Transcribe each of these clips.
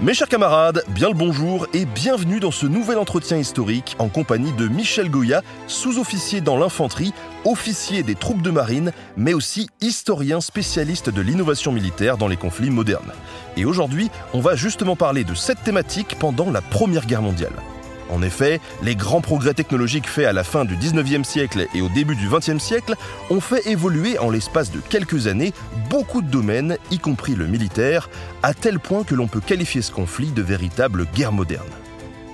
Mes chers camarades, bien le bonjour et bienvenue dans ce nouvel entretien historique en compagnie de Michel Goya, sous-officier dans l'infanterie, officier des troupes de marine, mais aussi historien spécialiste de l'innovation militaire dans les conflits modernes. Et aujourd'hui, on va justement parler de cette thématique pendant la Première Guerre mondiale. En effet, les grands progrès technologiques faits à la fin du 19e siècle et au début du 20e siècle ont fait évoluer en l'espace de quelques années beaucoup de domaines, y compris le militaire, à tel point que l'on peut qualifier ce conflit de véritable guerre moderne.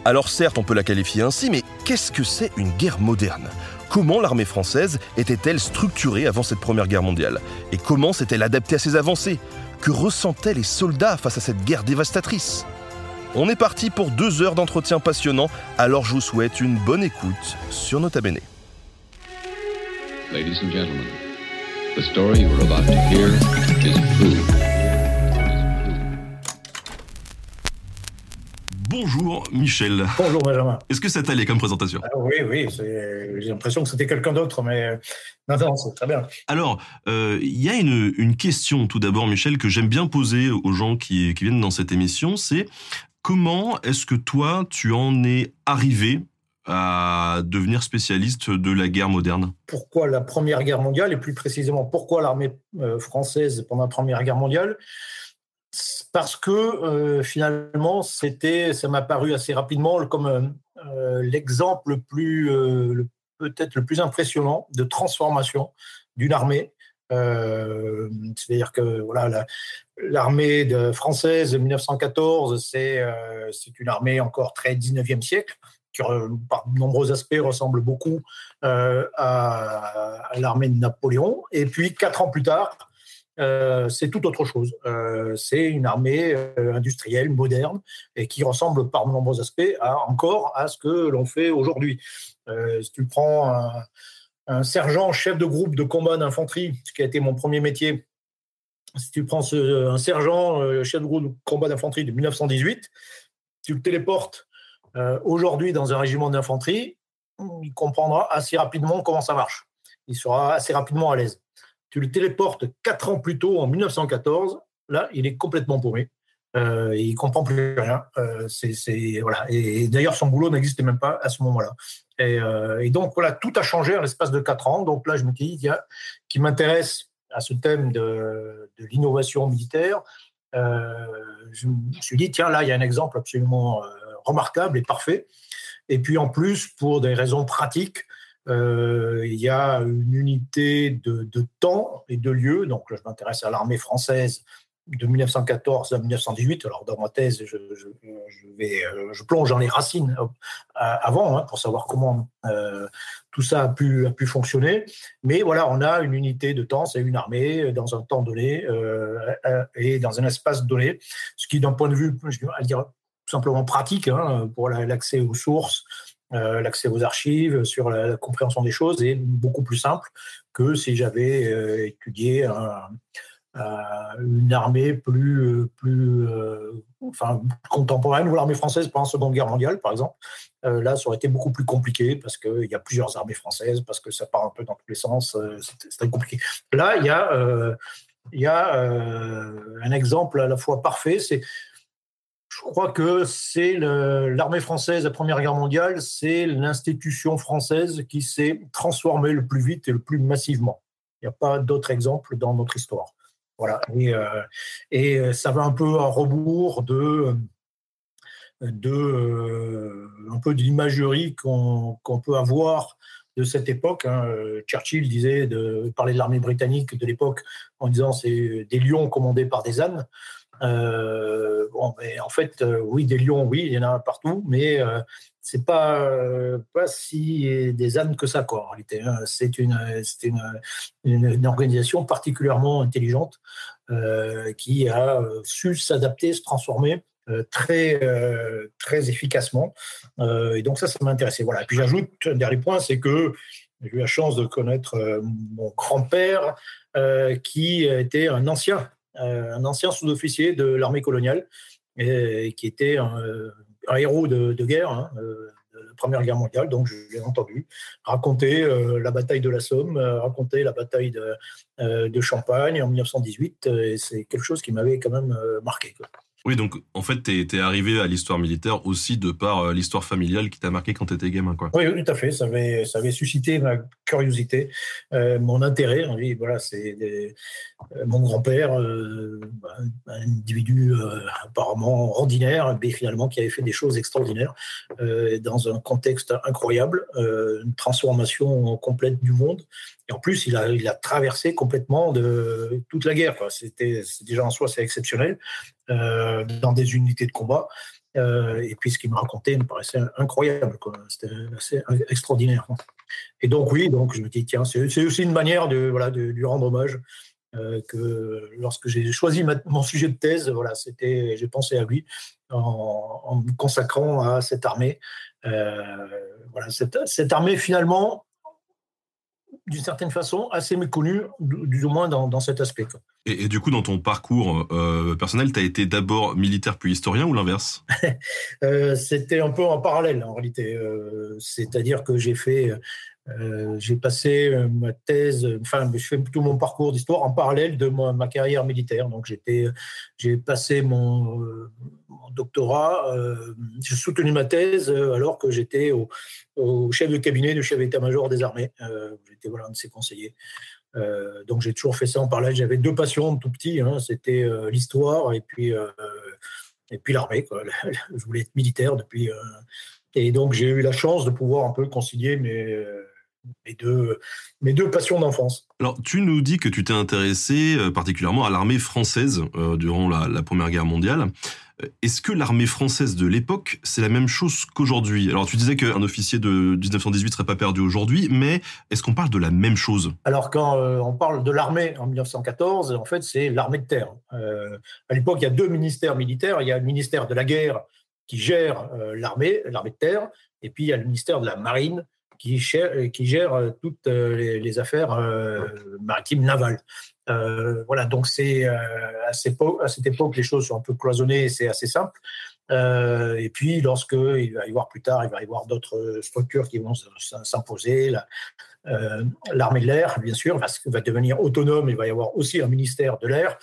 Alors certes, on peut la qualifier ainsi, mais qu'est-ce que c'est une guerre moderne? Comment l'armée française était-elle structurée avant cette Première Guerre mondiale? Et comment s'est-elle adaptée à ces avancées? Que ressentaient les soldats face à cette guerre dévastatrice? On est parti pour deux heures d'entretien passionnant, alors je vous souhaite une bonne écoute sur Nota Bene. Ladies and gentlemen, the story you are about to hear is true. Bonjour Michel. Bonjour Benjamin. Est-ce que ça t'allait comme présentation Ah Oui, oui, j'ai l'impression que c'était quelqu'un d'autre, mais euh, non, non, c'est très bien. Alors, euh, il y a une, une question tout d'abord Michel que j'aime bien poser aux gens qui, qui viennent dans cette émission, c'est comment est-ce que toi tu en es arrivé à devenir spécialiste de la guerre moderne? Pourquoi la Première Guerre mondiale, et plus précisément pourquoi l'armée euh, française pendant la Première Guerre mondiale? Parce que euh, finalement, c'était, ça m'a paru assez rapidement comme euh, l'exemple le plus, peut-être le plus impressionnant de transformation d'une armée. C'est-à-dire que voilà, l'armée française de 1914, c'est euh, une armée encore très 19e siècle, qui, re- par de nombreux aspects, ressemble beaucoup euh, à, l'armée de Napoléon. Et puis, quatre ans plus tard, euh, c'est tout autre chose. Euh, c'est une armée euh, industrielle, moderne, et qui ressemble par de nombreux aspects à, encore à ce que l'on fait aujourd'hui. Euh, si tu prends un sergent chef de groupe de combat d'infanterie, ce qui a été mon premier métier, si tu prends ce- un sergent euh, chef de groupe de combat d'infanterie de 1918, tu le téléportes euh, aujourd'hui dans un régiment d'infanterie, il comprendra assez rapidement comment ça marche. Il sera assez rapidement à l'aise. Tu le téléportes quatre ans plus tôt, en 1914, là, il est complètement paumé. Euh, il comprend plus rien. Euh, voilà. Et, d'ailleurs, son boulot n'existait même pas à ce moment-là. Et, euh, donc, voilà, tout a changé en l'espace de quatre ans. Donc là, je me dis, il y a, qui m'intéresse à ce thème de, l'innovation militaire, euh, je me suis dit, tiens, là, il y a un exemple absolument euh, remarquable et parfait. Et puis, en plus, pour des raisons pratiques, euh, il y a une unité de temps et de lieu. Donc, là, je m'intéresse à l'armée française de 1914 à 1918. Alors, dans ma thèse, je, euh, plonge dans les racines euh, avant hein, pour savoir comment euh, tout ça a pu, fonctionner. Mais voilà, on a une unité de temps, c'est une armée dans un temps donné et dans un espace donné, ce qui, d'un point de vue, je vais dire, tout simplement pratique hein, pour la- l'accès aux sources, l'accès aux archives, sur la, la compréhension des choses, est beaucoup plus simple que si j'avais étudié un- une armée plus, euh, plus euh, enfin, contemporaine ou l'armée française pendant la Seconde Guerre mondiale, par exemple. Euh, là, ça aurait été beaucoup plus compliqué parce qu'il y a plusieurs armées françaises, parce que ça part un peu dans tous les sens. euh, c'est très compliqué. Là, il y a, euh, euh, un exemple à la fois parfait. Je crois que c'est l'armée française, la Première Guerre mondiale, c'est l'institution française qui s'est transformée le plus vite et le plus massivement. Il n'y a pas d'autre exemple dans notre histoire. Voilà. Et, euh, euh, ça va un peu à rebours de, euh, un peu l'imagerie qu'on peut avoir de cette époque. hein. Churchill disait de parler de l'armée britannique de l'époque en disant c'est des lions commandés par des ânes. Bon, mais en fait, oui, des lions, oui, il y en a partout, mais c'est pas pas si des ânes que ça quoi hein. c'est une organisation particulièrement intelligente qui a su s'adapter se transformer très efficacement. Et donc ça ça m'intéressait voilà. Et puis j'ajoute un dernier point c'est que j'ai eu la chance de connaître euh, mon grand-père, euh, qui était un ancien, euh, un ancien sous-officier de l'armée coloniale, qui était un, héros de, guerre. Hein, de la Première Guerre mondiale, donc je l'ai entendu raconter la bataille de la Somme, raconter la bataille de, Champagne en 1918, et c'est quelque chose qui m'avait quand même marqué. Oui, donc en fait, tu es, arrivé à l'histoire militaire aussi de par euh, l'histoire familiale qui t'a marqué quand tu étais gamin. Quoi. Oui, tout à fait. Ça avait, ça avait suscité ma curiosité, euh, mon intérêt. voilà, c'est euh, mon grand-père, un individu apparemment ordinaire, mais finalement qui avait fait des choses extraordinaires dans un contexte incroyable, une transformation complète du monde. Et en plus, il a, il a traversé complètement toute la guerre. C'était déjà en soi, c'est exceptionnel. Euh, dans des unités de combat. Euh, et puis ce qu'il me racontait me paraissait incroyable, c'était assez extraordinaire. Et donc oui, donc je me dis tiens, c'est aussi une manière de voilà de lui rendre hommage. Euh, que lorsque j'ai choisi mon sujet de thèse, voilà, c'était j'ai pensé à lui en, me consacrant à cette armée. voilà, cette, cette armée finalement d'une certaine façon, assez méconnu, du, moins dans, cet aspect. Et, du coup, dans ton parcours euh, personnel, tu as été d'abord militaire puis historien ou l'inverse? Euh, C'était un peu en parallèle en réalité. Euh, c'est-à-dire que j'ai fait euh, j'ai passé euh, ma thèse, enfin, je fais tout mon parcours d'histoire en parallèle de ma, carrière militaire. Donc, j'ai passé mon, euh, doctorat, j'ai soutenu ma thèse alors que j'étais au, chef de cabinet du chef d'état-major des armées. j'étais voilà, un de ses conseillers. donc, j'ai toujours fait ça en parallèle. J'avais deux passions tout petit. Hein. c'était l'histoire et puis, et puis l'armée. Je voulais être militaire depuis. et donc, j'ai eu la chance de pouvoir un peu concilier mes mes deux, mes deux passions d'enfance. Alors, tu nous dis que tu t'es intéressé euh, particulièrement à l'armée française euh, durant la, Première Guerre mondiale. Euh, est-ce que l'armée française de l'époque, c'est la même chose qu'aujourd'hui? Alors, tu disais qu'un officier de 1918 serait pas perdu aujourd'hui, mais est-ce qu'on parle de la même chose? Alors, quand on parle de l'armée en 1914, en fait, c'est l'armée de terre. à l'époque, il y a deux ministères militaires. Il y a le ministère de la guerre qui gère l'armée, l'armée de terre, et puis il y a le ministère de la marine qui gère, euh, toutes euh, les, affaires euh, maritimes navales. voilà, donc c'est à, cette époque, les choses sont un peu cloisonnées, c'est assez simple. et puis, lorsque il va y avoir plus tard, il va y avoir d'autres structures qui vont s'imposer. L'armée de l'air, bien sûr, va, devenir autonome. Il va y avoir aussi un ministère de l'air.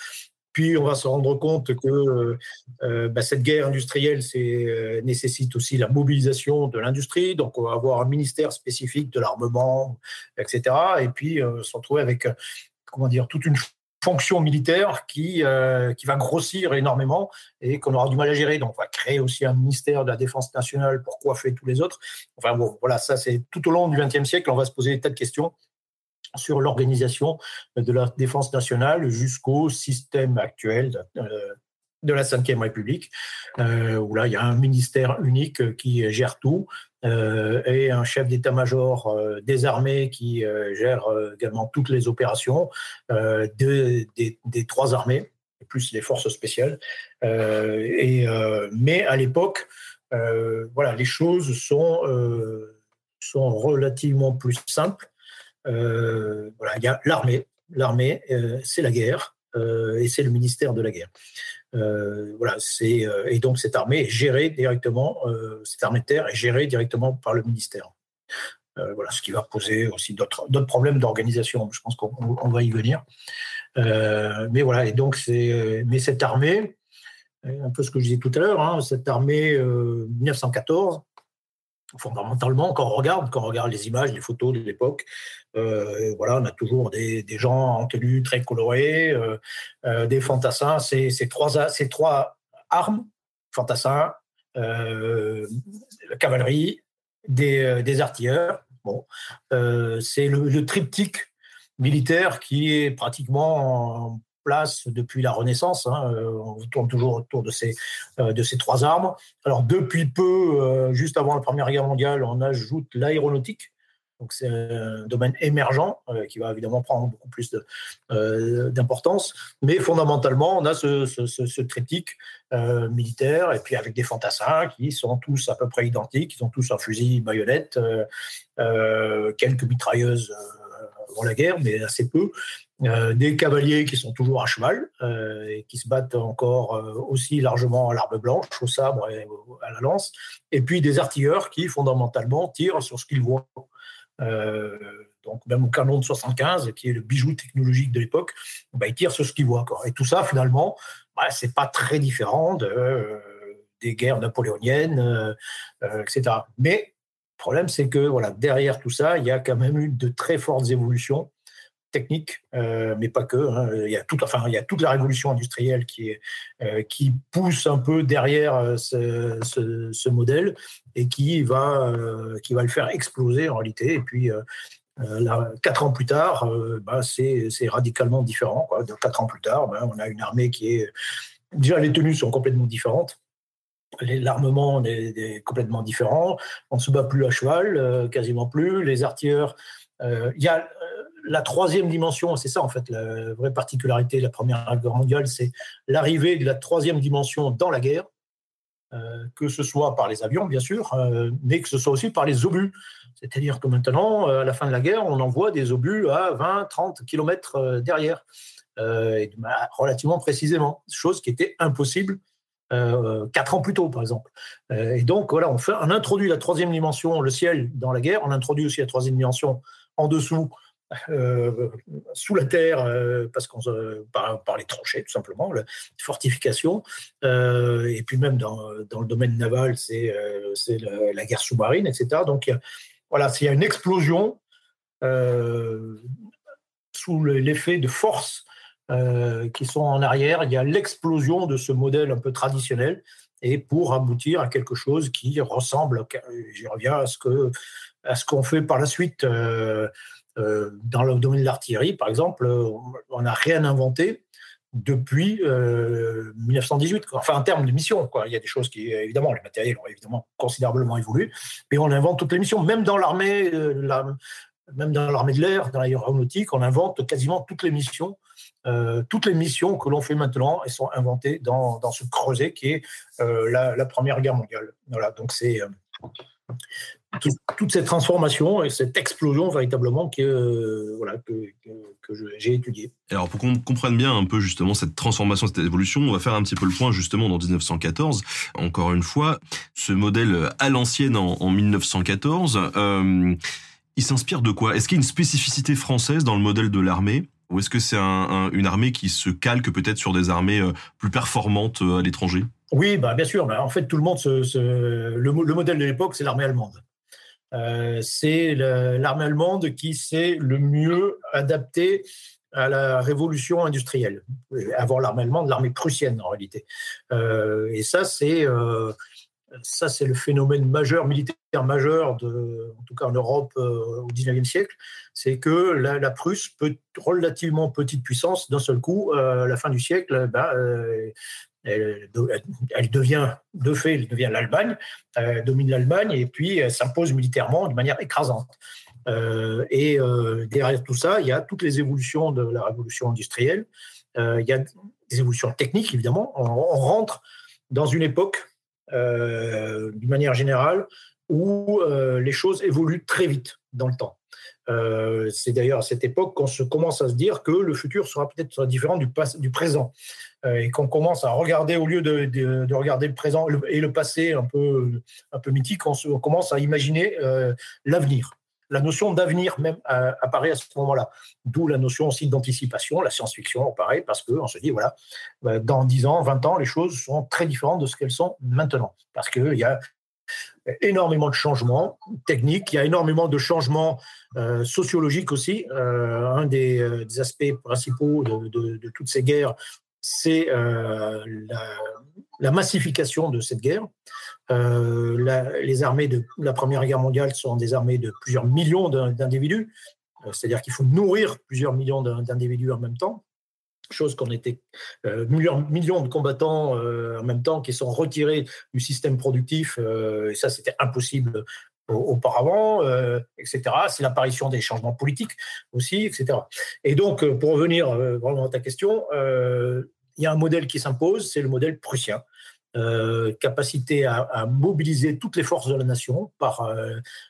Puis on va se rendre compte que euh, euh, bah, cette guerre industrielle euh, nécessite aussi la mobilisation de l'industrie. Donc on va avoir un ministère spécifique de l'armement, etc. Et puis on se retrouver avec comment dire toute une fonction militaire qui, qui va grossir énormément et qu'on aura du mal à gérer. Donc, on va créer aussi un ministère de la Défense nationale pour coiffer tous les autres. Enfin, bon, voilà, ça, c'est tout au long du XXe siècle, on va se poser des tas de questions sur l'organisation de la défense nationale jusqu'au système actuel de la Ve République, euh, où là, il y a un ministère unique qui gère tout euh, et un chef d'état-major euh, des armées qui gère également toutes les opérations des, trois armées, plus les forces spéciales. et, mais à l'époque, voilà, les choses sont, sont relativement plus simples. Euh, voilà, il y a l'armée. L'armée, euh, c'est la guerre euh, et c'est le ministère de la guerre. voilà, c'est et donc cette armée est gérée directement, cette armée de terre est gérée directement par le ministère. voilà, ce qui va poser aussi d'autres problèmes d'organisation. Je pense qu'on va y venir. mais voilà, et donc c'est mais cette armée, un peu ce que je disais tout à l'heure, hein, cette armée 1914 fondamentalement, quand on regarde, quand on regarde les images, les photos de l'époque, euh, voilà, on a toujours des, gens en tenue très colorée, euh, euh, des fantassins. Trois, ces trois armes, fantassins, la cavalerie, des, artilleurs. Bon, c'est le, triptyque militaire qui est pratiquement place depuis la Renaissance. Hein, on tourne toujours autour de ces, ces trois armes. Alors depuis peu, juste avant la Première Guerre mondiale, on ajoute l'aéronautique donc c'est un domaine émergent euh, qui va évidemment prendre beaucoup plus euh, d'importance. Mais fondamentalement, on a ce, ce, triptyque euh, militaire et puis avec des fantassins qui sont tous à peu près identiques. Ils ont tous un fusil baïonnette, quelques mitrailleuses avant la guerre, mais assez peu. Des cavaliers qui sont toujours à cheval et qui se battent encore aussi largement à l'arme blanche, au sabre et à la lance, et puis des artilleurs qui fondamentalement tirent sur ce qu'ils voient. Euh, donc même au canon de 75, qui est le bijou technologique de l'époque, bah, il tire sur ce qu'il voit. Et tout ça, finalement, bah, c'est pas très différent de, euh, des guerres napoléoniennes, euh, etc. Mais le problème, c'est que voilà, derrière tout ça, il y a quand même eu de très fortes évolutions technique, euh, mais pas que. Hein. Il, y a toute, enfin, il y a toute la révolution industrielle qui, euh, pousse un peu derrière euh, ce, modèle et qui va, qui va le faire exploser en réalité. Et puis, quatre ans plus tard, bah, c'est radicalement différent. Quoi. Quatre ans plus tard, on a une armée qui est. Déjà, les tenues sont complètement différentes. L'armement est, complètement différent. On ne se bat plus à cheval, quasiment plus. Les artilleurs. Il y a la troisième dimension, c'est ça en fait la vraie particularité de la Première Guerre mondiale, c'est l'arrivée de la troisième dimension dans la guerre, euh, que ce soit par les avions bien sûr, euh, mais que ce soit aussi par les obus. C'est-à-dire que maintenant, euh, à la fin de la guerre, on envoie des obus à 20, 30 kilomètres derrière, et, relativement précisément, chose qui était impossible quatre ans plus tôt, par exemple. et donc, voilà, on introduit la troisième dimension, le ciel, dans la guerre. On introduit aussi la troisième dimension en dessous, euh, sous la terre, euh, parce qu'on par, par, les tranchées, tout simplement, la fortification. Euh, et puis même dans, dans, le domaine naval, c'est la, la, guerre sous-marine, etc. Donc, voilà, s'il y a une explosion sous l'effet de forces qui sont en arrière, il y a l'explosion de ce modèle un peu traditionnel et pour aboutir à quelque chose qui ressemble, j'y reviens à ce que à ce qu'on fait par la suite euh, dans le domaine de l'artillerie, par exemple, on n'a rien inventé depuis 1918. Euh, enfin, en termes de mission, il y a des choses qui, évidemment, les matériels ont évidemment considérablement évolué, mais on invente toutes les missions, même dans l'armée, euh, même dans l'armée de l'air, dans l'aéronautique, on invente quasiment toutes les missions. toutes les missions que l'on fait maintenant, elles sont inventées dans, ce creuset qui est la, la, Première Guerre mondiale. Voilà, donc c'est toute cette transformation et cette explosion véritablement que, euh, voilà, que, j'ai étudiée. Alors pour qu'on comprenne bien un peu justement cette transformation, cette évolution, on va faire un petit peu le point justement dans 1914. Encore une fois, ce modèle à l'ancienne en, 1914, euh, il s'inspire de quoi? Est-ce qu'il y a une spécificité française dans le modèle de l'armée? Ou est-ce que c'est une armée qui se calque peut-être sur des armées euh, plus performantes à l'étranger? Oui, bah, bien sûr. Bah, en fait, tout le monde, le, le, modèle de l'époque, c'est l'armée allemande. Euh, c'est l'armée allemande qui s'est le mieux adaptée à la révolution industrielle, avant l'armée allemande, l'armée prussienne en réalité. Euh, et ça, c'est euh, ça, c'est le phénomène majeur, militaire majeur, de, en tout cas en Europe au XIXe siècle, c'est que la, Prusse, relativement petite puissance, d'un seul coup, à la fin du siècle, bah, elle, devient, de fait, elle devient l'Allemagne, euh, domine l'Allemagne et puis elle s'impose militairement de manière écrasante. Euh, et euh, derrière tout ça, il y a toutes les évolutions de la révolution industrielle. il y a des évolutions techniques, évidemment. On, rentre dans une époque, d'une manière générale, où les choses évoluent très vite dans le temps. C'est d'ailleurs à cette époque qu'on se commence à se dire que le futur sera peut-être différent du, présent. Euh, et qu'on commence à regarder, au lieu de, de, regarder le présent et le passé un peu, un peu mythique, on, commence à imaginer euh, l'avenir. La notion d'avenir même euh, apparaît à ce moment-là. D'où la notion aussi d'anticipation, la science-fiction apparaît parce qu'on se dit, voilà, dans 10 ans, 20 ans, les choses sont très différentes de ce qu'elles sont maintenant. Parce qu'il y a énormément de changements techniques, il y a énormément de changements sociologiques aussi. un des, aspects principaux de, toutes ces guerres, c'est euh, la, massification de cette guerre. Euh, les armées de la Première Guerre mondiale sont des armées de plusieurs millions d'individus, euh, c'est-à-dire qu'il faut nourrir plusieurs millions d'individus en même temps. Chose qu'on était euh, millions, de combattants euh, en même temps qui sont retirés du système productif, euh, et ça c'était impossible auparavant, etc. C'est l'apparition des changements politiques aussi, etc. Et donc, pour revenir vraiment à ta question, il y a un modèle qui s'impose, c'est le modèle prussien. capacité à, à, mobiliser toutes les forces de la nation par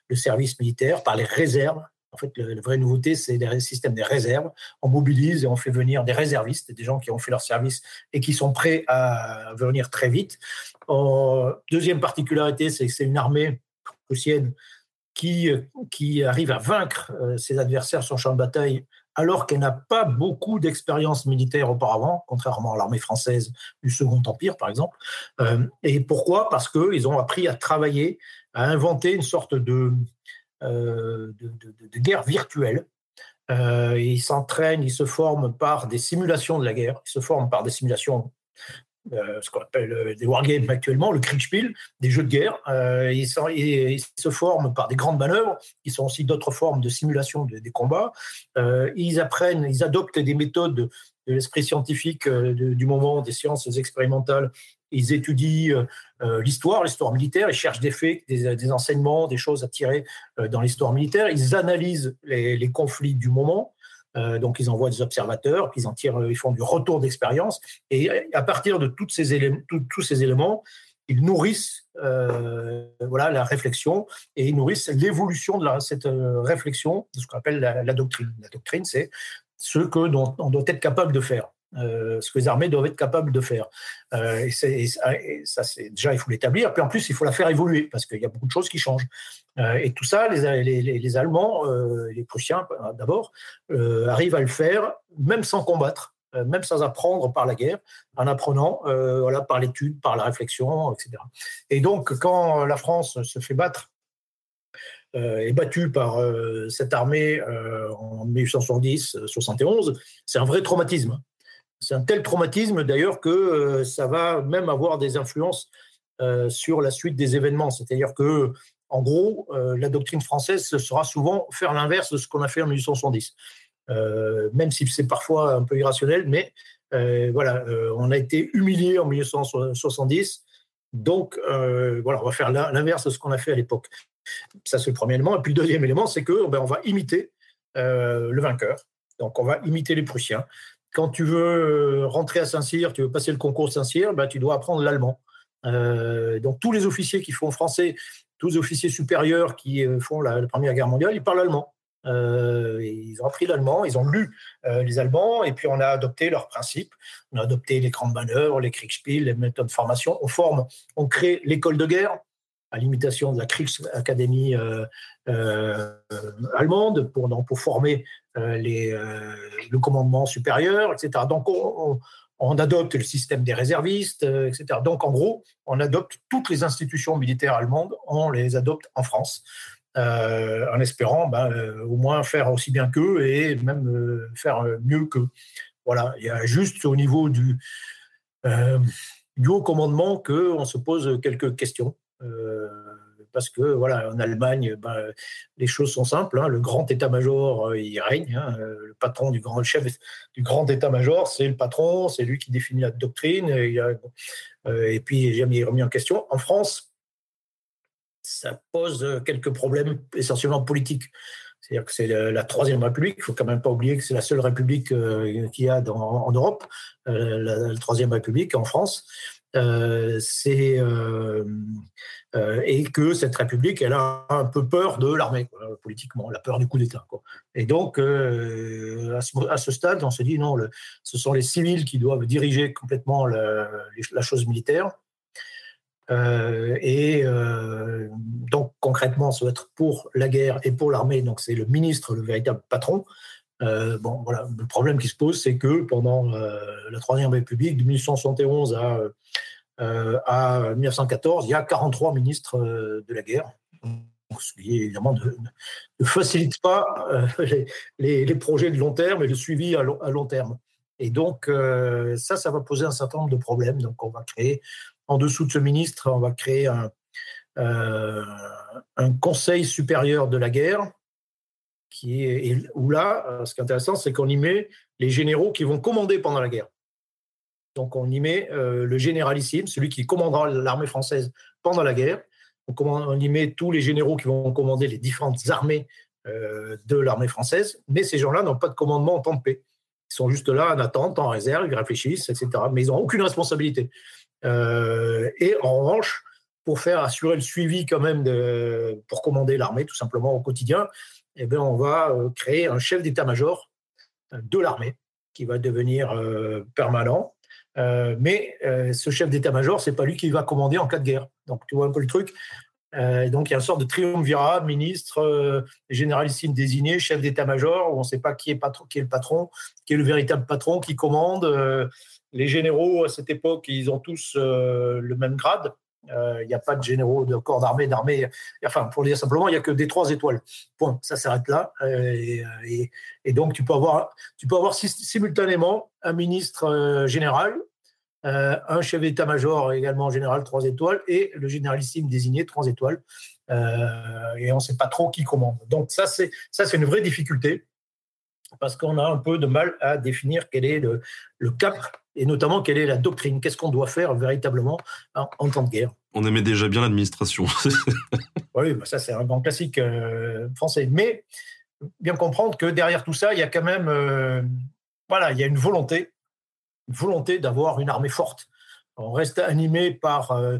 le service militaire, par les réserves, en fait, la vraie nouveauté, c'est le système des réserves. On mobilise et on fait venir des réservistes, des gens qui ont fait leur service et qui sont prêts à venir très vite. deuxième particularité, c'est que c'est une armée prussienne qui, qui arrive à vaincre euh, ses adversaires sur le champ de bataille alors qu'elle n'a pas beaucoup d'expérience militaire auparavant, contrairement à l'armée française du Second Empire, par exemple. Euh, et pourquoi? Parce qu'ils ont appris à travailler, à inventer une sorte de, euh, de, guerre virtuelle. Euh, ils s'entraînent, ils se forment par des simulations de la guerre, ils se forment par des simulations euh, ce qu'on appelle des wargames actuellement, le Kriegspiel, des jeux de guerre. ils, se forment par des grandes manœuvres, qui sont aussi d'autres formes de simulation des combats. ils apprennent, ils adoptent des méthodes de, l'esprit scientifique du moment, des sciences expérimentales ils étudient euh, euh, l'histoire, l'histoire militaire, ils cherchent des faits, des, enseignements, des choses à tirer euh, dans l'histoire militaire, ils analysent les, conflits du moment, donc ils envoient des observateurs, puis ils en tirent, ils font du retour d'expérience, et à partir de toutes ces tous ces éléments, ils nourrissent voilà la réflexion et ils nourrissent l'évolution de cette réflexion, de ce qu'on appelle la, la, doctrine. La doctrine, c'est ce que dont on doit être capable de faire. Euh, ce que les armées doivent être capables de faire. Euh, ça, c'est déjà, il faut l'établir. Puis en plus, il faut la faire évoluer parce qu'il y a beaucoup de choses qui changent. Euh, et tout ça, les, Allemands, les Prussiens d'abord, arrivent à le faire même sans combattre même sans apprendre par la guerre, en apprenant par l'étude, par la réflexion, etc. Et donc, quand la France se fait battre, est battue par cette armée en 1870-71, c'est un vrai traumatisme. C'est un tel traumatisme d'ailleurs que euh, ça va même avoir des influences euh, sur la suite des événements. C'est-à-dire que, en gros, euh, la doctrine française sera souvent faire l'inverse de ce qu'on a fait en 1870. même si c'est parfois un peu irrationnel, mais voilà, on a été humilié en 1870, donc voilà, on va faire l'inverse de ce qu'on a fait à l'époque. Ça, c'est le premier élément. Et puis le deuxième élément, c'est que ben, on va imiter le vainqueur. Donc on va imiter les Prussiens quand tu veux euh, rentrer à Saint-Cyr, tu veux passer le concours Saint-Cyr, bah, tu dois apprendre l'allemand. Euh, donc tous les officiers qui font français, tous les officiers supérieurs qui euh, font la, Première Guerre mondiale, ils parlent allemand. ils ont appris l'allemand, ils ont lu les Allemands, et puis on a adopté leurs principes. On a adopté les grandes manœuvres, les Kriegspiel, les méthodes de formation. On forme, on crée l'école de guerre, à l'imitation de la Kriegsakademie allemande, pour, pour former euh, les, euh, le commandement supérieur, etc. Donc, on, adopte le système des réservistes, euh, etc. Donc, en gros, on adopte toutes les institutions militaires allemandes, on les adopte en France, en espérant ben, au moins faire aussi bien qu'eux et même faire mieux qu'eux. Voilà, il y a juste au niveau du, du haut commandement qu'on se pose quelques questions parce que voilà, en Allemagne, ben, les choses sont simples. Hein. le grand état-major, euh, il règne. Hein. le patron du grand chef du grand état-major, c'est le patron, c'est lui qui définit la doctrine. Et, euh, puis, jamais remis en question. En France, ça pose quelques problèmes essentiellement politiques. C'est-à-dire que c'est la, Troisième République. Il faut quand même pas oublier que c'est la seule République euh, qu'il y a en Europe, la, Troisième République en France. C'est euh, et que cette République, elle a un peu peur de l'armée, politiquement, la peur du coup d'État. Et donc, euh, à, ce, stade, on se dit non, ce sont les civils qui doivent diriger complètement la, chose militaire. Euh, et donc, concrètement, ça va être pour la guerre et pour l'armée, donc c'est le ministre le véritable patron. Bon, voilà, le problème qui se pose, c'est que pendant la Troisième République, de 1871 à euh, à 1914, il y a 43 ministres euh, de la guerre. Ce qui évidemment ne, facilite pas euh, les, projets de long terme et le suivi à long, terme. Et donc, ça, ça va poser un certain nombre de problèmes. Donc, on va créer, en dessous de ce ministre, on va créer un conseil supérieur de la guerre, est, où là, ce qui est intéressant, c'est qu'on y met les généraux qui vont commander pendant la guerre. Donc on y met le généralissime, celui qui commandera l'armée française pendant la guerre. On, y met tous les généraux qui vont commander les différentes armées de l'armée française, mais ces gens-là n'ont pas de commandement en temps de paix. Ils sont juste là en attente, en réserve, ils réfléchissent, etc. Mais ils n'ont aucune responsabilité. et en revanche, pour faire assurer le suivi quand même pour commander l'armée tout simplement au quotidien, eh bien, on va euh, créer un chef d'état-major euh, de l'armée qui va devenir euh, permanent. mais ce chef d'état-major, c'est pas lui qui va commander en cas de guerre. Donc tu vois un peu le truc. donc il y a une sorte de triumvirat, ministre, généralissime désigné, chef d'état-major, on ne sait pas qui est le patron, qui est le véritable patron, qui commande. les généraux à cette époque, ils ont tous le même grade. Euh, il n'y a pas de généraux de corps d'armée, d'armée. Enfin, pour le dire simplement, il n'y a que des trois étoiles. Point. Ça s'arrête là. Euh, et, donc, tu peux avoir, tu peux avoir simultanément un ministre euh, général, un chef d'état-major également général, trois étoiles, et le généralissime désigné, trois étoiles. et on ne sait pas trop qui commande. Donc, ça, c'est une vraie difficulté parce qu'on a un peu de mal à définir quel est le cap et notamment quelle est la doctrine, qu'est-ce qu'on doit faire véritablement en, temps de guerre? On aimait déjà bien l'administration. oui, bah ça c'est un grand classique euh, français. Mais bien comprendre que derrière tout ça, il y a quand même, euh, voilà, il y a une volonté, une volonté d'avoir une armée forte. On reste animé par euh,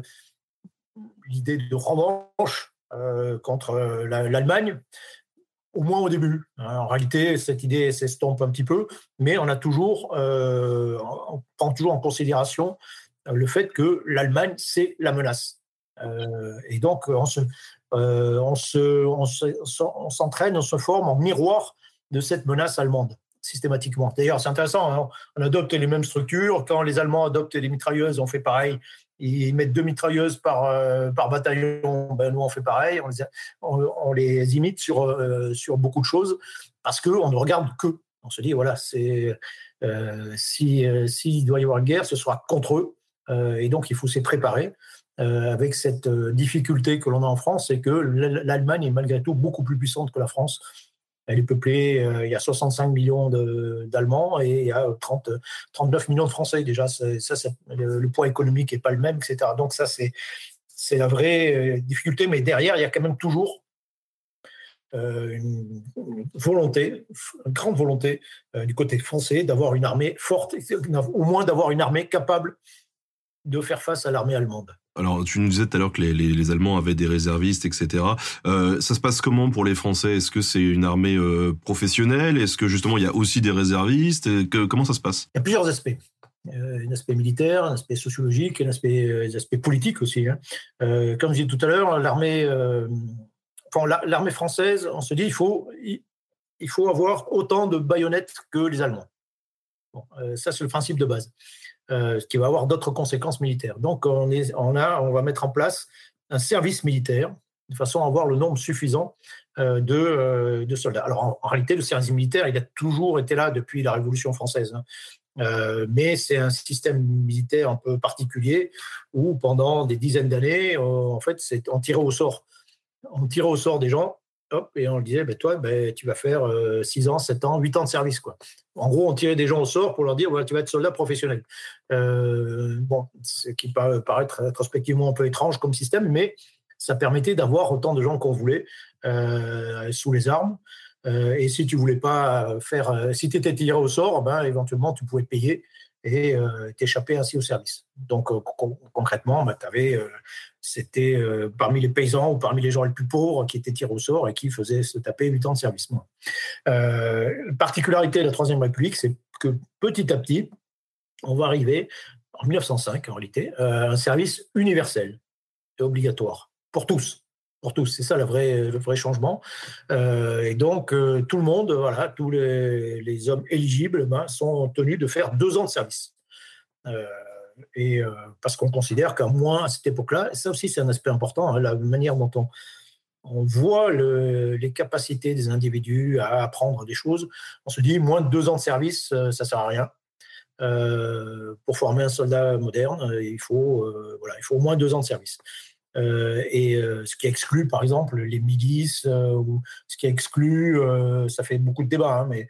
l'idée de revanche contre l'Allemagne au moins au début. Hein, en réalité, cette idée s'estompe un petit peu, mais on a toujours, euh, on prend toujours en considération le fait que l'Allemagne, c'est la menace. Euh, et donc, on se, euh, on, se, on, s'entraîne, on se forme en miroir de cette menace allemande systématiquement. D'ailleurs, c'est intéressant, hein, on adopte les mêmes structures. Quand les Allemands adoptent les mitrailleuses, on fait pareil ils mettent deux mitrailleuses par, euh, par bataillon, ben nous on fait pareil, on les, imite sur, euh, sur beaucoup de choses parce qu'on ne regarde que. On se dit, voilà, euh, s'il si, doit y avoir une guerre, ce sera contre eux. et donc il faut s'y préparer. avec cette difficulté que l'on a en France, c'est que l'Allemagne est malgré tout beaucoup plus puissante que la France elle est peuplée, euh, il y a 65 millions d'Allemands et il y a 30, 39 millions de Français. Déjà, le, poids économique n'est pas le même, etc. Donc ça, c'est la vraie euh, difficulté. Mais derrière, il y a quand même toujours euh, une, volonté, une grande volonté du côté français d'avoir une armée forte, au moins d'avoir une armée capable de faire face à l'armée allemande. Alors, tu nous disais tout à l'heure que les, Allemands avaient des réservistes, etc. Euh, ça se passe comment pour les Français? Est-ce que c'est une armée euh, professionnelle? Est-ce que justement il y a aussi des réservistes? Comment ça se passe? Il y a plusieurs aspects. Euh, un aspect militaire, un aspect sociologique, un aspect, des aspects politiques aussi. Hein. comme je disais tout à l'heure, l'armée, l'armée française, on se dit il faut, il faut avoir autant de baïonnettes que les Allemands. Bon, ça, c'est le principe de base. Euh, qui va avoir d'autres conséquences militaires. Donc, on, va mettre en place un service militaire de façon à avoir le nombre suffisant euh, de, euh, de, soldats. Alors, en, réalité, le service militaire, il a toujours été là depuis la Révolution française. Hein. mais c'est un système militaire un peu particulier où pendant des dizaines d'années, en fait, on tirait au sort. On tirait au sort des gens et on le disait, ben, toi, ben, tu vas faire 6 ans, 7 ans, 8 ans de service. Quoi. En gros, on tirait des gens au sort pour leur dire, voilà, tu vas être soldat professionnel. Euh, bon, ce qui peut paraître rétrospectivement un peu étrange comme système, mais ça permettait d'avoir autant de gens qu'on voulait euh, sous les armes. Euh, et si tu voulais pas faire, si tu étais tiré au sort, ben, éventuellement, tu pouvais payer et t'échapper ainsi au service. Donc, concrètement, ben, tu avais c'était euh, parmi les paysans ou parmi les gens les plus pauvres qui étaient tirés au sort et qui faisaient se taper 8 ans de service. Euh, particularité de la Troisième République, c'est que petit à petit, on va arriver, en 1905 en réalité, à un service universel et obligatoire pour tous. Pour tous, c'est ça le vrai, le vrai changement. Euh, et donc, tout le monde, voilà, tous les, hommes éligibles ben, sont tenus de faire deux ans de service et euh, parce qu'on considère qu'à moins à cette époque-là, ça aussi c'est un aspect important, hein, la manière dont on, on voit les capacités des individus à apprendre des choses. On se dit moins de deux ans de service, euh, ça sert à rien. Euh, pour former un soldat moderne, il faut, voilà, il faut au moins deux ans de service. Euh, et euh, ce qui exclut, par exemple, les milices, euh, ou ce qui exclut, ça fait beaucoup de débats, hein, mais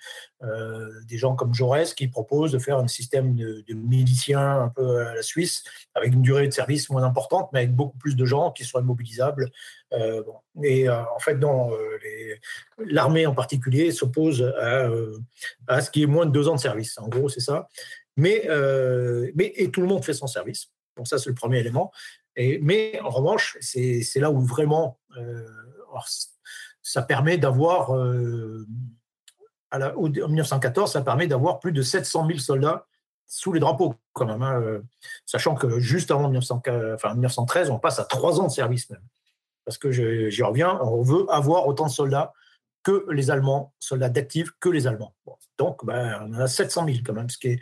des gens comme Jaurès qui proposent de faire un système de, miliciens un peu à la Suisse, avec une durée de service moins importante, mais avec beaucoup plus de gens qui seraient mobilisables. Et en fait, l'armée en particulier s'oppose à, à, ce qui est moins de deux ans de service. En gros, c'est ça. Mais, mais et tout le monde fait son service. Donc ça, c'est le premier élément mais en revanche, c'est là où vraiment euh, ça permet d'avoir, euh, en 1914, ça permet d'avoir plus de 700 000 soldats sous les drapeaux, quand même, hein, euh, sachant que juste avant 1913, on passe à trois ans de service même. Parce que j'y reviens, on veut avoir autant de soldats que les Allemands, soldats d'actifs que les Allemands. donc, ben, on a 700 000 quand même, ce qui est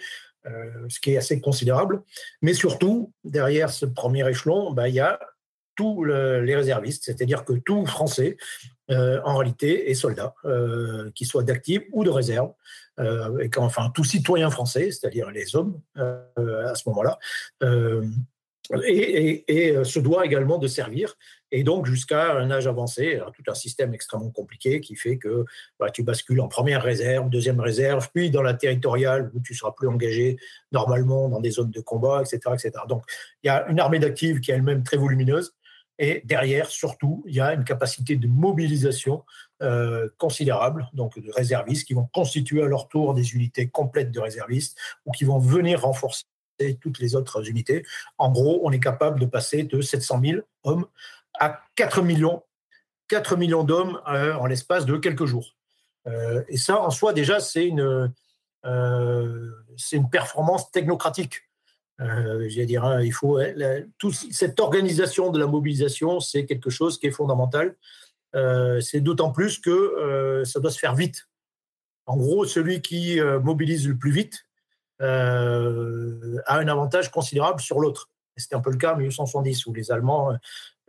ce qui est assez considérable. Mais surtout, derrière ce premier échelon, bah, il y a tous les réservistes, c'est-à-dire que tout Français, euh, en réalité, est soldat, euh, qu'il soit d'actif ou de réserve, et enfin tout citoyen français, c'est-à-dire les hommes à ce moment-là, et, se doit également de servir et donc jusqu'à un âge avancé, tout un système extrêmement compliqué qui fait que bah, tu bascules en première réserve, deuxième réserve, puis dans la territoriale où tu seras plus engagé normalement dans des zones de combat, etc. etc. Donc il y a une armée d'actifs qui est elle-même très volumineuse. Et derrière, surtout, il y a une capacité de mobilisation euh, considérable, donc de réservistes qui vont constituer à leur tour des unités complètes de réservistes ou qui vont venir renforcer toutes les autres unités. En gros, on est capable de passer de 700 000 hommes à 4 millions, 4 millions d'hommes euh, en l'espace de quelques jours. Euh, et ça, en soi, déjà, c'est une, euh, c'est une performance technocratique. J'allais dire, hein, il faut cette organisation de la mobilisation, c'est quelque chose qui est fondamental. c'est d'autant plus que ça doit se faire vite. En gros, celui qui mobilise le plus vite a un avantage considérable sur l'autre. C'était un peu le cas en 1870 où les Allemands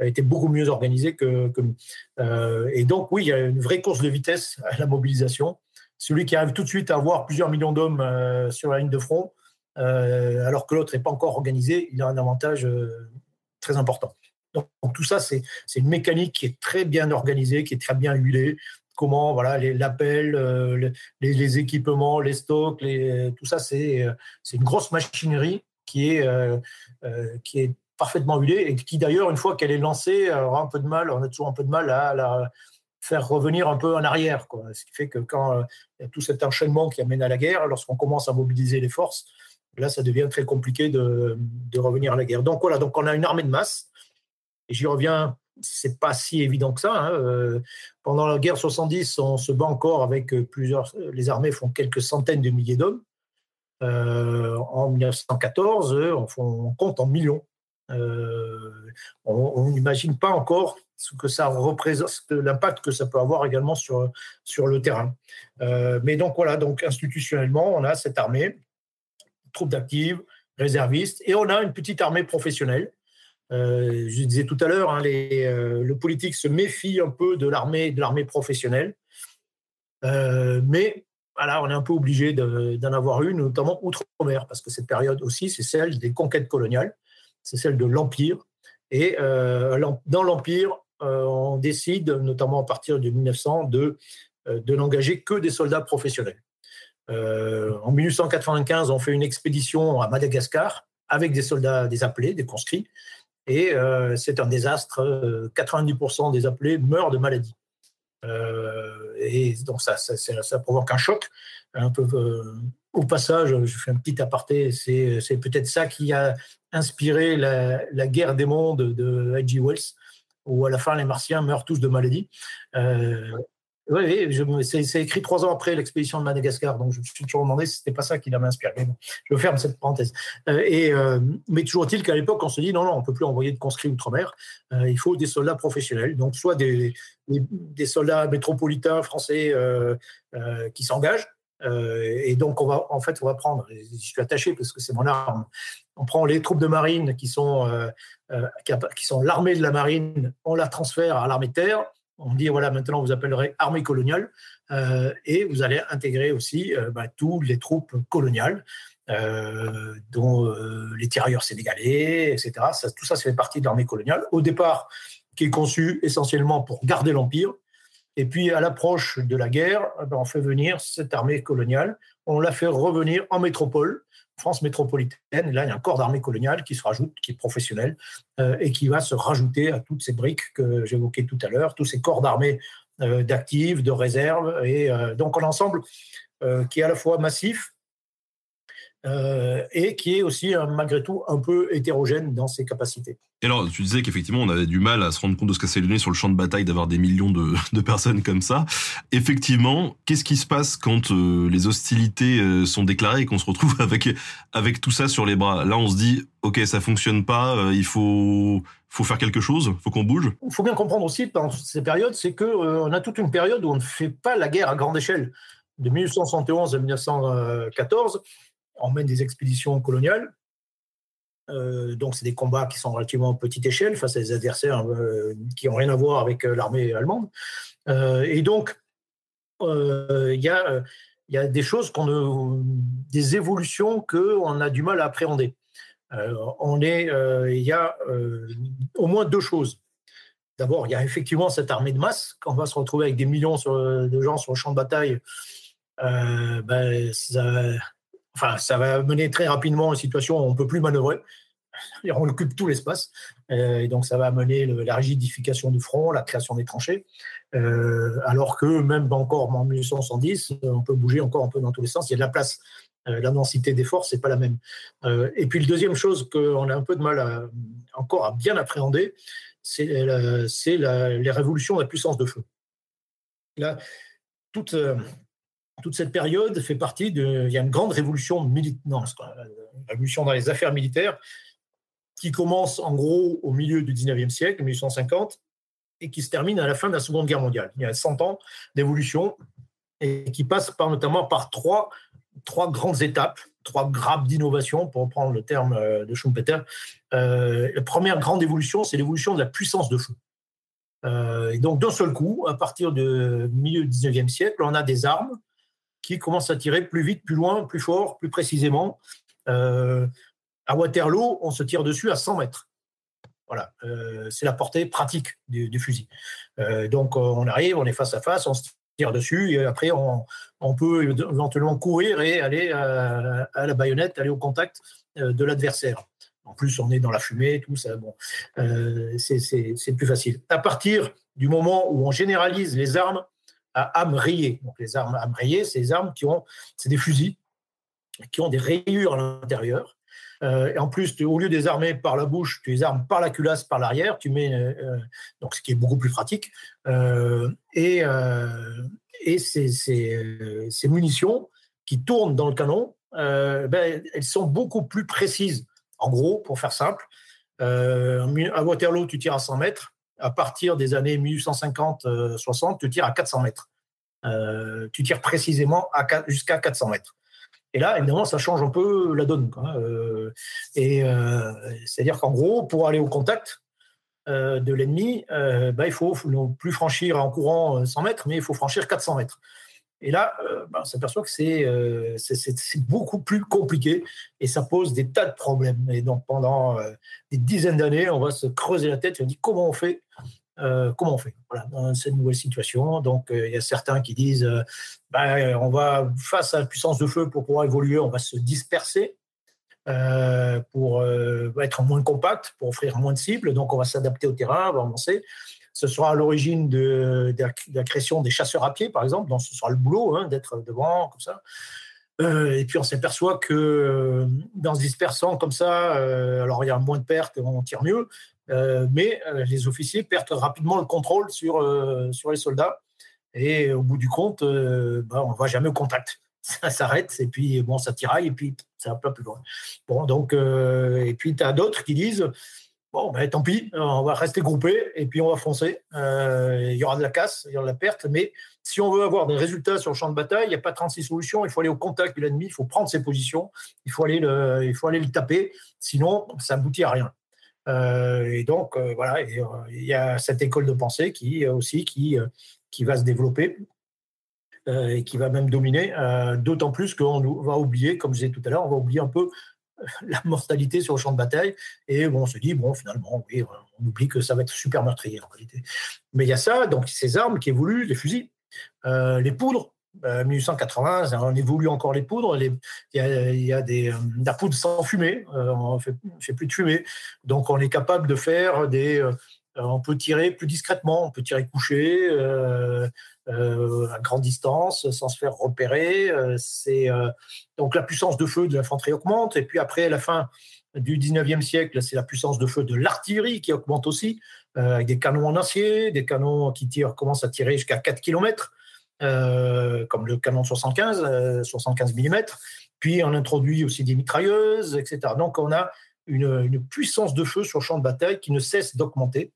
été beaucoup mieux organisé que, nous. Euh, et donc, oui, il y a une vraie course de vitesse à la mobilisation. Celui qui arrive tout de suite à avoir plusieurs millions d'hommes euh, sur la ligne de front, euh, alors que l'autre n'est pas encore organisé, il a un avantage très important. Donc, tout ça, c'est une mécanique qui est très bien organisée, qui est très bien huilée. Comment, voilà, l'appel, les, équipements, les stocks, tout ça, c'est une grosse machinerie qui est, qui est parfaitement huilée et qui d'ailleurs, une fois qu'elle est lancée, aura un peu de mal, on a toujours un peu de mal à la faire revenir un peu en arrière. Quoi. Ce qui fait que quand euh, il y a tout cet enchaînement qui amène à la guerre, lorsqu'on commence à mobiliser les forces, là, ça devient très compliqué de, de, revenir à la guerre. Donc voilà, donc on a une armée de masse, et j'y reviens, c'est pas si évident que ça. Hein. Euh, pendant la guerre 70, on se bat encore avec euh, plusieurs, les armées font quelques centaines de milliers d'hommes. en 1914, on, on compte en millions. Euh, on n'imagine pas encore ce que ça représente, l'impact que ça peut avoir également sur, sur le terrain. Euh, mais donc voilà, donc institutionnellement, on a cette armée, troupes d'actives, réservistes, et on a une petite armée professionnelle. Euh, je disais tout à l'heure, hein, le politique se méfie un peu de l'armée, de l'armée professionnelle, mais voilà, on est un peu obligé d'en avoir une, notamment outre-mer, parce que cette période aussi, c'est celle des conquêtes coloniales c'est celle de l'Empire. Et euh, dans l'Empire, euh, on décide, notamment à partir de 1900, de, euh, de n'engager que des soldats professionnels. en 1895, on fait une expédition à Madagascar avec des soldats, des appelés, des conscrits, et c'est un désastre. 90% des appelés meurent de maladie. et donc ça, ça, provoque un choc au passage, je fais un petit aparté, c'est peut-être ça qui a inspiré la, guerre des mondes de H.G. Wells, où à la fin les Martiens meurent tous de maladie. Euh, c'est écrit trois ans après l'expédition de Madagascar, donc je me suis toujours demandé si c'était pas ça qui l'avait inspiré. Je ferme cette parenthèse. Euh, et, euh, mais toujours est-il qu'à l'époque, on se dit non, non, on peut plus envoyer de conscrits outre-mer. il faut des soldats professionnels, donc soit des, des soldats métropolitains français qui s'engagent, et donc, on va, en fait, on va prendre, je suis attaché parce que c'est mon arme, on prend les troupes de marine qui sont, euh, euh, qui sont l'armée de la marine, on la transfère à l'armée de terre, on dit, voilà, maintenant vous appellerez armée coloniale, et vous allez intégrer aussi bah, toutes les troupes coloniales. dont les tirailleurs sénégalais, etc. Ça, tout ça, ça fait partie de l'armée coloniale. Au départ, qui est conçue essentiellement pour garder l'Empire. Et puis, à l'approche de la guerre, eh ben, on fait venir cette armée coloniale. On la fait revenir en métropole, France métropolitaine. Là, il y a un corps d'armée coloniale qui se rajoute, qui est professionnel, et qui va se rajouter à toutes ces briques que j'évoquais tout à l'heure, tous ces corps d'armée euh, d'actifs, de réserves, et euh, donc un ensemble euh, qui est à la fois massif et qui est aussi malgré tout un peu hétérogène dans ses capacités. Et alors, tu disais qu'effectivement, on avait du mal à se rendre compte de ce c'est donné sur le champ de bataille d'avoir des millions de, de, personnes comme ça. Effectivement, qu'est-ce qui se passe quand les hostilités sont déclarées et qu'on se retrouve avec avec tout ça sur les bras? Là, on se dit, ok, ça fonctionne pas, il faut faut faire quelque chose, faut qu'on bouge? Il faut bien comprendre aussi pendant ces périodes, c'est que euh, on a toute une période où on ne fait pas la guerre à grande échelle. De 1871 à 1914, on des expéditions coloniales. Euh, donc, c'est des combats qui sont relativement petite échelle face à des adversaires euh, qui n'ont rien à voir avec l'armée allemande. et donc, il y, y a des choses qu'on des évolutions qu'on a du mal à appréhender. Euh, on est, euh, il y a euh, au moins deux choses. D'abord, il y a effectivement cette armée de masse. Quand on va se retrouver avec des millions de gens sur le champ de bataille, ben, ça, ça va mener très rapidement à une situation où on ne peut plus manœuvrer. On occupe tout l'espace. et donc, ça va amener la rigidification du front, la création des tranchées. alors que même encore en 1810, on peut bouger encore un peu dans tous les sens. Il y a de la place euh, la densité des forces n'est pas la même. Euh, et puis, la deuxième chose qu'on a un peu de mal encore à bien appréhender, c'est les révolutions de la puissance de feu. Là, toute, euh, toute cette période fait partie de. Il y a une grande révolution militaire, révolution dans les affaires militaires, qui commence en gros au milieu du 19e siècle, 1850, et qui se termine à la fin de la Seconde Guerre mondiale. Il y a 100 ans d'évolution et qui passe par, notamment par trois trois grandes étapes, trois grappes d'innovation, pour reprendre le terme euh, de Schumpeter. Euh, la première grande évolution, c'est l'évolution de la puissance de feu. Euh, et donc, d'un seul coup, à partir du milieu du 19e siècle, on a des armes qui commencent à tirer plus vite, plus loin, plus fort, plus précisément. à Waterloo, on se tire dessus à 100 mètres. Voilà, c'est la portée pratique du, fusil. donc, on arrive, on est face à face, on se tire dessus, et après, on, peut éventuellement courir et aller à, la baïonnette, aller au contact euh, de l'adversaire. En plus, on est dans la fumée, tout ça. Bon, euh, c'est plus facile. À partir du moment où on généralise les armes à âme rayée, donc les armes âme rayée, c'est des armes qui ont, c'est des fusils qui ont des rayures à l'intérieur. Euh, en plus, au lieu des armer par la bouche, tu les armes par la culasse, par l'arrière. Tu mets donc ce qui est beaucoup plus pratique. et ces, munitions qui tournent dans le canon, euh, ben, elles sont beaucoup plus précises. En gros, pour faire simple, euh, à Waterloo, tu tires à 100 mètres. À partir des années 1850-60, tu tires à 400 mètres. Euh, tu tires précisément jusqu'à 400 mètres. Et là, évidemment, ça change un peu la donne. et c'est-à-dire qu'en gros, pour aller au contact, euh, de l'ennemi, euh, bah, il faut plus franchir en courant 100 euh, mètres, mais il faut franchir 400 mètres. Et là, bah, on s'aperçoit que c'est beaucoup plus compliqué et ça pose des tas de problèmes. Et donc, pendant des dizaines d'années, on va se creuser la tête et on dit comment on fait comment on fait? Voilà, dans cette nouvelle situation. Donc, il y a certains qui disent bah, on va, face à la puissance de feu, pour pouvoir évoluer, on va se disperser. Euh, pour euh, être moins compact, pour offrir moins de cibles. Donc, on va s'adapter au terrain, on va avancer. Ce sera à l'origine de, la création des chasseurs à pied, par exemple. Donc, ce sera le boulot hein, d'être devant, comme ça. Euh, et puis, on s'aperçoit que dans se dispersant comme ça, alors il y a moins de pertes, on tire mieux, mais les officiers perdent rapidement le contrôle sur, sur les soldats. Et au bout du compte, bah, on ne va jamais au contact ça s'arrête et puis bon, ça tiraille et puis ça va pas plus loin. Bon, donc, euh, et puis tu as d'autres qui disent bon, ben, tant pis, on va rester groupés et puis on va foncer. Euh, il y aura de la casse, il y aura de la perte, mais si on veut avoir des résultats sur le champ de bataille, il n'y a pas 36 solutions, il faut aller au contact de l'ennemi, il faut prendre ses positions, il faut aller le, il faut aller le taper, sinon ça aboutit à rien. Euh, et donc, voilà, il y a cette école de pensée qui aussi qui, qui va se développer et qui va même dominer, d'autant plus qu'on va oublier, comme je disais tout à l'heure, on va oublier un peu la mortalité sur le champ de bataille. Et bon, on se dit, bon, finalement, oui, on oublie que ça va être super meurtrier en réalité. Mais il y a ça, donc ces armes qui évoluent, les fusils, euh, les poudres. 1880, euh, on évolue encore les poudres. Il y, a, des, euh, la poudre sans fumée. on ne fait, plus de fumée. Donc, on est capable de faire des. On peut tirer plus discrètement. On peut tirer couché. Euh, à grande distance, sans se faire repérer. Euh, c'est euh, donc la puissance de feu de l'infanterie augmente. Et puis après, à la fin du 19e siècle, c'est la puissance de feu de l'artillerie qui augmente aussi, avec des canons en acier, des canons qui tirent, commencent à tirer jusqu'à 4 km, comme le canon 75, 75 mm. Puis on introduit aussi des mitrailleuses, etc. Donc on a une, une puissance de feu sur le champ de bataille qui ne cesse d'augmenter,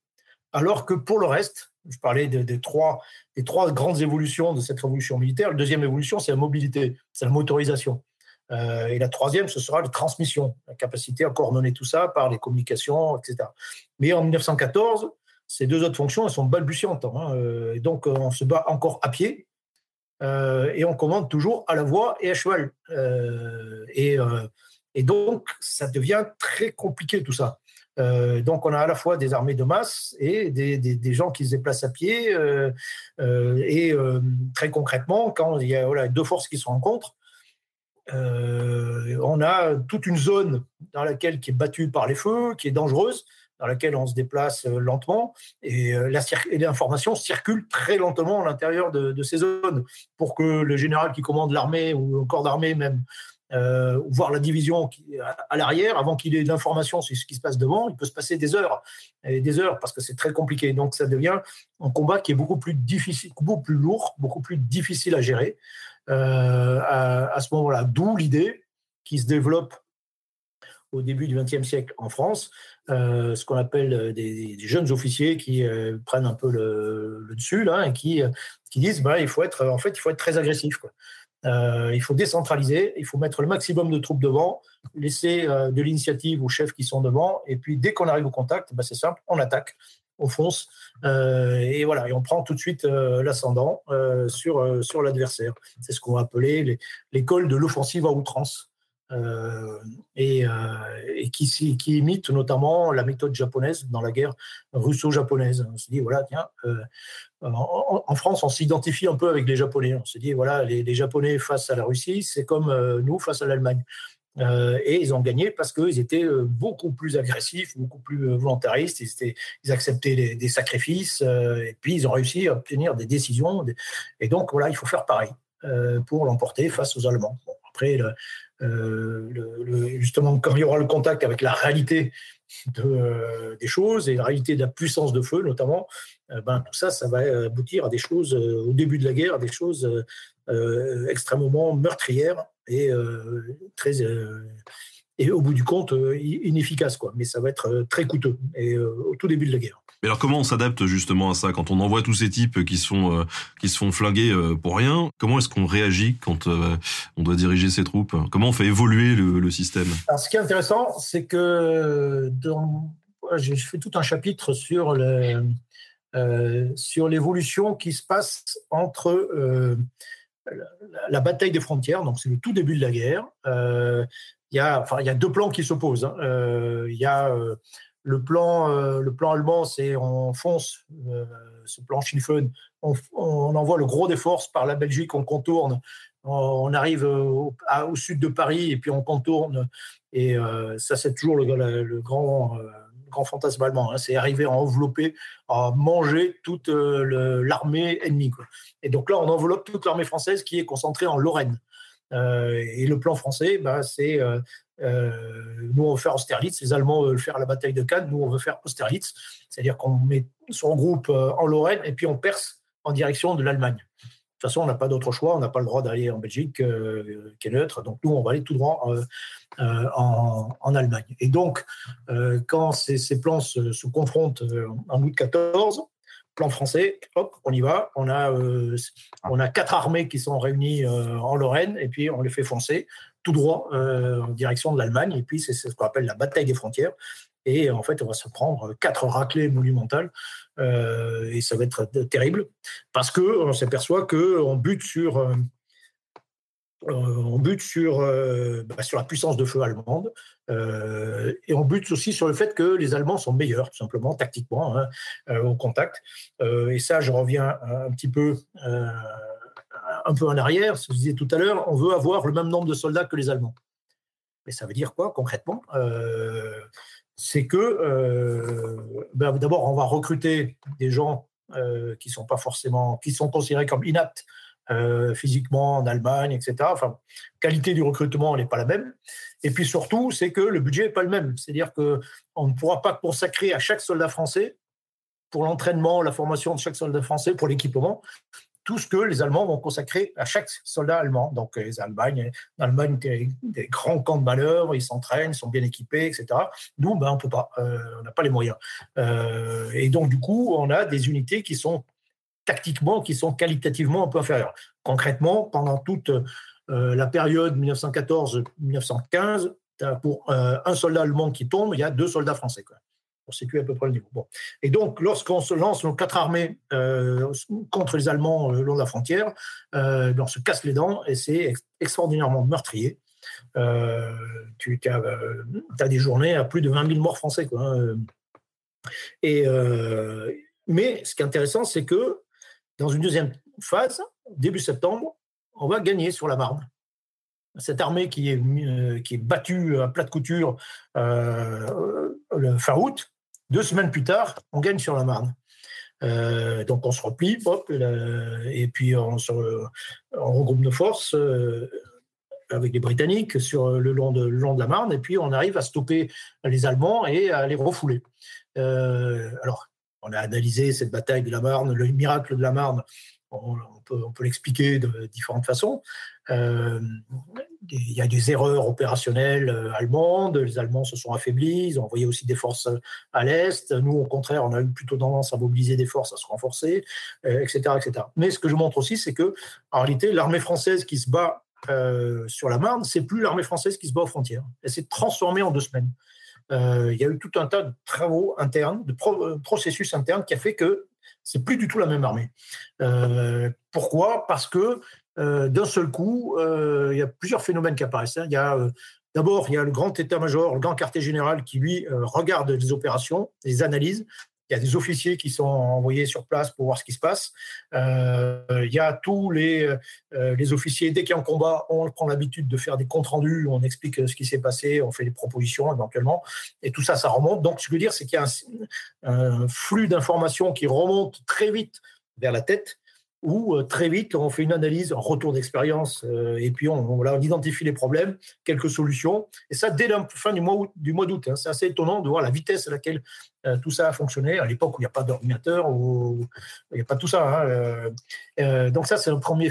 alors que pour le reste, je parlais des, trois, des trois grandes évolutions de cette révolution militaire. La deuxième évolution, c'est la mobilité, c'est la motorisation. Euh, et la troisième, ce sera la transmission, la capacité à coordonner tout ça par les communications, etc. Mais en 1914, ces deux autres fonctions, elles sont balbutiantes. Hein. Euh, et donc, on se bat encore à pied euh, et on commande toujours à la voie et à cheval. et donc, ça devient très compliqué tout ça. Euh, donc, on a à la fois des armées de masse et des, gens qui se déplacent à pied. Euh, euh, et très concrètement, quand il y a deux forces qui se rencontrent, on a toute une zone dans laquelle qui est battue par les feux, qui est dangereuse, dans laquelle on se déplace lentement, et l'information circule très lentement à l'intérieur de, de, ces zones pour que le général qui commande l'armée ou le corps d'armée même euh, voir la division à, l'arrière, avant qu'il ait de l'information sur ce qui se passe devant, il peut se passer des heures et des heures parce que c'est très compliqué. Donc ça devient un combat qui est beaucoup plus difficile, beaucoup plus lourd, beaucoup plus difficile à gérer euh, à, ce moment-là. D'où l'idée qui se développe au début du XXe siècle en France, euh, ce qu'on appelle des, jeunes officiers qui prennent un peu le, dessus là et qui, qui disent bah, il faut être en fait il faut être très agressif quoi. Euh, il faut décentraliser, il faut mettre le maximum de troupes devant, laisser euh, de l'initiative aux chefs qui sont devant, et puis dès qu'on arrive au contact, bah, c'est simple, on attaque, on fonce, euh, et voilà, et on prend tout de suite l'ascendant sur, sur l'adversaire. C'est ce qu'on va appeler l'école de l'offensive à outrance. Euh, et, euh, qui, imite notamment la méthode japonaise dans la guerre russo-japonaise. On se dit, voilà, tiens, euh, en, France, on s'identifie un peu avec les Japonais. On se dit, voilà, les, Japonais face à la Russie, c'est comme nous face à l'Allemagne. et ils ont gagné parce qu'ils étaient beaucoup plus agressifs, beaucoup plus volontaristes, ils acceptaient des sacrifices, et puis ils ont réussi à obtenir des décisions. Et donc, voilà, il faut faire pareil pour l'emporter face aux Allemands. Après, euh, justement, quand il y aura le contact avec la réalité euh, des choses et la réalité de la puissance de feu, notamment, euh, ben, tout ça, ça va aboutir à des choses, au début de la guerre, à des choses extrêmement meurtrières et très et au bout du compte inefficaces quoi. Mais ça va être très coûteux et au tout début de la guerre mais alors comment on s'adapte justement à ça quand on envoie tous ces types qui sont euh, qui se font flinguer euh, pour rien? Comment est-ce qu'on réagit quand euh, on doit diriger ces troupes? Comment on fait évoluer le, système? Alors, Ce qui est intéressant, c'est que dans... j'ai fait tout un chapitre sur le, sur l'évolution qui se passe entre la, bataille des frontières, donc c'est le tout début de la guerre. Il y a enfin il y a deux plans qui s'opposent. Hein. Il y a le plan, euh, le plan allemand, c'est on fonce, euh, ce plan Schlieffen, on, envoie le gros des forces par la Belgique, on contourne, on, arrive au, sud de Paris et puis on contourne. Et euh, ça, c'est toujours le, grand, grand fantasme allemand. Hein. c'est arriver à envelopper, à manger toute l'armée ennemie. Et donc là, on enveloppe toute l'armée française qui est concentrée en Lorraine. Et le plan français, bah, c'est euh, nous, on veut faire Austerlitz, les Allemands veulent faire la bataille de Cannes, nous, on veut faire Austerlitz, c'est-à-dire qu'on met son groupe euh, en Lorraine et puis on perce en direction de l'Allemagne. De toute façon, on n'a pas d'autre choix, on n'a pas le droit d'aller en Belgique, euh, qui est neutre, donc nous, on va aller tout droit en, Allemagne. Et donc, quand ces, plans se, confrontent en août 14, plan français, hop, on y va. On a, a quatre armées qui sont réunies en Lorraine et puis on les fait foncer tout droit en direction de l'Allemagne. Et puis c'est ce qu'on appelle la bataille des frontières. Et en fait, on va se prendre quatre raclées monumentales et ça va être terrible parce que on s'aperçoit qu'on bute sur euh, on bute sur, euh, bah, sur la puissance de feu allemande euh, et on bute aussi sur le fait que les Allemands sont meilleurs, tout simplement, tactiquement, hein, au contact. et ça, je reviens un petit peu, un peu en arrière. Je disais tout à l'heure, on veut avoir le même nombre de soldats que les Allemands. Mais ça veut dire quoi concrètement? C'est que ben, d'abord, on va recruter des gens qui sont pas forcément, qui sont considérés comme inaptes euh, physiquement en Allemagne, etc. Enfin, qualité du recrutement n'est pas la même. Et puis surtout, c'est que le budget n'est pas le même. C'est-à-dire qu'on ne pourra pas consacrer à chaque soldat français, pour l'entraînement, la formation de chaque soldat français, pour l'équipement, tout ce que les Allemands vont consacrer à chaque soldat allemand. Donc, les Allemagnes, l'Allemagne, des, grands camps de malheur, ils s'entraînent, ils sont bien équipés, etc. Nous, ben, on peut pas, euh, on n'a pas les moyens. Euh, et donc, du coup, on a des unités qui sont tactiquement qui sont qualitativement un peu inférieurs. Concrètement, pendant toute euh, la période 1914-1915, pour euh, un soldat allemand qui tombe, il y a deux soldats français. Quoi, pour situer à peu près le niveau. Bon. Et donc, lorsqu'on se lance nos quatre armées euh, contre les Allemands le long de la frontière, on se casse les dents et c'est extraordinairement meurtrier. tu as, des journées à plus de 20 000 morts français. Hein. et, mais ce qui est intéressant, c'est que dans une deuxième phase, début septembre, on va gagner sur la Marne. Cette armée qui est, euh, qui est battue à plat de couture euh, fin août, deux semaines plus tard, on gagne sur la Marne. Euh, donc on se replie, et puis on, regroupe nos forces avec les Britanniques sur le long, de, le long de la Marne, et puis on arrive à stopper les Allemands et à les refouler. alors, on a analysé cette bataille de la Marne, le miracle de la Marne. On, peut, l'expliquer de différentes façons. Euh, il y a des erreurs opérationnelles euh, allemandes. Les Allemands se sont affaiblis. Ils ont envoyé aussi des forces à l'est. Nous, au contraire, on a eu plutôt tendance à mobiliser des forces, à se renforcer, etc., euh, etc. Mais ce que je montre aussi, c'est que en réalité, l'armée française qui se bat sur la Marne, c'est plus l'armée française qui se bat aux frontières. Elle s'est transformée en deux semaines. Euh, il y a eu tout un tas de travaux internes, de euh, processus internes qui a fait que c'est plus du tout la même armée. Euh, pourquoi? Parce que d'un seul coup, il y a plusieurs phénomènes qui apparaissent. Hein. Il y a D'abord, il y a le grand état-major, le grand quartier général qui, lui, regarde les opérations, les analyses, il y a des officiers qui sont envoyés sur place pour voir ce qui se passe. Euh, il y a tous les, euh, les officiers, dès qu'il y a un combat, on prend l'habitude de faire des comptes rendus, on explique ce qui s'est passé, on fait des propositions éventuellement, et tout ça, ça remonte. Donc, ce que je veux dire, c'est qu'il y a un flux d'informations qui remonte très vite vers la tête où euh, très vite on fait une analyse, un retour d'expérience, euh, et puis on, on, identifie les problèmes, quelques solutions. Et ça, dès la fin du mois, du mois d'août. Hein. c'est assez étonnant de voir la vitesse à laquelle euh, tout ça a fonctionné, à l'époque où il n'y a pas d'ordinateur, où il n'y a pas tout ça. Hein, donc ça, c'est un premier,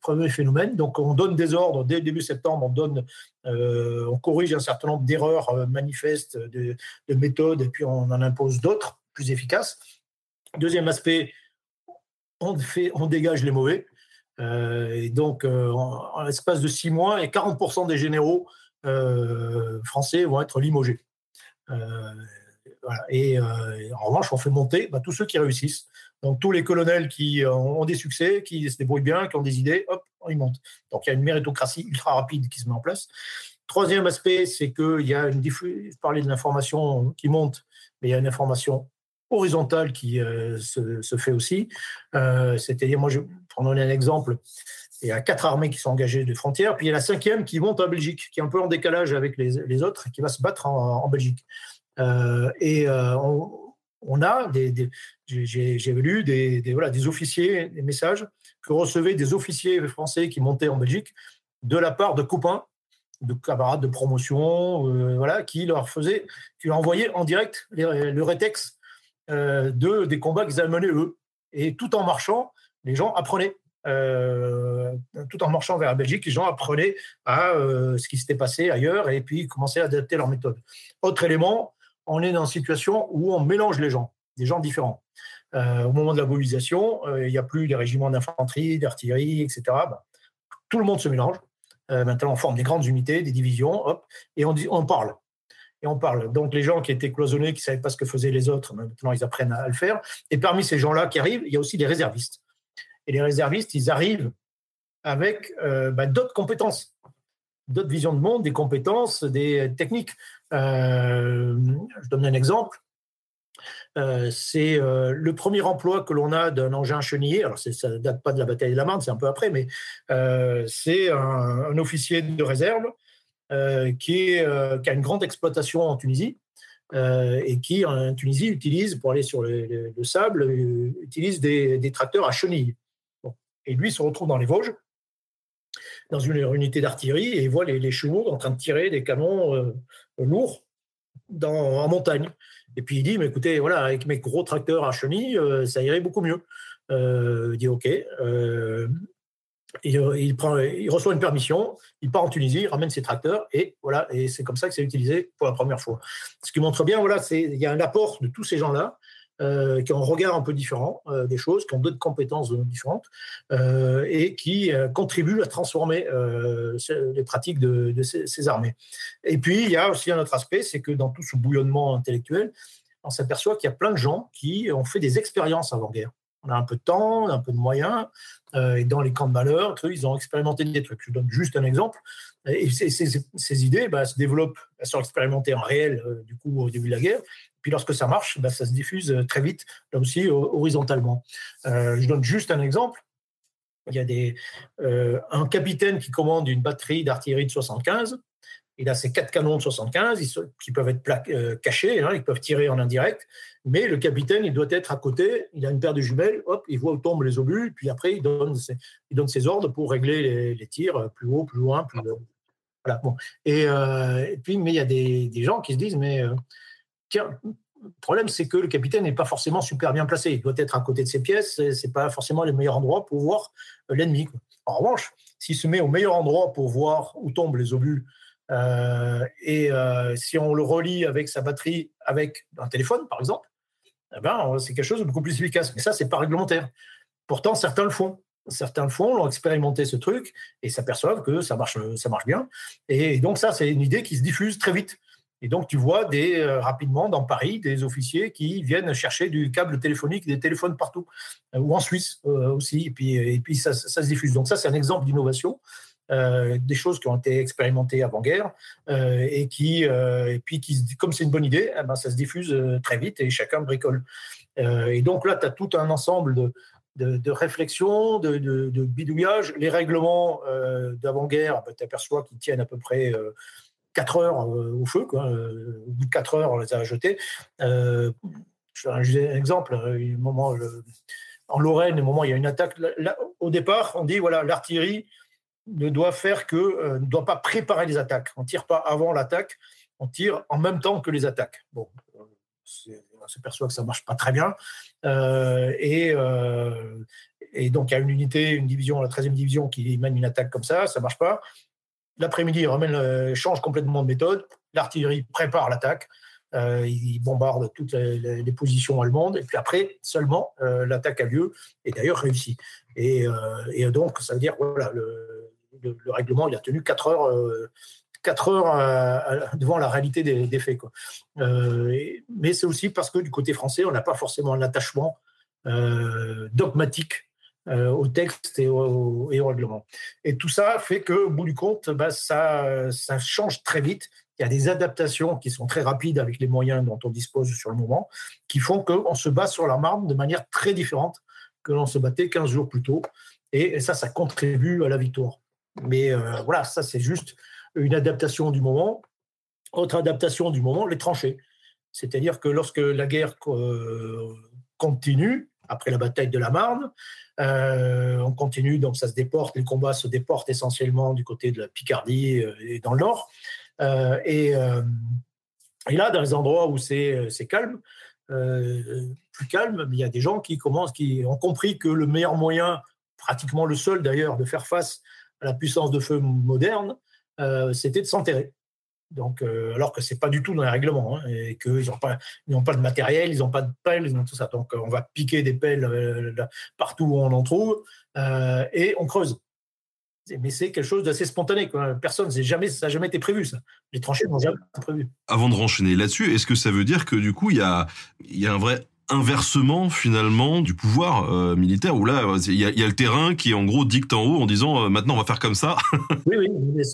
premier phénomène. Donc on donne des ordres dès le début septembre, on, donne, on corrige un certain nombre d'erreurs manifestes, de méthodes, et puis on en impose d'autres plus efficaces. Deuxième aspect, on, dégage les mauvais. Euh, et donc, euh, en, l'espace de six mois, et 40% des généraux euh, français vont être limogés. Et en revanche, on fait monter bah, tous ceux qui réussissent. Donc, tous les colonels qui ont, des succès, qui se débrouillent bien, qui ont des idées, hop, ils montent. Donc, il y a une méritocratie ultra rapide qui se met en place. Troisième aspect, c'est qu'il y a une diffusion, parler de l'information qui monte, mais il y a une information horizontale qui euh, se, fait aussi. Euh, c'est-à-dire, moi, je prends un exemple. Il y a quatre armées qui sont engagées de frontières, puis il y a la cinquième qui monte en Belgique, qui est un peu en décalage avec les, autres, qui va se battre en, Belgique. Euh, et on, a des, j'ai lu des, voilà, des officiers, des messages que recevaient des officiers français qui montaient en Belgique de la part de copains de camarades de promotion, voilà, qui leur faisaient, qui leur envoyaient en direct le rétex de, des combats qu'ils avaient menés eux. Et tout en marchant, les gens apprenaient. Euh, tout en marchant vers la Belgique, les gens apprenaient à euh, ce qui s'était passé ailleurs et puis commençaient à adapter leur méthode. Autre élément, on est dans une situation où on mélange les gens, des gens différents. au moment de la mobilisation, il n'y a plus des régiments d'infanterie, d'artillerie, etc. tout le monde se mélange. maintenant, on forme des grandes unités, des divisions, hop, et on parle et on parle. Donc les gens qui étaient cloisonnés, qui ne savaient pas ce que faisaient les autres, maintenant ils apprennent à, le faire. Et parmi ces gens-là qui arrivent, il y a aussi des réservistes. Et les réservistes, ils arrivent avec euh, bah, d'autres compétences, d'autres visions de monde, des compétences, des techniques. Euh, je donne un exemple. Euh, c'est le premier emploi que l'on a d'un engin chenillé. Alors, ça ne date pas de la bataille de la Marne, c'est un peu après, mais c'est un, officier de réserve qui, euh, qui, a une grande exploitation en Tunisie euh, et qui, en Tunisie, utilise, pour aller sur le, sable, utilise des, tracteurs à chenilles. Et lui se retrouve dans les Vosges, dans une unité d'artillerie, et voit les, les chevaux en train de tirer des canons lourds en montagne. Et puis il dit, mais écoutez, voilà, avec mes gros tracteurs à chenilles, ça irait beaucoup mieux. il dit, OK. Euh, il, prend, il reçoit une permission, il part en Tunisie, il ramène ses tracteurs et voilà, et c'est comme ça que c'est utilisé pour la première fois. Ce qui montre bien, voilà, c'est il y a un apport de tous ces gens-là euh, qui ont un regard un peu différent euh, des choses, qui ont d'autres compétences différentes et qui contribuent à transformer les pratiques de, ces, armées. Et puis il y a aussi un autre aspect, c'est que dans tout ce bouillonnement intellectuel, on s'aperçoit qu'il y a plein de gens qui ont fait des expériences avant-guerre on a un peu de temps, un peu de moyens, euh, et dans les camps de malheur, ils ont expérimenté des trucs. Je donne juste un exemple. Et ces, idées bah, se développent, elles sont expérimentées en réel, euh, du coup, au début de la guerre. Puis lorsque ça marche, bah, ça se diffuse euh, très vite, là aussi, horizontalement. je donne juste un exemple. Il y a des, un capitaine qui commande une batterie d'artillerie de 75 il a ses quatre canons de 75 qui peuvent être euh, cachés, hein, ils peuvent tirer en indirect, mais le capitaine, il doit être à côté, il a une paire de jumelles, hop, il voit où tombent les obus, puis après, il donne ses, il donne ses ordres pour régler les, tirs plus haut, plus loin, plus Voilà, bon. Euh, et, puis, mais il y a des, gens qui se disent, mais euh, tiens, le problème, c'est que le capitaine n'est pas forcément super bien placé. Il doit être à côté de ses pièces. Ce n'est pas forcément le meilleur endroit pour voir l'ennemi. En revanche, s'il se met au meilleur endroit pour voir où tombent les obus euh, et euh, si on le relie avec sa batterie, avec un téléphone, par exemple, eh ben, c'est quelque chose de beaucoup plus efficace. Mais ça, c'est pas réglementaire. Pourtant, certains le font. Certains le font, l'ont expérimenté ce truc et s'aperçoivent que ça marche, ça marche bien. Et donc ça, c'est une idée qui se diffuse très vite. Et donc tu vois euh, rapidement dans Paris des officiers qui viennent chercher du câble téléphonique, des téléphones partout, ou en Suisse aussi. Et puis, et puis ça, se diffuse. Donc ça, c'est un exemple d'innovation. Euh, des choses qui ont été expérimentées avant-guerre euh, et qui, euh, puis qui, comme c'est une bonne idée, eh ben, ça se diffuse très vite et chacun bricole. et donc là, tu as tout un ensemble de, de, réflexions, de, de, bidouillage. Les règlements d'avant-guerre, ben, tu aperçois qu'ils tiennent à peu près 4 heures au feu. Quoi. Au bout de 4 heures, on les a jetés. je vais un exemple. moment, en Lorraine, au moment il y a une attaque, au départ, on dit voilà, l'artillerie ne doit faire que euh, ne doit pas préparer les attaques. On tire pas avant l'attaque, on tire en même temps que les attaques. Bon, on s'aperçoit que ça marche pas très bien. Euh, et, euh, et, donc il y a une unité, une division, la 13e division qui mène une attaque comme ça, ça marche pas. L'après-midi, il change complètement de méthode. L'artillerie prépare l'attaque. Il bombarde toutes les, positions allemandes, et puis après, seulement, l'attaque a lieu, et d'ailleurs réussit. Et, et, donc, ça veut dire, voilà, le, le, règlement, il a tenu 4 heures, 4 euh, heures euh, devant la réalité des, faits. Quoi. Euh, mais c'est aussi parce que du côté français, on n'a pas forcément un attachement dogmatique au texte et au, règlement. Et tout ça fait qu'au bout du compte, bah, ça, ça change très vite. Il y a des adaptations qui sont très rapides avec les moyens dont on dispose sur le moment, qui font qu'on se bat sur la Marne de manière très différente que l'on se battait 15 jours plus tôt. Et ça, ça contribue à la victoire. Mais euh, voilà, ça c'est juste une adaptation du moment. Autre adaptation du moment, les tranchées. C'est-à-dire que lorsque la guerre euh, continue, après la bataille de la Marne, euh, on continue, donc ça se déporte, les combats se déportent essentiellement du côté de la Picardie et dans le nord. Et, et, là, dans les endroits où c'est calme, plus calme, il y a des gens qui commencent, qui ont compris que le meilleur moyen, pratiquement le seul d'ailleurs, de faire face la puissance de feu moderne, euh, c'était de s'enterrer. Donc, alors que c'est pas du tout dans les règlements, hein, et qu'ils n'ont pas de matériel, ils n'ont pas de pelles, ils ont tout ça. Donc, on va piquer des pelles partout où on en trouve et on creuse mais c'est quelque chose d'assez spontané. Quoi. Personne, jamais, ça n'a jamais été prévu, ça. Les tranchées n'ont jamais été prévues. Avant de renchaîner là-dessus, est-ce que ça veut dire que du coup, il y a, y a un vrai inversement finalement du pouvoir euh, militaire où là il y, a, le terrain qui en gros dicte en haut en disant euh, maintenant on va faire comme ça. oui oui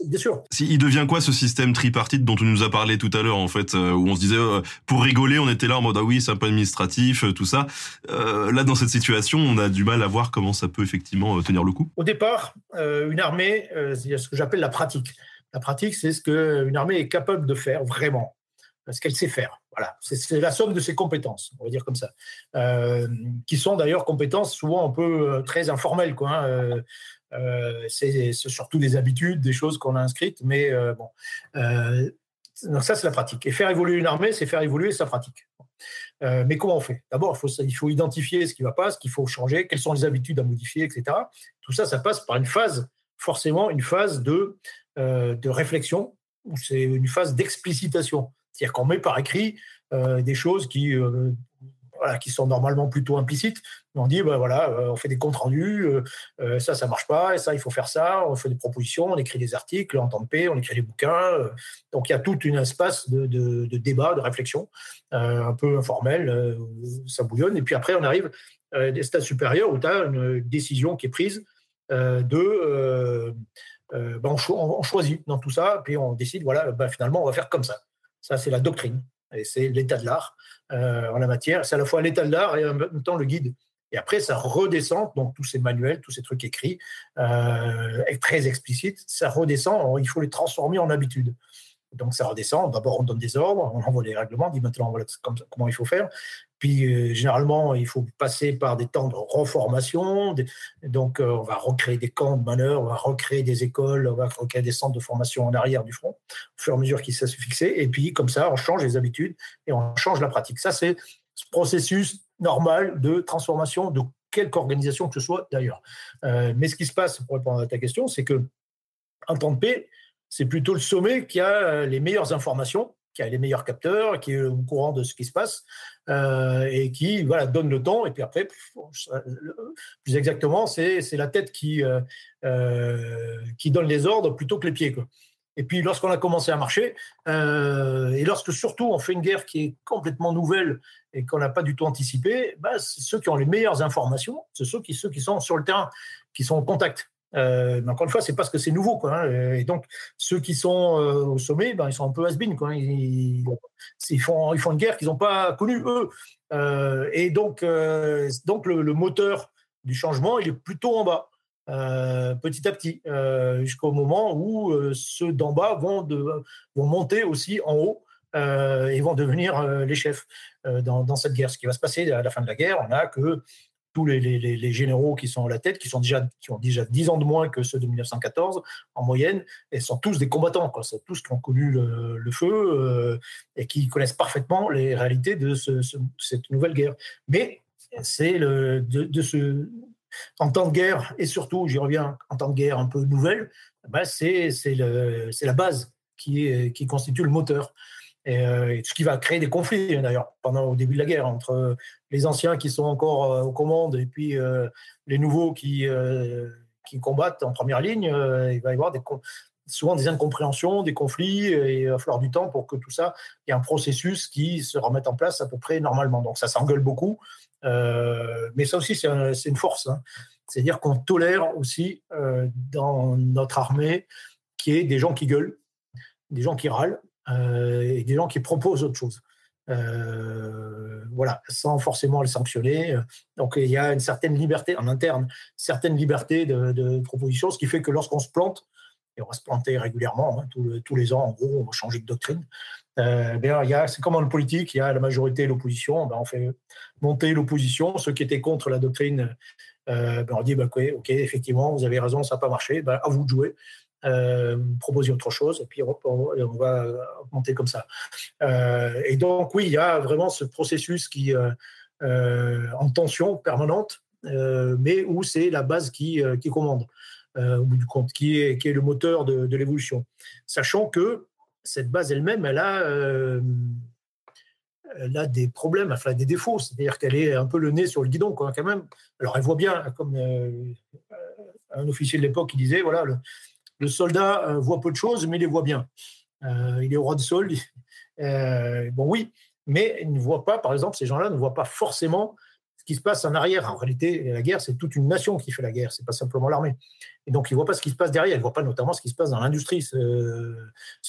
bien sûr. Si, il devient quoi ce système tripartite dont tu nous as parlé tout à l'heure en fait euh, où on se disait pour rigoler on était là en mode ah oui c'est un peu administratif tout ça. là dans cette situation on a du mal à voir comment ça peut effectivement tenir le coup. Au départ une armée il y a ce que j'appelle la pratique. La pratique c'est ce qu'une armée est capable de faire vraiment ce qu'elle sait faire. Voilà, c'est la somme de ses compétences, on va dire comme ça, euh, qui sont d'ailleurs compétences souvent un peu euh, très informelles, quoi. Hein, euh, c'est surtout des habitudes, des choses qu'on a inscrites, mais bon, donc ça c'est la pratique. Et faire évoluer une armée, c'est faire évoluer sa pratique. mais comment on fait? D'abord, il faut, identifier ce qui ne va pas, ce qu'il faut changer, quelles sont les habitudes à modifier, etc. Tout ça, ça passe par une phase, forcément, une phase de, de réflexion, c'est une phase d'explicitation. C'est-à-dire qu'on met par écrit euh, des choses qui, euh, qui sont normalement plutôt implicites. On dit, ben voilà, euh, on fait des comptes rendus, ça, ça marche pas, et ça, il faut faire ça. On fait des propositions, on écrit des articles en temps de paix, on écrit des bouquins. donc il y a tout un espace de, de, débat, de réflexion, un peu informel, ça bouillonne. Et puis après, on arrive à des stades supérieurs où tu as une décision qui est prise de. Ben on, choisit dans tout ça, puis on décide, voilà, ben finalement, on va faire comme ça. Ça, c'est la doctrine. Et c'est l'état de l'art euh, en la matière. C'est à la fois l'état de l'art et en même temps le guide. Et après, ça redescend, donc tous ces manuels, tous ces trucs écrits, euh, très explicites, ça redescend, il faut les transformer en habitude. Donc ça redescend, d'abord on donne des ordres, on envoie les règlements, on dit maintenant voilà comment il faut faire. Puis euh, généralement, il faut passer par des temps de reformation. donc euh, on va recréer des camps de manœuvre, on va recréer des écoles, on va recréer des centres de formation en arrière du front, au fur et à mesure qu'ils se fixer. Et puis comme ça, on change les habitudes et on change la pratique. Ça, c'est ce processus normal de transformation de quelque organisation que ce soit d'ailleurs. Euh, mais ce qui se passe, pour répondre à ta question, c'est que en temps de paix, c'est plutôt le sommet qui a les meilleures informations qui a les meilleurs capteurs, qui est au courant de ce qui se passe euh, et qui voilà, donne le temps. Et puis après, plus exactement, c'est la tête qui, euh, euh, qui donne les ordres plutôt que les pieds. Et puis lorsqu'on a commencé à marcher, et lorsque surtout on fait une guerre qui est complètement nouvelle et qu'on n'a pas du tout anticipé, bah, ceux qui ont les meilleures informations, c'est ceux qui, ceux qui sont sur le terrain, qui sont en contact. Euh, mais encore une fois, c'est parce que c'est nouveau. Quoi, hein. Et donc, ceux qui sont euh, au sommet, ben, ils sont un peu has quoi. Ils, ils, font, une guerre qu'ils n'ont pas connue, eux. Euh, et donc, donc le, moteur du changement, il est plutôt en bas, petit à petit, jusqu'au moment où ceux d'en bas vont, de, vont monter aussi en haut et vont devenir les chefs dans, cette guerre. Ce qui va se passer à la fin de la guerre, on a que tous les, généraux qui sont à la tête, qui, sont déjà, qui ont déjà 10 ans de moins que ceux de 1914 en moyenne, et sont tous des combattants, quoi. tous qui ont connu le, feu euh, et qui connaissent parfaitement les réalités de cette nouvelle guerre. Mais c'est de, ce, en temps de guerre, et surtout, j'y reviens, en temps de guerre un peu nouvelle, bah c'est la base qui constitue le moteur. Euh, ce qui va créer des conflits hein, d'ailleurs pendant au début de la guerre entre les anciens qui sont encore euh, aux commandes et puis euh, les nouveaux qui qui combattent en première ligne. il va y avoir souvent des incompréhensions, des conflits, et il va falloir du temps pour que tout ça ait un processus qui se remette en place à peu près normalement. Donc ça s'engueule beaucoup, mais ça aussi c'est une force. Hein. C'est-à-dire qu'on tolère aussi dans notre armée qu'il y ait des gens qui gueulent, des gens qui râlent, euh, et des gens qui proposent autre chose. Euh, voilà, sans forcément les sanctionner. Donc il y a une certaine liberté en interne, certaine liberté de, proposition, ce qui fait que lorsqu'on se plante, et on va se planter régulièrement, hein, tous, les ans, en gros, on va changer de doctrine. Euh, ben, c'est comme en politique, il y a la majorité et l'opposition. Ben, on fait monter l'opposition. Ceux qui étaient contre la doctrine, ben, on dit ben, ok, effectivement, vous avez raison, ça n'a pas marché. Ben, à vous de jouer euh, proposer autre chose, et puis on, va augmenter comme ça. Euh, et donc, oui, il y a vraiment ce processus qui euh, euh en tension permanente, mais où c'est la base qui, commande, au bout du compte, qui est, le moteur de, l'évolution. Sachant que cette base elle-même, elle a, des problèmes, enfin des défauts, c'est-à-dire qu'elle est un peu le nez sur le guidon quand même. Alors elle voit bien, comme un officier de l'époque qui disait, voilà, soldat voit peu de choses, mais il les voit bien. il est au roi de sol. bon oui, mais il ne voit pas, par exemple, ces gens-là ne voient pas forcément qui se passe en arrière. En réalité, la guerre, c'est toute une nation qui fait la guerre, c'est pas simplement l'armée. Et donc, ils ne voient pas ce qui se passe derrière, ils ne voient pas notamment ce qui se passe dans l'industrie, ce,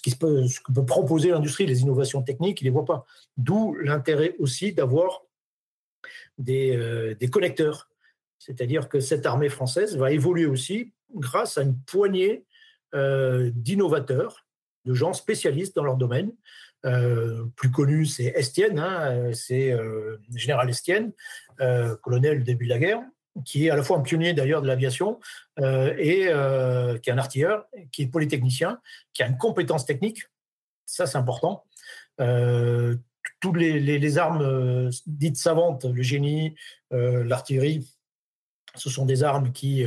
qui se ce que peut proposer l'industrie, les innovations techniques, ils ne les voient pas. D'où l'intérêt aussi d'avoir des, euh, des connecteurs. C'est-à-dire que cette armée française va évoluer aussi grâce à une poignée euh, d'innovateurs, de gens spécialistes dans leur domaine, euh, plus connu, c'est Estienne, hein, c'est euh, général Estienne, euh, colonel du début de la guerre, qui est à la fois un pionnier d'ailleurs de l'aviation et qui est un artilleur, qui est polytechnicien, qui a une compétence technique. Ça, c'est important. toutes les, armes dites savantes, le génie, l'artillerie, ce sont des armes qui,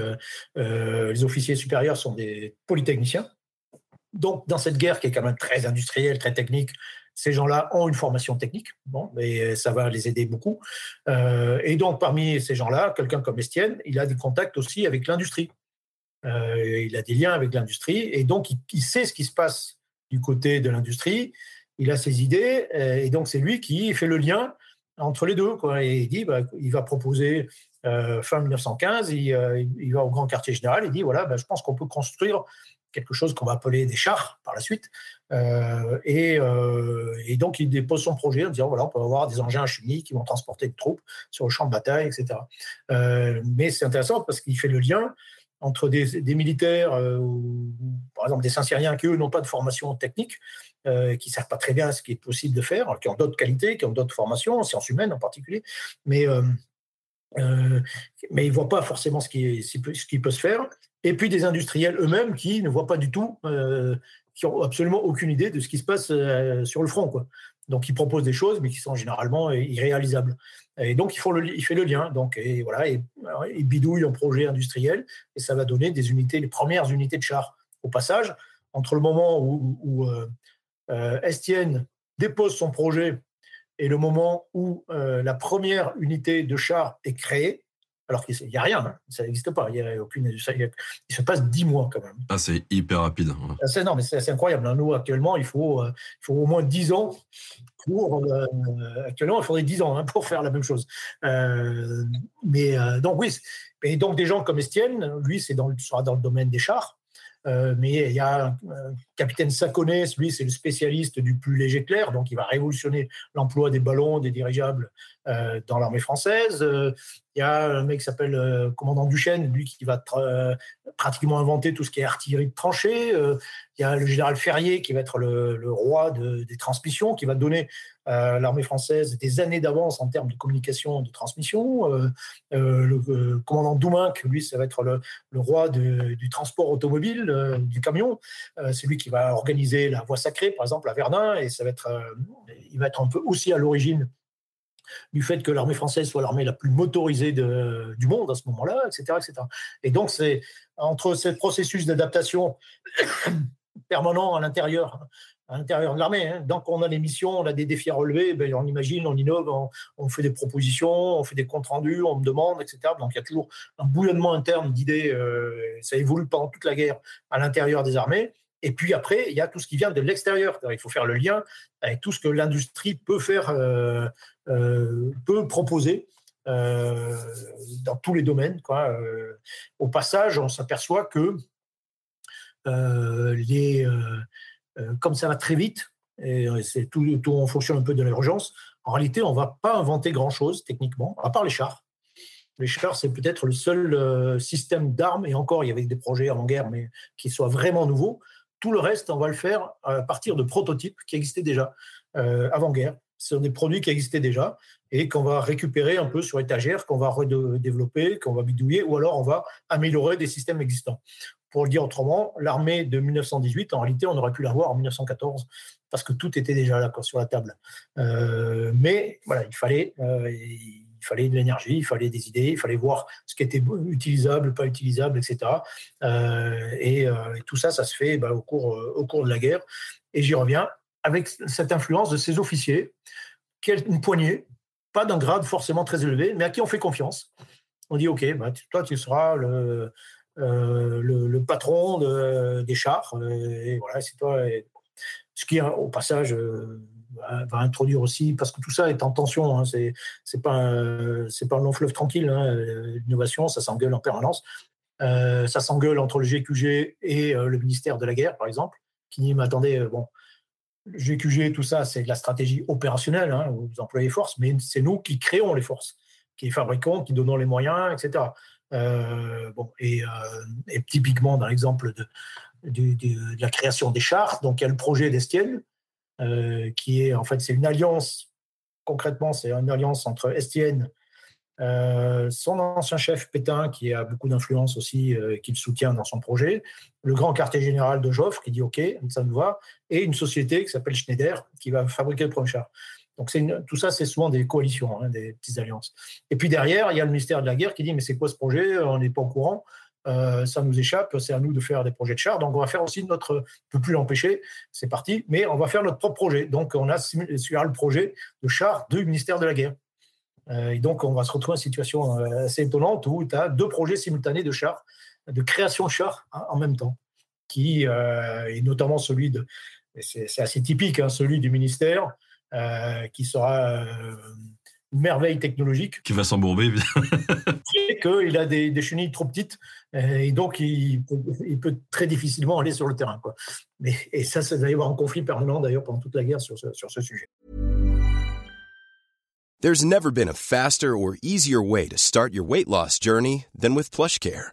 les officiers supérieurs sont des polytechniciens. Donc, dans cette guerre qui est quand même très industrielle, très technique, ces gens-là ont une formation technique, bon, et ça va les aider beaucoup. Euh, et donc, parmi ces gens-là, quelqu'un comme Estienne, il a des contacts aussi avec l'industrie. Euh, il a des liens avec l'industrie, et donc il, sait ce qui se passe du côté de l'industrie. Il a ses idées, euh, et donc c'est lui qui fait le lien entre les deux. Et il dit, bah, il va proposer fin 1915, il, il, va au grand quartier général, il dit voilà, bah, je pense qu'on peut construire quelque chose qu'on va appeler des chars par la suite. Euh, euh, et, donc, il dépose son projet en disant voilà, on peut avoir des engins chimiques qui vont transporter des troupes sur le champ de bataille, etc. Euh, mais c'est intéressant parce qu'il fait le lien entre des, militaires, ou, par exemple des Saint-Syriens qui, eux, n'ont pas de formation technique, qui ne savent pas très bien ce qui est possible de faire, qui ont d'autres qualités, qui ont d'autres formations, en sciences humaines en particulier, mais, mais ils ne voient pas forcément ce qui, ce qui peut se faire et puis des industriels eux-mêmes qui ne voient pas du tout, euh, qui ont absolument aucune idée de ce qui se passe euh, sur le front. Donc ils proposent des choses, mais qui sont généralement irréalisables. Et donc il, faut le, il fait le lien. Donc voilà, et, il bidouille un projet industriel, et ça va donner des unités, les premières unités de chars. Au passage, entre le moment où, euh, Estienne dépose son projet et le moment où la première unité de chars est créée, alors qu'il n'y a rien, hein. ça n'existe pas. Il y a aucune, il se passe dix mois quand même. Ah, c'est hyper rapide. Ah, c'est, non, mais c'est, incroyable. Hein. Nous, actuellement, il faut, euh, il faut au moins dix ans pour. Euh, actuellement, il faudrait dix ans hein, pour faire la même chose. Euh, mais donc, oui. Et donc, des gens comme Estienne, lui, c'est dans, sera dans le domaine des chars. mais il y a un, capitaine Saconnet, lui, c'est le spécialiste du plus léger clair, donc il va révolutionner l'emploi des ballons, des dirigeables dans l'armée française. Il y a un mec qui s'appelle euh, commandant Duchesne, lui qui va euh, pratiquement inventer tout ce qui est artillerie de tranchée. Euh, il y a le général Ferrier qui va être le, roi des transmissions, qui va donner à l'armée française des années d'avance en termes de communication de transmission. le commandant Douminc, lui, ça va être le, roi du transport automobile, du camion. C'est lui qui va organiser la voie sacrée, par exemple, à Verdun, et ça va être, il va être un peu aussi à l'origine du fait que l'armée française soit l'armée la plus motorisée du monde à ce moment-là, etc., etc. Et donc, c'est entre ce processus d'adaptation permanent à l'intérieur, à l'intérieur de l'armée. Hein. Donc, on a des missions, on a des défis à relever, ben, on imagine, on innove, on, fait des propositions, on fait des comptes rendus, on me demande, etc. Donc, il y a toujours un bouillonnement interne d'idées. Euh, ça évolue pendant toute la guerre à l'intérieur des armées. Et puis après, il y a tout ce qui vient de l'extérieur. Il faut faire le lien avec tout ce que l'industrie peut faire, euh, euh, peut proposer euh, dans tous les domaines. Au passage, on s'aperçoit que les, comme ça va très vite, et c'est tout, tout, on fonctionne un peu de l'urgence, en réalité, on ne va pas inventer grand-chose techniquement, à part les chars. Les chars, c'est peut-être le seul système d'armes, et encore, il y avait des projets avant-guerre, mais qui soient vraiment nouveaux, tout le reste, on va le faire à partir de prototypes qui existaient déjà euh, avant-guerre. Ce sont des produits qui existaient déjà et qu'on va récupérer un peu sur étagère, qu'on va redévelopper, qu'on va bidouiller, ou alors on va améliorer des systèmes existants. Pour le dire autrement, l'armée de 1918, en réalité, on aurait pu l'avoir en 1914 parce que tout était déjà là sur la table. Euh, mais voilà, il fallait, euh, il fallait de l'énergie, il fallait des idées, il fallait voir ce qui était utilisable, pas utilisable, etc. Euh, euh, et, tout ça, ça se fait bah, au, cours, euh, au cours de la guerre. Et j'y reviens avec cette influence de ces officiers, une poignée, pas d'un grade forcément très élevé, mais à qui on fait confiance. On dit, OK, bah, toi, tu seras le, le, patron des chars, et voilà, c'est toi. ce qui, au passage, va, introduire aussi, parce que tout ça est en tension, hein, c'est, pas, c'est pas un long fleuve tranquille, hein, l'innovation, ça s'engueule en permanence. ça s'engueule entre le GQG et le ministère de la Guerre, par exemple, qui dit, mais attendez, bon, GQG, tout ça, c'est de la stratégie opérationnelle, hein, vous employez les forces, mais c'est nous qui créons les forces, qui fabriquons, qui donnons les moyens, etc. Euh, bon, et, euh, typiquement, dans l'exemple de, la création des chars, donc il y a le projet d'Estienne, euh, qui est en fait, c'est une alliance, concrètement, c'est une alliance entre Estienne, son ancien chef Pétain, qui a beaucoup d'influence aussi, qui le soutient dans son projet, le grand quartier général de Joffre, qui dit OK, ça nous va, et une société qui s'appelle Schneider, qui va fabriquer le premier char. Donc tout ça, c'est souvent des coalitions, hein, des petites alliances. Et puis derrière, il y a le ministère de la Guerre qui dit mais c'est quoi ce projet? On n'est pas au courant. Euh, ça nous échappe, c'est à nous de faire des projets de chars. Donc, on va faire aussi notre. On ne peut plus l'empêcher, c'est parti, mais on va faire notre propre projet. Donc, on a le projet de chars du ministère de la Guerre. Euh, et donc, on va se retrouver dans une situation euh, assez étonnante où tu as deux projets simultanés de chars, de création de chars hein, en même temps, qui, et notamment celui de. C'est assez typique, hein, celui du ministère, euh, qui sera euh, merveille technologique. Qui va s'embourber. et qu'il a des, des, chenilles trop petites euh, et donc il, il, peut très difficilement aller sur le terrain. Quoi. Mais, et ça, ça va y avoir un conflit permanent d'ailleurs pendant toute la guerre sur ce, sur ce sujet. There's never been a faster or easier way to start your weight loss journey than with PlushCare.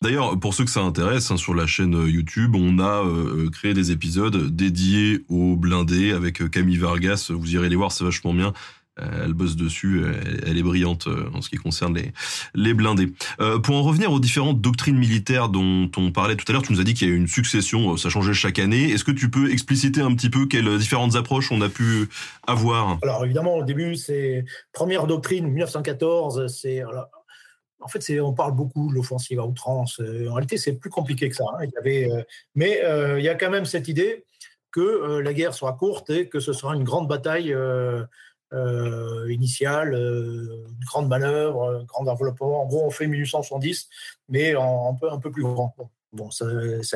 D'ailleurs, pour ceux que ça intéresse, hein, sur la chaîne euh, YouTube, on a euh, euh, créé des épisodes dédiés aux blindés avec Camille Vargas. Vous irez les voir, c'est vachement bien. elle bosse dessus, elle, est brillante en ce qui concerne les, les blindés. pour en revenir aux différentes doctrines militaires dont on parlait tout à l'heure, tu nous as dit qu'il y a une succession, ça changeait chaque année. Est-ce que tu peux expliciter un petit peu quelles différentes approches on a pu avoir? Alors évidemment, au début, c'est première doctrine 1914, c'est en fait, on parle beaucoup de l'offensive à outrance. Euh, en réalité, c'est plus compliqué que ça. Hein. Il y avait, euh, mais euh, il y a quand même cette idée que la guerre sera courte et que ce sera une grande bataille initiale, une grande manœuvre, un grand enveloppement. En gros, on fait 1870, mais en, un, peu, un peu plus grand. Bon, ça,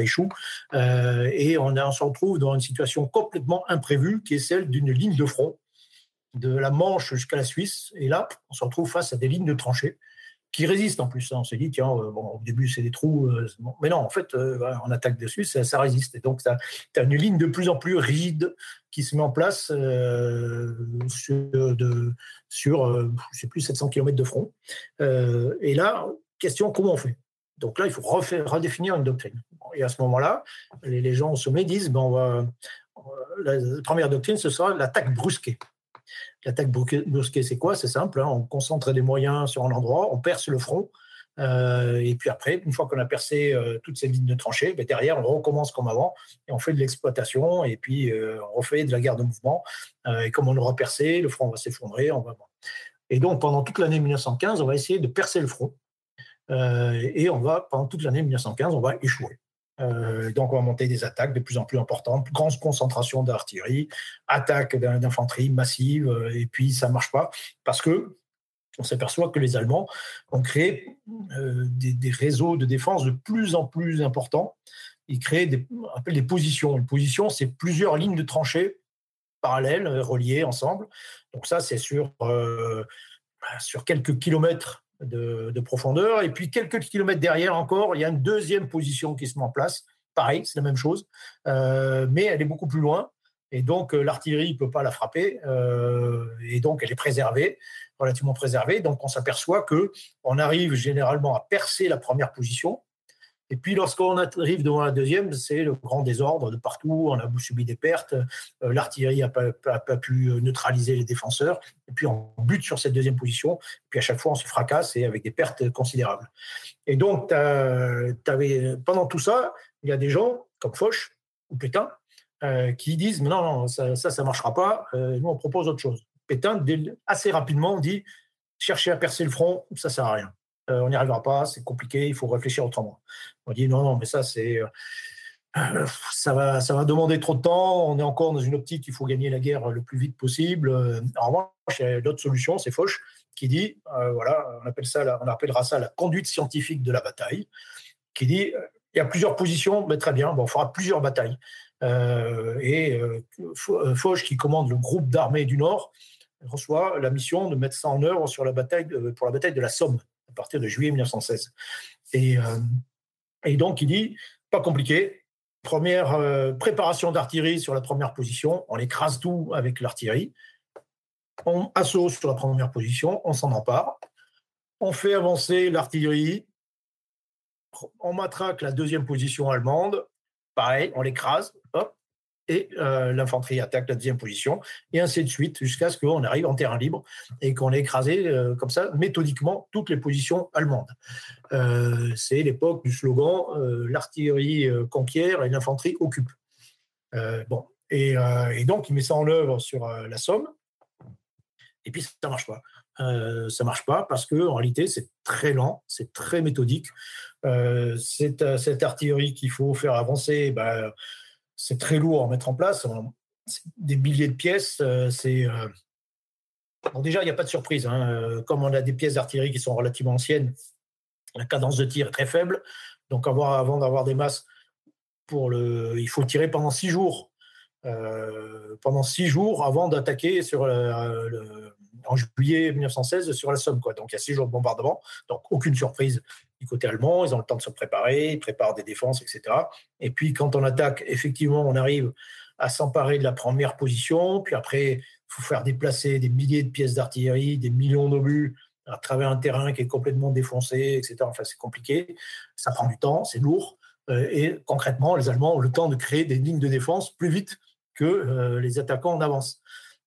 échoue. et on, on, se retrouve dans une situation complètement imprévue qui est celle d'une ligne de front de la Manche jusqu'à la Suisse. Et là, on se retrouve face à des lignes de tranchées qui résistent en plus. Hein. On s'est dit, tiens, euh, bon, au début, c'est des trous. Euh, mais non, en fait, euh, on attaque dessus, ça, résiste. Et donc, tu une ligne de plus en plus rigide qui se met en place sur, de, sur sais plus, 700 km de front. et là, question, comment on fait? Donc là, il faut redéfinir une doctrine. Et à ce moment-là, les, les, gens au sommet disent, ben, on va, la première doctrine, ce sera l'attaque brusquée. L'attaque brusquée, c'est quoi? C'est simple, hein, on concentre des moyens sur un endroit, on perce le front, euh, et puis après, une fois qu'on a percé euh, toutes ces lignes de tranchées, ben derrière, on recommence comme avant et on fait de l'exploitation et puis euh, on refait de la guerre de mouvement. et comme on aura percé, le front va s'effondrer. Et donc, pendant toute l'année 1915, on va essayer de percer le front. et on va, pendant toute l'année 1915, on va échouer. Euh, donc, on va monter des attaques de plus en plus importantes, grande concentration d'artillerie, attaque d'infanterie massive, euh, et puis ça ne marche pas parce que on s'aperçoit que les Allemands ont créé euh, des, réseaux de défense de plus en plus importants. Ils créent des, des positions. Une position, c'est plusieurs lignes de tranchées parallèles, reliées ensemble. Donc ça, c'est sur, sur quelques kilomètres de, profondeur. Et puis quelques kilomètres derrière encore, il y a une deuxième position qui se met en place. Pareil, c'est la même chose, euh, mais elle est beaucoup plus loin. Et donc euh, l'artillerie ne peut pas la frapper. Euh, et donc elle est préservée, relativement préservée. Donc on s'aperçoit que on arrive généralement à percer la première position. Et puis, lorsqu'on arrive devant la deuxième, c'est le grand désordre de partout. On a subi des pertes. Euh, l'artillerie n'a pas, pu neutraliser les défenseurs. Et puis, on bute sur cette deuxième position. Et puis, à chaque fois, on se fracasse et avec des pertes considérables. Et donc, avais, pendant tout ça, il y a des gens comme Foch ou Pétain euh, qui disent non, ça, ça ne marchera pas. Euh, nous, on propose autre chose. Pétain, assez rapidement, dit chercher à percer le front, ça ne sert à rien. Euh, on n'y arrivera pas, c'est compliqué, il faut réfléchir autrement. On dit non, non, mais ça, c'est. Euh, ça, va, ça va demander trop de temps. On est encore dans une optique il faut gagner la guerre le plus vite possible. En revanche, il y a d'autres solutions. C'est Foch qui dit euh, voilà, on, appelle ça, on appellera ça la conduite scientifique de la bataille, qui dit il y a plusieurs positions, mais très bien, bon, on fera plusieurs batailles. et Foch, qui commande le groupe d'armées du Nord, reçoit la mission de mettre ça en œuvre sur la bataille pour la bataille de la Somme à partir de juillet 1916. Et, euh, et donc, il dit, pas compliqué, première euh, préparation d'artillerie sur la première position, on écrase tout avec l'artillerie, on assaut sur la première position, on s'en empare, on fait avancer l'artillerie, on matraque la deuxième position allemande, pareil, on l'écrase, hop, et euh, l'infanterie attaque la deuxième position, et ainsi de suite, jusqu'à ce qu'on arrive en terrain libre et qu'on ait écrasé euh, comme ça, méthodiquement, toutes les positions allemandes. Euh, c'est l'époque du slogan l'artillerie conquiert et l'infanterie occupe. bon. Et, donc, il met ça en œuvre sur la Somme, et puis ça ne marche pas. ça marche pas parce que en réalité c'est très lent, c'est très méthodique. c'est cette artillerie qu'il faut faire avancer. Bah, c'est très lourd à mettre en place. Des milliers de pièces, euh, c'est. Euh, déjà, il n'y a pas de surprise. Hein. Euh, comme on a des pièces d'artillerie qui sont relativement anciennes, la cadence de tir est très faible. Donc, avant d'avoir des masses, pour le, il faut tirer pendant six jours. pendant six jours avant d'attaquer en juillet 1916 sur la Somme. Donc il y a six jours de bombardement, donc aucune surprise côté allemand, ils ont le temps de se préparer, ils préparent des défenses, etc. Et puis quand on attaque, effectivement, on arrive à s'emparer de la première position, puis après, il faut faire déplacer des milliers de pièces d'artillerie, des millions d'obus à travers un terrain qui est complètement défoncé, etc. Enfin, c'est compliqué, ça prend du temps, c'est lourd. Euh, et concrètement, les Allemands ont le temps de créer des lignes de défense plus vite que euh, les attaquants en avance.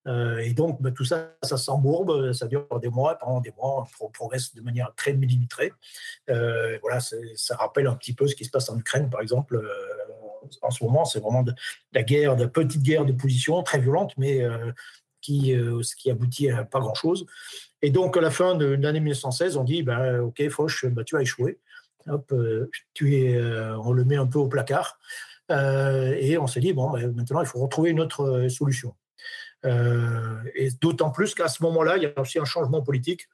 Euh, et donc, bah, tout ça, ça s'embourbe, ça dure des mois, pendant des mois, on progresse de manière très millimétrée. Euh, voilà, ça rappelle un petit peu ce qui se passe en Ukraine, par exemple. Euh, en ce moment, c'est vraiment de, la guerre, de la petite guerre de position, très violente, mais qui, qui aboutit à pas grand-chose. Et donc, à la fin de l'année 1916, on dit, bah, OK, Foch, bah, tu as échoué. Hop, tu es, on le met un peu au placard. et on s'est dit, bon, maintenant, il faut retrouver une autre solution. Euh, et d'autant plus qu'à ce moment-là, il y a aussi un changement politique.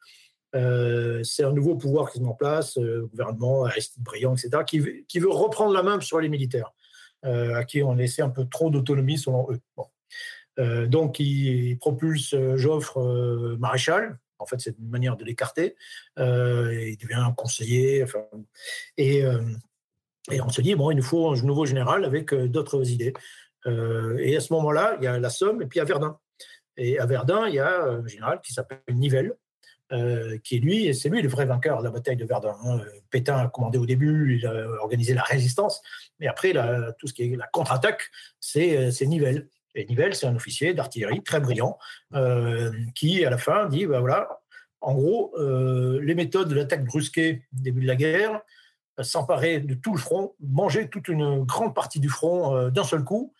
Euh, c'est un nouveau pouvoir qui se met en place, euh, gouvernement, Aristide Briand, etc., qui, veut reprendre la main sur les militaires, à qui on laissait un peu trop d'autonomie selon eux. donc, il, propulse Joffre maréchal. En fait, c'est une manière de l'écarter. il devient conseiller. Et, et on se dit, bon, il nous faut un nouveau général avec d'autres idées. Euh, et à ce moment-là, il y a la Somme et puis à Verdun. Et à Verdun, il y a un général qui s'appelle Nivelle, euh, qui est lui, et c'est lui le vrai vainqueur de la bataille de Verdun. Hein. Pétain a commandé au début, il a organisé la résistance, mais après, tout ce qui est la contre-attaque, c'est Nivelle. Et Nivelle, c'est un officier d'artillerie très brillant, euh, qui, à la fin, dit, ben voilà, en gros, les méthodes de l'attaque brusquée début de la guerre, s'emparer de tout le front, manger toute une grande partie du front d'un seul coup,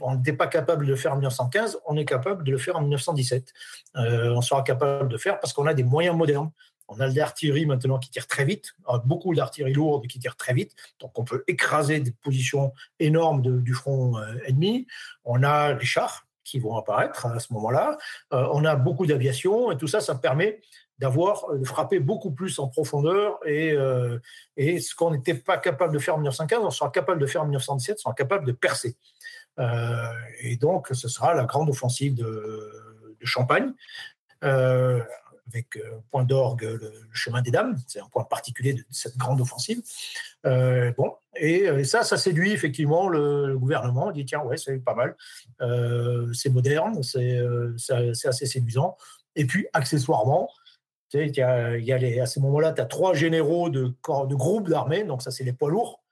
on n'était pas capable de le faire en 1915, on est capable de le faire en 1917. Euh, on sera capable de le faire parce qu'on a des moyens modernes. On a de l'artillerie maintenant qui tire très vite, beaucoup d'artillerie lourde qui tire très vite, donc on peut écraser des positions énormes du front euh, ennemi. On a les chars qui vont apparaître à ce moment-là. Euh, on a beaucoup d'aviation et tout ça, ça permet d'avoir de frapper beaucoup plus en profondeur et, et ce qu'on n'était pas capable de faire en 1915, on sera capable de faire en 1917, on sera capable de percer. Euh, et donc, ce sera la grande offensive de, Champagne euh, avec euh, point d'orgue le, chemin des dames, c'est un point particulier de cette grande offensive. bon, et, ça, ça séduit effectivement le, gouvernement. Il dit tiens, ouais, c'est pas mal, c'est moderne, c'est assez séduisant. Et puis, accessoirement, tu sais, y y a à ce moment-là, tu as trois généraux de, de groupes d'armées, donc ça, c'est les poids lourds.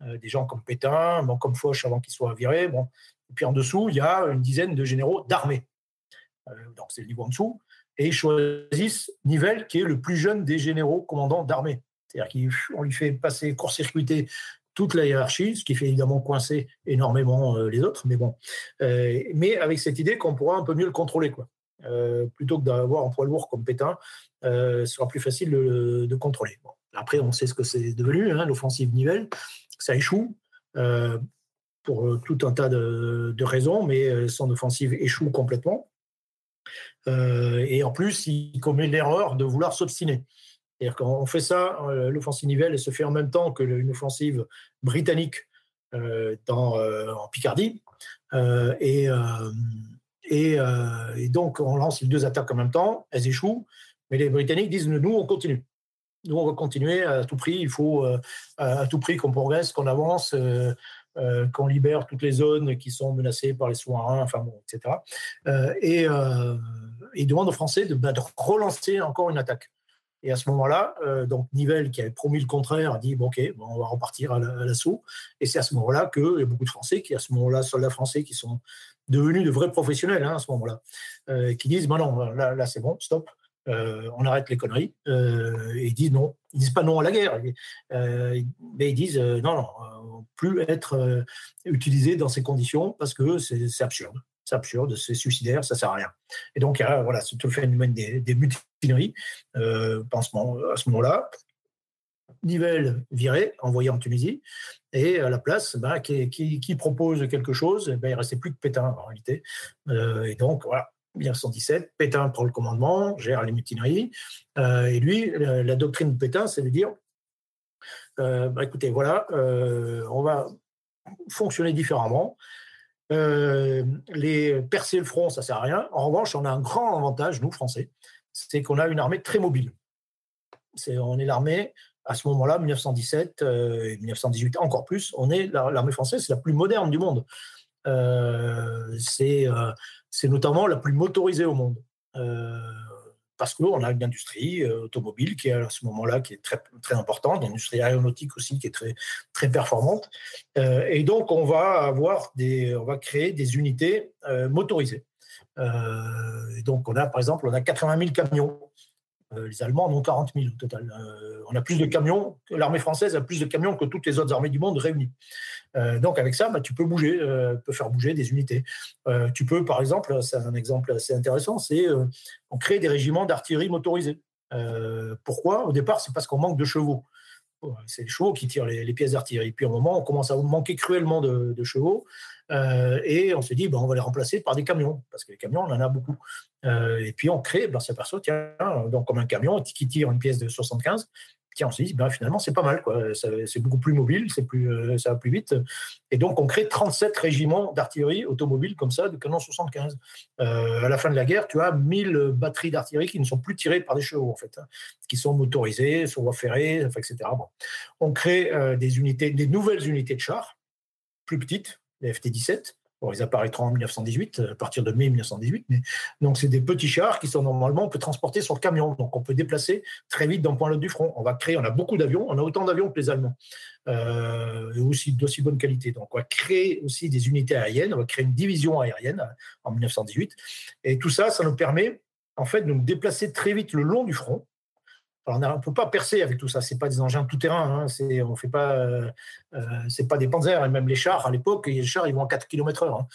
Des gens comme Pétain, comme Foch avant qu'il soit viré. Bon. Et puis en dessous, il y a une dizaine de généraux d'armée. donc c'est le niveau en dessous. Et ils choisissent Nivelle, qui est le plus jeune des généraux commandants d'armée. C'est-à-dire qu'on lui fait passer, court-circuiter toute la hiérarchie, ce qui fait évidemment coincer énormément les autres, mais bon. mais avec cette idée qu'on pourra un peu mieux le contrôler, quoi. Euh, plutôt que d'avoir un poids lourd comme Pétain, euh, ce sera plus facile de, contrôler. Après, on sait ce que c'est devenu, hein, l'offensive Nivelle. Ça échoue euh, pour tout un tas de, raisons, mais son offensive échoue complètement. et en plus, il commet l'erreur de vouloir s'obstiner. C'est-à-dire qu'on fait ça, l'offensive Nivelle, elle se fait en même temps que une offensive britannique dans, en Picardie. euh, et, donc, on lance les deux attaques en même temps, elles échouent, mais les Britanniques disent nous, on continue. Nous, on va continuer à tout prix. Il faut euh, à tout prix qu'on progresse, qu'on avance, euh, qu'on libère toutes les zones qui sont menacées par les sous-marins, etc. et ils demandent aux Français bah, de, relancer encore une attaque. Et à ce moment-là, donc Nivelle, qui avait promis le contraire, a dit bon, ok, on va repartir à l'assaut. Et c'est à ce moment-là qu'il y a beaucoup de Français qui, à ce moment-là, soldats français qui sont devenus de vrais professionnels hein, à ce moment-là, euh, qui disent bah non, là c'est bon, stop, euh, on arrête les conneries. Euh, et ils disent non, ils disent pas non à la guerre, mais ils disent non, non, plus être utilisé dans ces conditions parce que c'est absurde. C'est absurde, c'est suicidaire, ça sert à rien. Et donc, voilà, c'est tout le phénomène des, des mutineries à ce moment-là. Nivelle viré, envoyé en Tunisie, et à la place, ben, qui, propose quelque chose, ben, il ne restait plus que Pétain en réalité. Euh, et donc, voilà, 1917, Pétain prend le commandement, gère les mutineries, euh, et lui, la, doctrine de Pétain, c'est de dire, euh, ben, écoutez, voilà, on va fonctionner différemment. les percer le front, ça sert à rien. En revanche, on a un grand avantage, nous Français, c'est qu'on a une armée très mobile. C'est, on est l'armée à ce moment-là, 1917 et 1918 encore plus, on est l'armée française, c'est la plus moderne du monde. Euh, euh, c'est notamment la plus motorisée au monde. Euh, parce qu'on a une industrie automobile qui est à ce moment-là qui est très, très importante, une industrie aéronautique aussi qui est très, très performante. et donc, on va avoir des, on va créer des unités motorisées. donc, on a, par exemple, on a 80 000 camions euh, les Allemands en ont 40 000 au total. Euh, on a plus de camions, l'armée française a plus de camions que toutes les autres armées du monde réunies. Euh, donc avec ça, bah, tu peux bouger, tu peux faire bouger des unités. tu peux, par exemple, c'est un exemple assez intéressant, c'est on crée des régiments d'artillerie motorisés. pourquoi? Au départ, c'est parce qu'on manque de chevaux. C'est les chevaux qui tirent les, pièces d'artillerie. Puis à un moment, on commence à manquer cruellement de, chevaux. Euh, et on se dit, ben, on va les remplacer par des camions, parce que les camions, on en a beaucoup. Euh, et puis on crée, ben, on s'aperçoit, tiens, donc comme un camion qui tire une pièce de 75, tiens, on se dit, ben, finalement, c'est pas mal, quoi. c'est beaucoup plus mobile, c'est plus, euh, ça va plus vite. Et donc, on crée 37 régiments d'artillerie automobile comme ça, de canons 75. à la fin de la guerre, tu as 1000 batteries d'artillerie qui ne sont plus tirées par des chevaux, en fait, hein, qui sont motorisées, sur voie ferrée, etc. Bon. On crée des unités, des nouvelles unités de chars, plus petites, les FT-17. Bon, ils apparaîtront en 1918, à partir de mai 1918. Mais, donc, c'est des petits chars qui sont normalement, on peut transporter sur le camion. Donc, on peut déplacer très vite d'un point à l'autre du front. On va créer, on a beaucoup d'avions, on a autant d'avions que les Allemands, euh, aussi d'aussi bonne qualité. Donc, on va créer aussi des unités aériennes, on va créer une division aérienne en 1918. Et tout ça, ça nous permet, en fait, de nous déplacer très vite le long du front on ne peut pas percer avec tout ça. C'est pas des engins tout terrain. Hein. C'est, on fait pas, euh, euh, c'est pas des panzers. Et même les chars à l'époque, les chars ils vont à 4 km/h.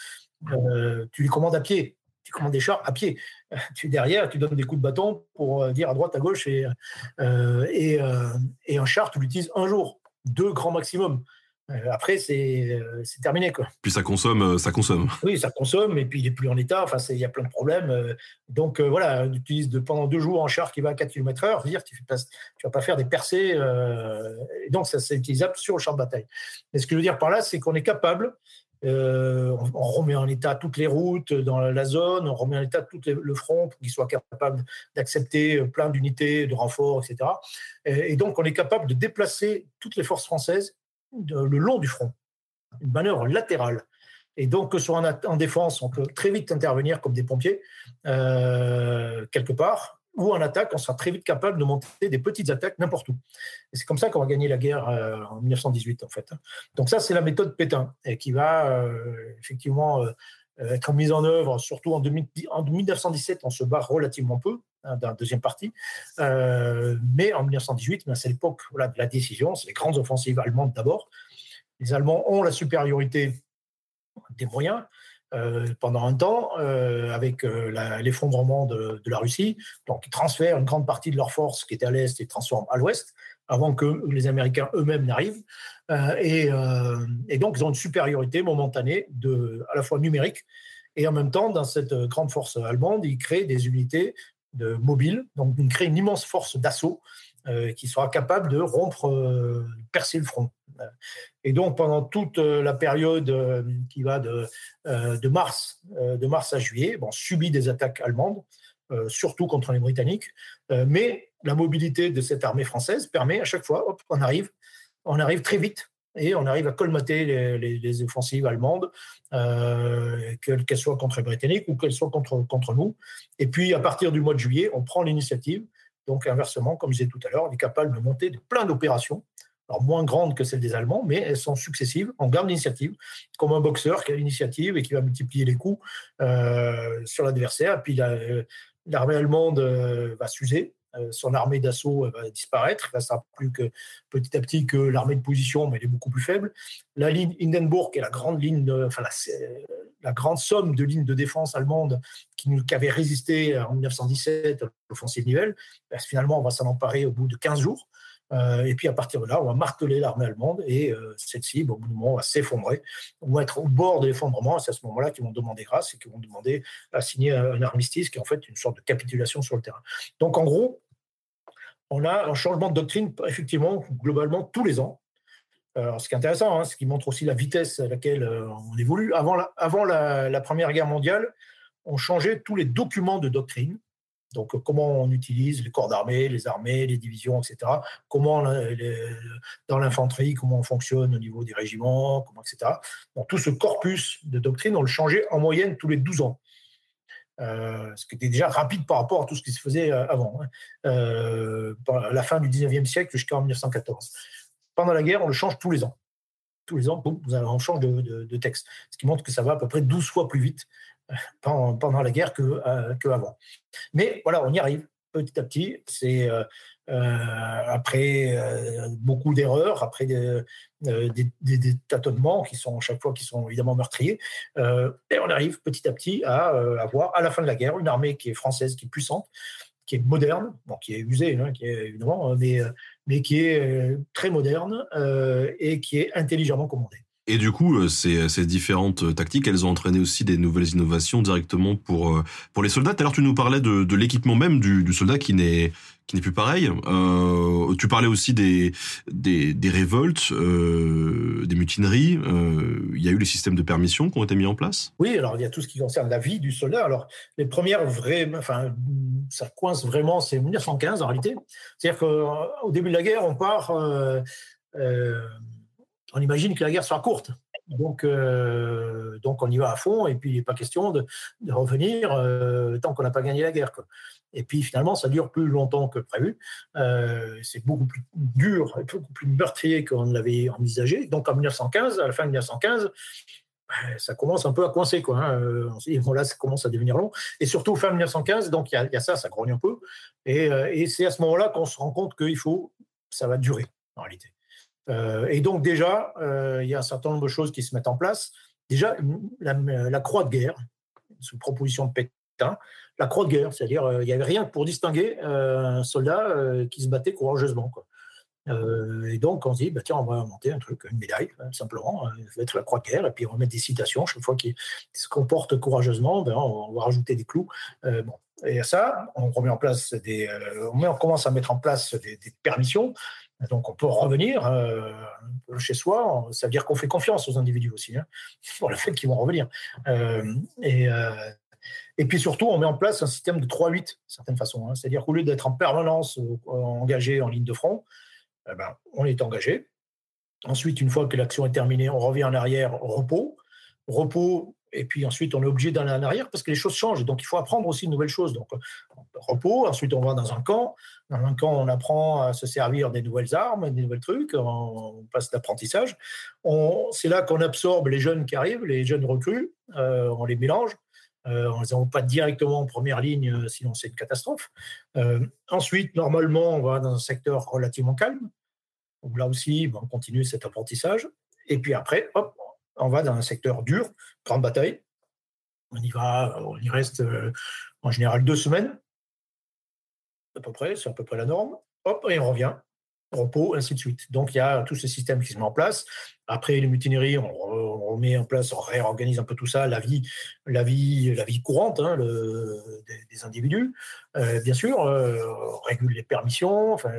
Euh, tu les commandes à pied. Tu commandes des chars à pied. Tu derrière, tu donnes des coups de bâton pour dire à droite, à gauche. Et, et, et un char, tu l'utilises un jour, deux grands maximum. Euh, après, euh, c'est terminé. Quoi. Puis ça consomme, euh, ça consomme. Oui, ça consomme, et puis il n'est plus en état. Enfin, il y a plein de problèmes. Donc voilà, on utilise de, pendant deux jours un char qui va à 4 km/h. Dire, tu ne vas pas faire des percées. et donc, ça c'est utilisable sur le champ de bataille. Mais ce que je veux dire par là, c'est qu'on est capable. on, remet en état toutes les routes dans la zone, on remet en état tout le front pour qu'il soit capable d'accepter plein d'unités, de renforts, etc. et donc, on est capable de déplacer toutes les forces françaises le long du front, une manœuvre latérale. Et donc, que soit en, défense, on peut très vite intervenir comme des pompiers, euh, quelque part. ou en attaque, on sera très vite capable de monter des petites attaques n'importe où. Et c'est comme ça qu'on va gagner la guerre euh, en 1918, en fait. Donc ça, c'est la méthode Pétain, et qui va euh, effectivement être mise en œuvre, surtout en, 1917, on se bat relativement peu hein, dans la deuxième partie, mais en 1918, ben, c'est l'époque de la décision, c'est les grandes offensives allemandes d'abord. Les Allemands ont la supériorité des moyens, euh, pendant un temps euh, avec euh, l'effondrement de, la Russie. Donc, ils transfèrent une grande partie de leurs forces qui étaient à l'Est et transforment à l'Ouest avant que les Américains eux-mêmes n'arrivent. Et, donc, ils ont une supériorité momentanée de, à la fois numérique et en même temps, dans cette grande force allemande, ils créent des unités mobiles, donc ils créent une immense force d'assaut qui sera capable de rompre, percer le front. Et donc, pendant toute euh, la période euh, qui va de, euh, de, mars, de mars à juillet, bon, subit des attaques allemandes, surtout contre les Britanniques. mais la mobilité de cette armée française permet à chaque fois, hop, on arrive, on arrive très vite et on arrive à colmater les, offensives allemandes, qu'elles soient contre les Britanniques ou qu'elles soient contre, contre nous. Et puis, à partir du mois de juillet, on prend l'initiative. Donc, inversement, comme je disais tout à l'heure, on est capable de monter de plein d'opérations alors moins grandes que celles des Allemands, mais elles sont successives. On garde l'initiative, comme un boxeur qui a l'initiative et qui va multiplier les coups euh, sur l'adversaire. Puis euh, l'armée allemande euh, va s'user, son armée d'assaut va disparaître. Il ne plus que petit à petit que l'armée de position, mais elle est beaucoup plus faible. La ligne Hindenburg est la grande ligne, enfin la, grande somme de lignes de défense allemande qui, nous, avait résisté en 1917 à l'offensive Nivelle. Ben, finalement, on va s'en emparer au bout de 15 jours. Euh, et puis à partir de là, on va marteler l'armée allemande et euh, celle-ci, au bout du moment, va s'effondrer. On va être au bord de l'effondrement. C'est à ce moment-là qu'ils vont demander grâce et qu'ils vont demander à signer un, armistice qui est en fait une sorte de capitulation sur le terrain. Donc en gros, on a un changement de doctrine, effectivement, globalement, tous les ans. Alors, ce qui est intéressant, hein, ce qui montre aussi la vitesse à laquelle euh, on évolue. Avant la Première Guerre mondiale, on changeait tous les documents de doctrine. Donc, euh, comment on utilise les corps d'armée, les armées, les divisions, etc. Comment, dans l'infanterie, comment on fonctionne au niveau des régiments, etc. Tout ce corpus de doctrine, on le changeait en moyenne tous les 12 ans. Euh, ce qui était déjà rapide par rapport à tout ce qui se faisait euh, avant, hein. à la fin du 19e siècle jusqu'en 1914. Pendant la guerre, on le change tous les ans. Tous les ans, boum, on change de, de, texte. Ce qui montre que ça va à peu près 12 fois plus vite pendant, la guerre que, euh, Mais voilà, on y arrive petit à petit. C'est euh, euh, après beaucoup d'erreurs, après des, tâtonnements qui sont chaque fois qui sont évidemment meurtriers, et on arrive petit à petit à avoir à la fin de la guerre une armée qui est française, qui est puissante, qui est moderne, bon, qui est usée, hein, qui est évidemment, mais, mais qui est très moderne et qui est intelligemment commandée. Et du coup, euh, ces, ces, différentes euh, tactiques, elles ont entraîné aussi des nouvelles innovations directement pour euh, pour les soldats. Alors, tu nous parlais de, l'équipement même du, soldat qui n'est qui n'est plus pareil. Euh, tu parlais aussi des des, révoltes, euh, des mutineries. Euh, il y a eu les systèmes de permission qui ont été mis en place. Oui, alors il y a tout ce qui concerne la vie du soldat. Alors les premières vraies, enfin ça coince vraiment, c'est 1915 en réalité. C'est-à-dire qu'au début de la guerre, on part. On imagine que la guerre sera courte. Donc, euh, donc on y va à fond, et puis il n'est pas question de, revenir euh, tant qu'on n'a pas gagné la guerre. Et puis finalement, ça dure plus longtemps que prévu. Euh, c'est beaucoup plus dur beaucoup plus meurtrier qu'on l'avait envisagé. Donc en 1915, à la fin de 1915, ben, ça commence un peu à coincer. Quoi, hein. on là, ça commence à devenir long. Et surtout, fin 1915, donc il y, a ça, ça grogne un peu. Et, et c'est à ce moment-là qu'on se rend compte qu'il faut, ça va durer, en réalité. Euh, et donc déjà, euh, il y a un certain nombre de choses qui se mettent en place. Déjà, la, croix de guerre, sous proposition de Pétain, la croix de guerre, c'est-à-dire euh, il n'y avait rien pour distinguer un soldat qui se battait courageusement. Et donc, on se dit, bah, tiens, on va monter un truc, une médaille, hein, simplement, va être la croix de guerre, et puis on va mettre des citations chaque fois qu'il se comporte courageusement, ben, on, va rajouter des clous. bon. Et à ça, on remet en place des, on, commence à mettre en place des permissions. Donc on peut revenir euh, chez soi, ça veut dire qu'on fait confiance aux individus aussi, hein, pour le fait qu'ils vont revenir. Euh, et, euh, et, puis surtout, on met en place un système de 3-8, de certaine façon. Hein, C'est-à-dire qu'au lieu d'être en permanence engagé en ligne de front, eh ben, on est engagé. Ensuite, une fois que l'action est terminée, on revient en arrière repos. Repos et puis ensuite on est obligé d'aller en arrière parce que les choses changent. Donc il faut apprendre aussi de nouvelles choses. Donc repos, ensuite on va dans un camp. Dans un camp, on apprend à se servir des nouvelles armes, des nouvelles trucs, on passe d'apprentissage. C'est là qu'on absorbe les jeunes qui arrivent, les jeunes recrues, euh, on les mélange. Euh, on ne les envoie pas directement en première ligne, euh, sinon c'est une catastrophe. ensuite, normalement, on va dans un secteur relativement calme. Donc là aussi, on continue cet apprentissage. Et puis après, hop, on va dans un secteur dur, grande bataille. On y va, on y reste en général deux semaines, à peu près, c'est à peu près la norme. Hop, et on revient, repos, ainsi de suite. Donc il y a tout ce système qui se met en place. Après les mutineries, on, remet en place, on réorganise un peu tout ça, la vie, la vie, la vie courante hein, des, individus, euh, bien sûr, euh, on régule les permissions. Enfin,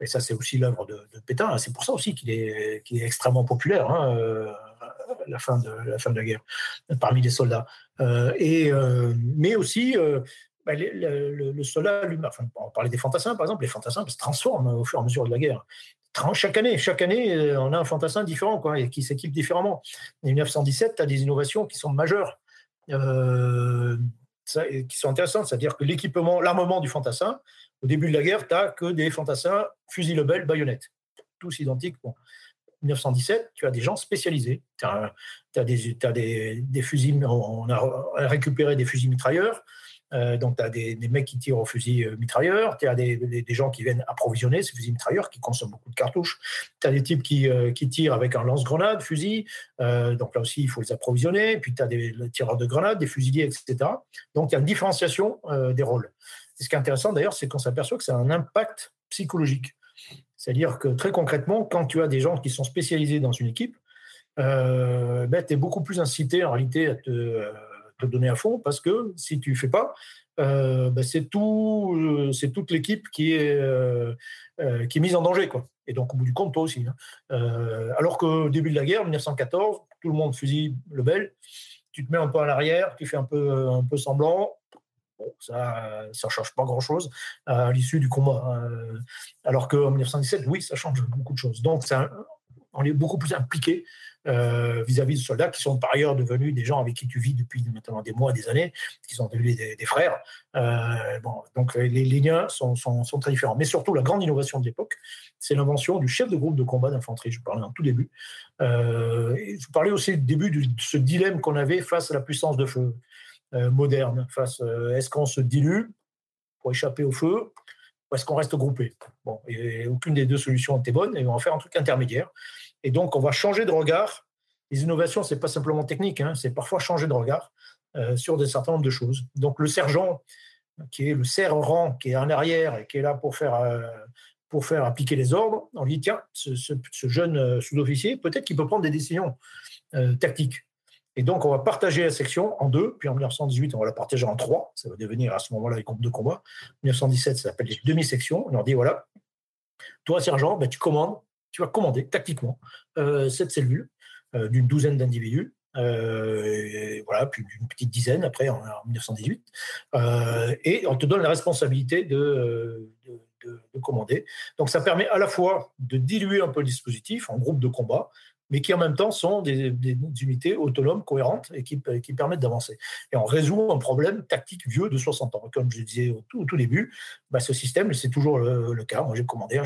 Et ça, c'est aussi l'œuvre de, Pétain. C'est pour ça aussi qu'il est, extrêmement populaire. Hein, euh, la fin de la fin de la guerre parmi les soldats et mais aussi bah, le, soldat lui enfin, on parlait des fantassins par exemple, les fantassins se transforment au fur et à mesure de la guerre. Chaque année, chaque année, euh, on a un fantassin différent, quoi, et qui s'équipe différemment. En 1917, tu as des innovations qui sont majeures, euh, qui sont intéressantes. C'est-à-dire que l'équipement, l'armement du fantassin, au début de la guerre, tu n'as que des fantassins, fusils Lebel, baïonnettes. Tous identiques. 1917, tu as des gens spécialisés. Des, des, des, fusils, on a récupéré des fusils mitrailleurs, euh, donc, tu as des, mecs qui tirent au fusil euh, mitrailleur, tu as des, gens qui viennent approvisionner ces fusils mitrailleurs, qui consomment beaucoup de cartouches. Tu as des types qui, euh, qui, tirent avec un lance-grenade, fusil. donc là aussi, il faut les approvisionner. Puis tu as des tireurs de grenades, des fusiliers, etc. Donc, il y a une différenciation des rôles. ce qui est intéressant d'ailleurs, c'est qu'on s'aperçoit que ça a un impact psychologique. C'est-à-dire que très concrètement, quand tu as des gens qui sont spécialisés dans une équipe, ben, tu es beaucoup plus incité en réalité à te donner à fond parce que si tu fais pas, euh, ben, c'est tout, euh, c'est toute l'équipe qui est euh, mise en danger. Et donc au bout du compte toi aussi. Hein. alors qu'au début de la guerre, 1914, tout le monde fusille le bel. Tu te mets un peu à l'arrière, tu fais un peu semblant. Bon, ça ça change pas grand chose à l'issue du combat. Hein. alors qu'en 1917, oui, ça change beaucoup de choses. Donc on est beaucoup plus impliqué euh, vis-à-vis de soldats qui sont par ailleurs devenus des gens avec qui tu vis depuis maintenant des mois, des années, qui sont devenus des, frères. Euh, donc les, liens sont, très différents. Mais surtout, la grande innovation de l'époque, c'est l'invention du chef de groupe de combat d'infanterie. Je parlais en tout début. Euh, je parlais aussi du début de ce dilemme qu'on avait face à la puissance de feu moderne. Face, est-ce qu'on se dilue pour échapper au feu ou est-ce qu'on reste groupé? Bon, aucune des deux solutions n'était bonne, et on va faire un truc intermédiaire. Et donc, on va changer de regard. Les innovations, c'est pas simplement technique, hein, c'est parfois changer de regard euh, sur des certain nombre de choses. Donc, le sergent, qui est le sergent, qui est en arrière et qui est là pour faire, euh, pour faire appliquer les ordres, on lui dit tiens, ce, jeune euh, sous-officier, peut-être qu'il peut prendre des décisions tactiques. Et donc, on va partager la section en deux, puis en 1918, on va la partager en trois. Ça va devenir à ce moment-là les groupes de combat. En 1917, ça s'appelle les demi-sections. On leur dit voilà, toi, sergent, ben, tu commandes tu vas commander tactiquement euh, cette cellule euh, d'une douzaine d'individus. Euh, voilà, puis une petite dizaine après en, 1918, et on te donne la responsabilité de, de, commander. Donc ça permet à la fois de diluer un peu le dispositif en groupe de combat, mais qui en même temps sont des, unités autonomes, cohérentes et qui, qui permettent d'avancer. Et on résout un problème tactique vieux de 60 ans. Comme je disais au tout, début, bah, ce système, c'est toujours le, cas. Moi, j'ai commandé un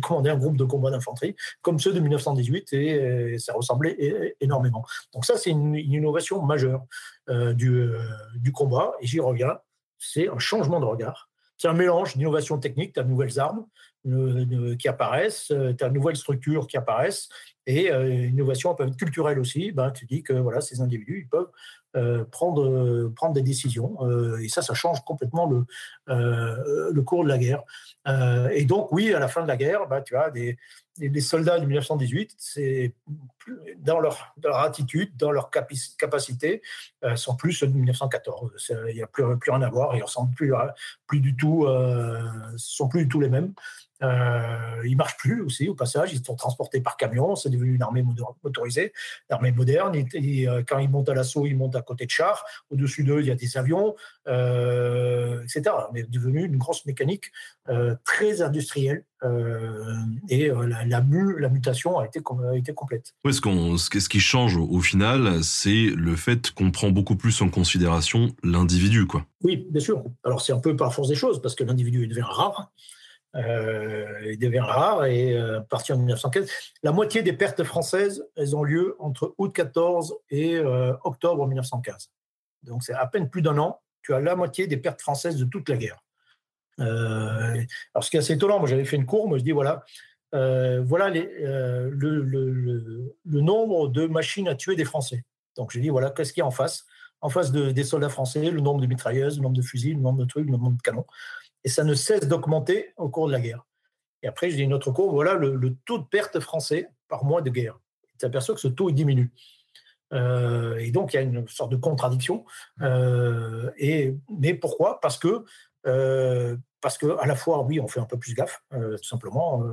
commandé un groupe de combat d'infanterie comme ceux de 1918 et, ça ressemblait énormément. Donc ça, c'est une, innovation majeure euh, du, euh, du combat. Et j'y reviens, c'est un changement de regard. C'est un mélange d'innovation technique, tu as de nouvelles armes euh, qui apparaissent, tu as de nouvelles structures qui apparaissent, et euh, innovation peut être culturelle aussi. Ben, tu dis que voilà, ces individus ils peuvent euh, prendre, euh, prendre des décisions. et ça, ça change complètement le, le cours de la guerre. et donc, oui, à la fin de la guerre, ben, tu as des, des soldats de 1918, c'est dans leur, dans leur attitude, dans leur capacité, sont plus ceux de 1914. Il n'y a plus, plus rien à voir, ils ressemblent plus, plus du tout, sont plus du tout les mêmes. Euh, ils marchent plus aussi au passage. Ils sont transportés par camion. C'est devenu une armée motorisée, une armée moderne. Euh, quand ils montent à l'assaut, ils montent à côté de chars. Au-dessus d'eux, il y a des avions, euh, etc. C'est devenu une grosse mécanique euh, très industrielle. Et la, la, la, mutation a été, a été complète. ce, qu'on, ce, qui change au, final, c'est le fait qu'on prend beaucoup plus en considération l'individu. Quoi. Oui, bien sûr. Alors c'est un peu par force des choses, parce que l'individu devient rare. Euh, il devient rare et euh, à partir de 1915, la moitié des pertes françaises, elles ont lieu entre août 14 et euh, octobre 1915. Donc c'est à peine plus d'un an, tu as la moitié des pertes françaises de toute la guerre. alors ce qui est assez étonnant, moi j'avais fait une courbe, je dis voilà, voilà les, le, nombre de machines à tuer des Français. Donc j'ai dit voilà, qu'est-ce qu'il y a en face? En face de, des soldats français, le nombre de mitrailleuses, le nombre de fusils, le nombre de trucs, le nombre de canons et ça ne cesse d'augmenter au cours de la guerre. Et après, dis une autre courbe, voilà le, taux de perte français par mois de guerre. Tu aperçois que ce taux diminue. Euh, et donc, il y a une sorte de contradiction. Euh, et, mais pourquoi? Parce que, euh, parce que, à la fois, oui, on fait un peu plus gaffe, tout simplement,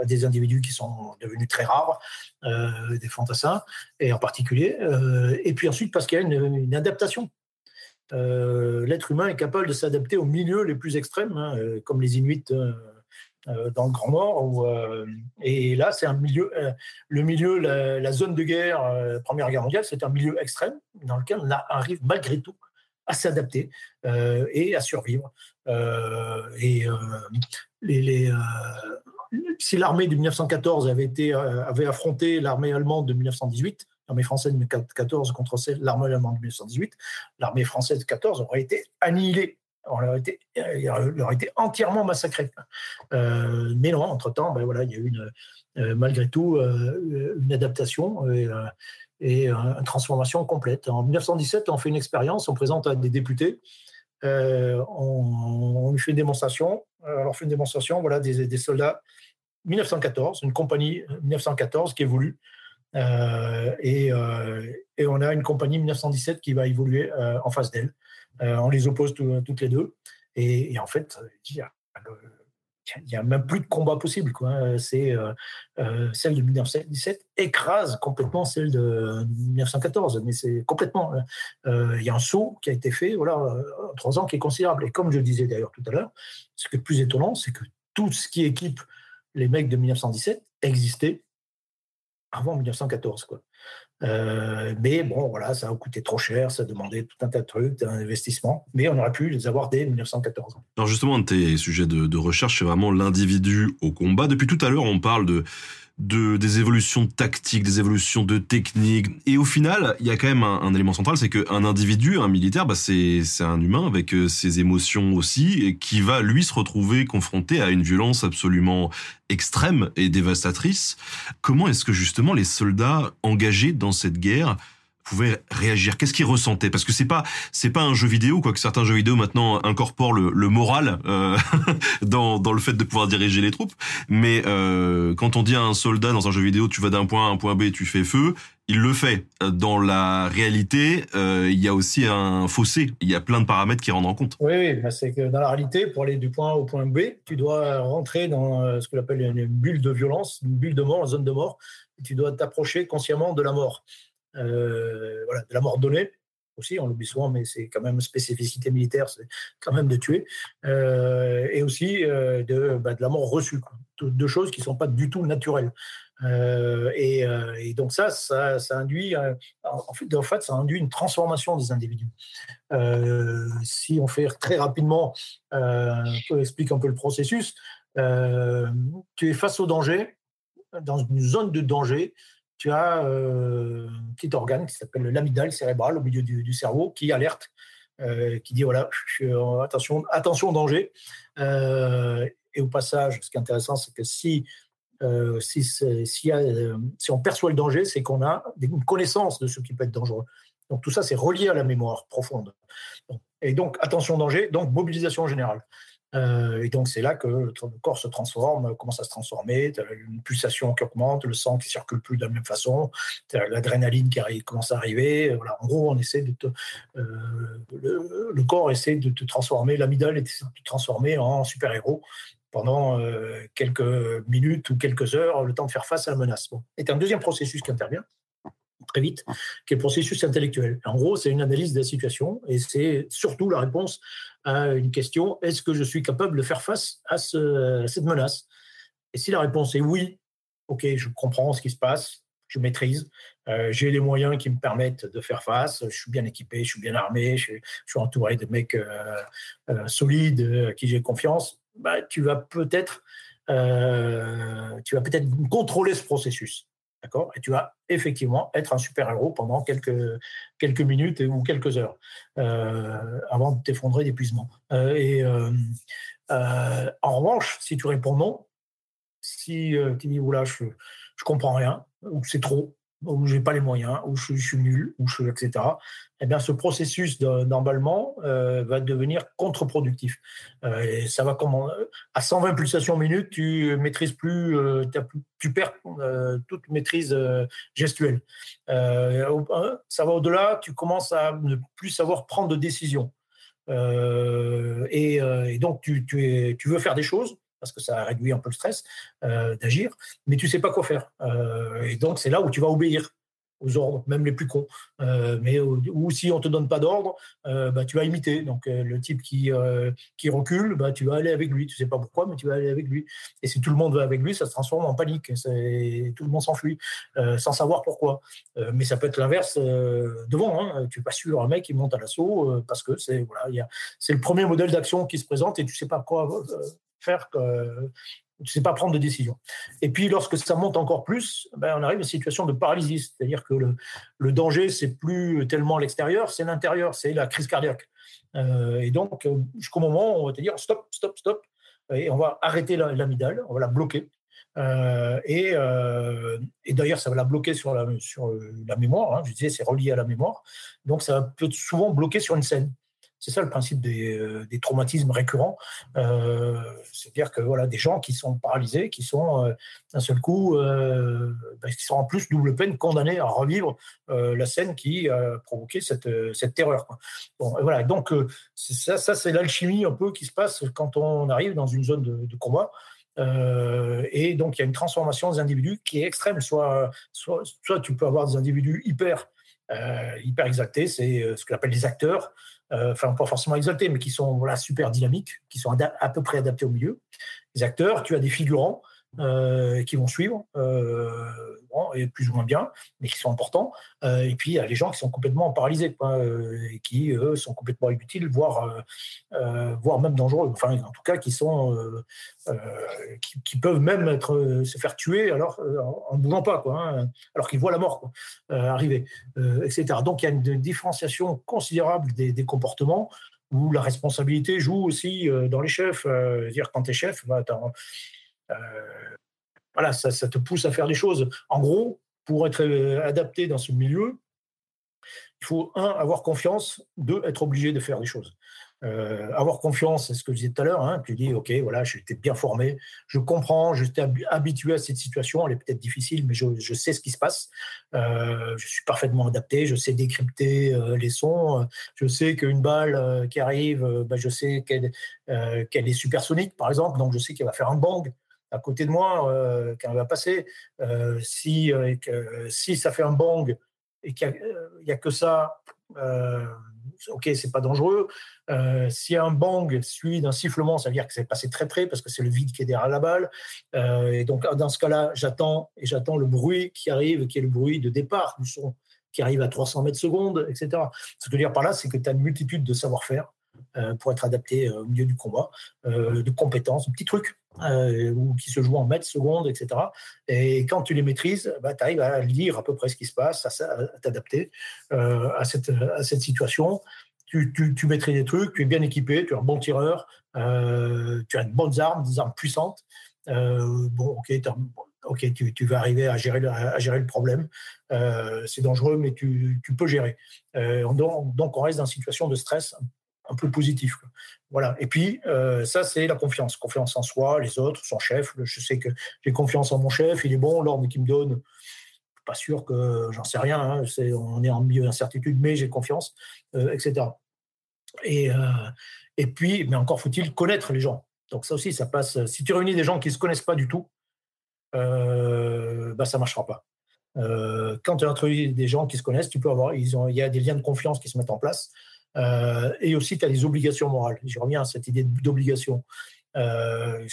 à des individus qui sont devenus très rares, des fantassins, et en particulier. et puis ensuite, parce qu'il y a une, adaptation l'être humain est capable de s'adapter aux milieux les plus extrêmes, hein, euh, comme les Inuits euh, dans le Grand Nord. et là, c'est un milieu, le milieu, la, zone de guerre, Première Guerre mondiale, c'est un milieu extrême dans lequel on arrive malgré tout à s'adapter et à survivre. et si l'armée de 1914 avait, été, avait affronté l'armée allemande de 1918, l'armée française de 14 contre l'armée allemande de 1918, l'armée française de 14 aurait été annihilée. On aurait été, elle aurait été entièrement massacrée. Euh, mais non, entre-temps, ben voilà, il y a eu une, euh, malgré tout euh, une adaptation et, une transformation complète. En 1917, on fait une expérience, on présente à des députés, on, fait une démonstration. On fait une démonstration voilà, des, des soldats 1914, une compagnie 1914 qui euh, et, euh, et, on a une compagnie 1917 qui va évoluer euh, en face d'elle. on les oppose toutes les deux. Et, en fait, il n'y a, même plus de combat possible. Quoi. C'est, celle de 1917 écrase complètement celle de 1914. Mais c'est complètement. Il y a un saut qui a été fait voilà, en trois ans qui est considérable. Et comme je disais d'ailleurs tout à l'heure, ce qui est plus étonnant, c'est que tout ce qui équipe les mecs de 1917 existait avant 1914. Quoi. Euh, mais bon, voilà, ça a coûté trop cher, ça demandait tout un tas de trucs, d'investissement, mais on aurait pu les avoir dès 1914. Alors justement, un de tes sujets de recherche, c'est vraiment l'individu au combat. Depuis tout à l'heure, on parle de de, des évolutions tactiques, des évolutions de techniques. Et au final, il y a quand même un, élément central, c'est qu'un individu, un militaire, bah c'est un humain avec euh, ses émotions aussi, qui va lui se retrouver confronté à une violence absolument extrême et dévastatrice. Comment est-ce que justement les soldats engagés dans cette guerre pouvait réagir Qu'est-ce qu'il ressentait Parce que c'est pas c'est pas un jeu vidéo, quoi que certains jeux vidéo maintenant incorporent le, le moral euh, dans dans le fait de pouvoir diriger les troupes. Mais euh, quand on dit à un soldat dans un jeu vidéo, tu vas d'un point A à un point B, tu fais feu, il le fait. Dans la réalité, euh, il y a aussi un fossé. Il y a plein de paramètres qui rendent en compte. Oui, oui bah, c'est que dans la réalité, pour aller du point A au point B, tu dois rentrer dans euh, ce qu'on appelle une bulle de violence, une bulle de mort, une zone de mort. Tu dois t'approcher consciemment de la mort. Euh, voilà, de la mort donnée aussi, on l'oublie souvent, mais c'est quand même spécificité militaire, c'est quand même de tuer, euh, et aussi euh, de, bah, de, la mort reçue, deux choses qui ne sont pas du tout naturelles. Et, donc ça, ça, ça induit, en fait, en fait, ça induit une transformation des individus. si on fait très rapidement, on explique un peu le processus, tu es face au danger, dans une zone de danger, tu as euh, un petit organe qui s'appelle l'amygdale cérébrale au milieu du, cerveau qui alerte, euh, qui dit voilà, attention, attention danger. Euh, et au passage, ce qui est intéressant, c'est que si si, si, si, on perçoit le danger, c'est qu'on a une connaissance de ce qui peut être dangereux. Donc tout ça, c'est relié à la mémoire profonde. Et donc, attention danger, donc mobilisation générale. Euh, et donc c'est là que le corps se transforme, commence à se transformer, tu as une pulsation qui augmente, le sang qui circule plus de la même façon, tu as l'adrénaline qui commence à arriver. En gros, on essaie de euh, le, corps essaie de te transformer, l'amygdale essaie de te transformer en super-héros pendant quelques minutes ou quelques heures, le temps de faire face à la menace. Bon. Et un deuxième processus qui intervient très vite, qui est le processus intellectuel. En gros, c'est une analyse de la situation et c'est surtout la réponse à une question est-ce que je suis capable de faire face à, ce, cette menace? Et si la réponse est oui, ok, je comprends ce qui se passe, je maîtrise, euh, j'ai les moyens qui me permettent de faire face, je suis bien équipé, je suis bien armé, je, suis entouré de mecs euh, euh, solides, à qui j'ai confiance, bah, tu vas peut-être tu vas peut-être contrôler ce processus. D'accord? Et tu vas effectivement être un super-héros pendant quelques, minutes ou quelques heures avant de t'effondrer d'épuisement. et en revanche, si tu réponds non, si tu dis, oula, je, je comprends rien, ou c'est trop, ou j'ai pas les moyens, ou je, suis nul, ou je, etc. Eh bien, ce processus d'emballement euh, va devenir contre-productif. Euh, ça va comment À 120 pulsations minute, tu maîtrises plus, euh, tu perds toute maîtrise gestuelle. ça va au-delà, tu commences à ne plus savoir prendre de décision. Et, donc, tu veux faire des choses, parce que ça réduit un peu le stress euh, d'agir, mais tu sais pas quoi faire. Euh, et donc, c'est là où tu vas obéir aux ordres, même les plus cons. Euh, mais ou si on te donne pas d'ordre, bah, tu vas imiter. Donc le type qui qui recule, bah, tu vas aller avec lui. Tu sais pas pourquoi, mais tu vas aller avec lui. Et si tout le monde va avec lui, ça se transforme en panique. Tout le monde s'enfuit sans savoir pourquoi. mais ça peut être l'inverse devant. Hein. Tu pas sûr un mec qui monte à l'assaut parce que c'est voilà, c'est le premier modèle d'action qui se présente et tu sais pas quoi faire que tu ne sais pas prendre de décision. Et puis, lorsque ça monte encore plus, ben, on arrive à une situation de paralysie, c'est-à-dire que le, le danger, c'est plus tellement l'extérieur, c'est l'intérieur, c'est la crise cardiaque. Euh, et donc, jusqu'au moment où on va te dire stop, stop, stop, et on va arrêter l'amygdale, on va la bloquer. Euh, et, euh, et d'ailleurs, ça va la bloquer sur la, sur la mémoire. Hein. je disais, c'est relié à la mémoire. Donc, ça peut souvent bloquer sur une scène. C'est ça le principe des, euh, traumatismes récurrents. Euh, c'est-à-dire que voilà, des gens qui sont paralysés, qui sont euh, d'un seul coup, bah, qui sont en plus double peine condamnés à revivre la scène qui a provoqué cette, cette terreur. Bon, voilà, donc ça, c'est l'alchimie un peu qui se passe quand on arrive dans une zone de, combat. et donc, il y a une transformation des individus qui est extrême. Soit, soit, soit tu peux avoir des individus hyper, hyper exaltés, c'est ce qu'on appelle les acteurs. Euh, enfin pas forcément exaltés, mais qui sont voilà, super dynamiques, qui sont à peu près adaptés au milieu. Les acteurs, tu as des figurants euh, qui vont suivre, euh, et plus ou moins bien, mais qui sont importants. et puis il y a les gens qui sont complètement paralysés, qui sont complètement inutiles, voire, voire même dangereux. Enfin, en tout cas, qui sont, qui, peuvent même se faire tuer alors en ne bougeant pas, hein, alors qu'ils voient la mort arriver, etc. Donc il y a une différenciation considérable des, comportements où la responsabilité joue aussi dans les chefs. dire quand tu es chef, bah, euh, voilà, ça, te pousse à faire des choses. En gros, pour être euh, adapté dans ce milieu, il faut, un, avoir confiance, deux, être obligé de faire des choses. Euh, avoir confiance, c'est ce que je disais tout à l'heure, hein, tu dis, OK, voilà, j'étais bien formé, je comprends, j'étais habitué à cette situation, elle est peut-être difficile, mais je, sais ce qui se passe, je suis parfaitement adapté, je sais décrypter les sons, je sais qu'une balle qui arrive, bah, je sais qu'elle est supersonique, par exemple, donc je sais qu'elle va faire un bang, à côté de moi euh, quand elle va passer. Euh, si, euh, si ça fait un bang et qu'il n'y a, que ça, ok, c'est pas dangereux. si un bang suivi d'un sifflement, ça veut dire que c'est passé très près parce que c'est le vide qui est derrière la balle. et donc, dans ce cas-là, j'attends et j'attends le bruit qui arrive, qui est le bruit de départ du son qui arrive à 300 mètres secondes, etc. Ce que je veux dire par là, c'est que tu as une multitude de savoir-faire pour être adapté au milieu du combat, de compétences, de petits trucs euh, ou qui se jouent en mètres, secondes, etc. Et quand tu les maîtrises, bah, tu arrives à lire à peu près ce qui se passe, à, t'adapter euh, à, cette, situation. Tu, maîtrises des trucs, tu es bien équipé, tu es un bon tireur, euh, tu as de bonnes armes, des armes puissantes. bon, ok, ok, tu, vas arriver à gérer, le problème. c'est dangereux, mais tu, peux gérer. donc, on reste dans une situation de stress un peu positif. Voilà. Et puis, euh, ça, c'est la confiance. Confiance en soi, les autres, son chef. Je sais que j'ai confiance en mon chef, il est bon, l'ordre qu'il me donne. Pas sûr que j'en sais rien. Hein, on est en milieu d'incertitude, mais j'ai confiance, euh, etc. Et, euh, et puis, mais encore faut-il connaître les gens. Donc ça aussi, ça passe. Si tu réunis des gens qui ne se connaissent pas du tout, euh, bah, ça ne marchera pas. Euh, quand tu introduis des gens qui se connaissent, tu peux avoir, ils ont, il y a des liens de confiance qui se mettent en place. Euh, et aussi, tu as des obligations morales. Je reviens à cette idée d'obligation. Euh,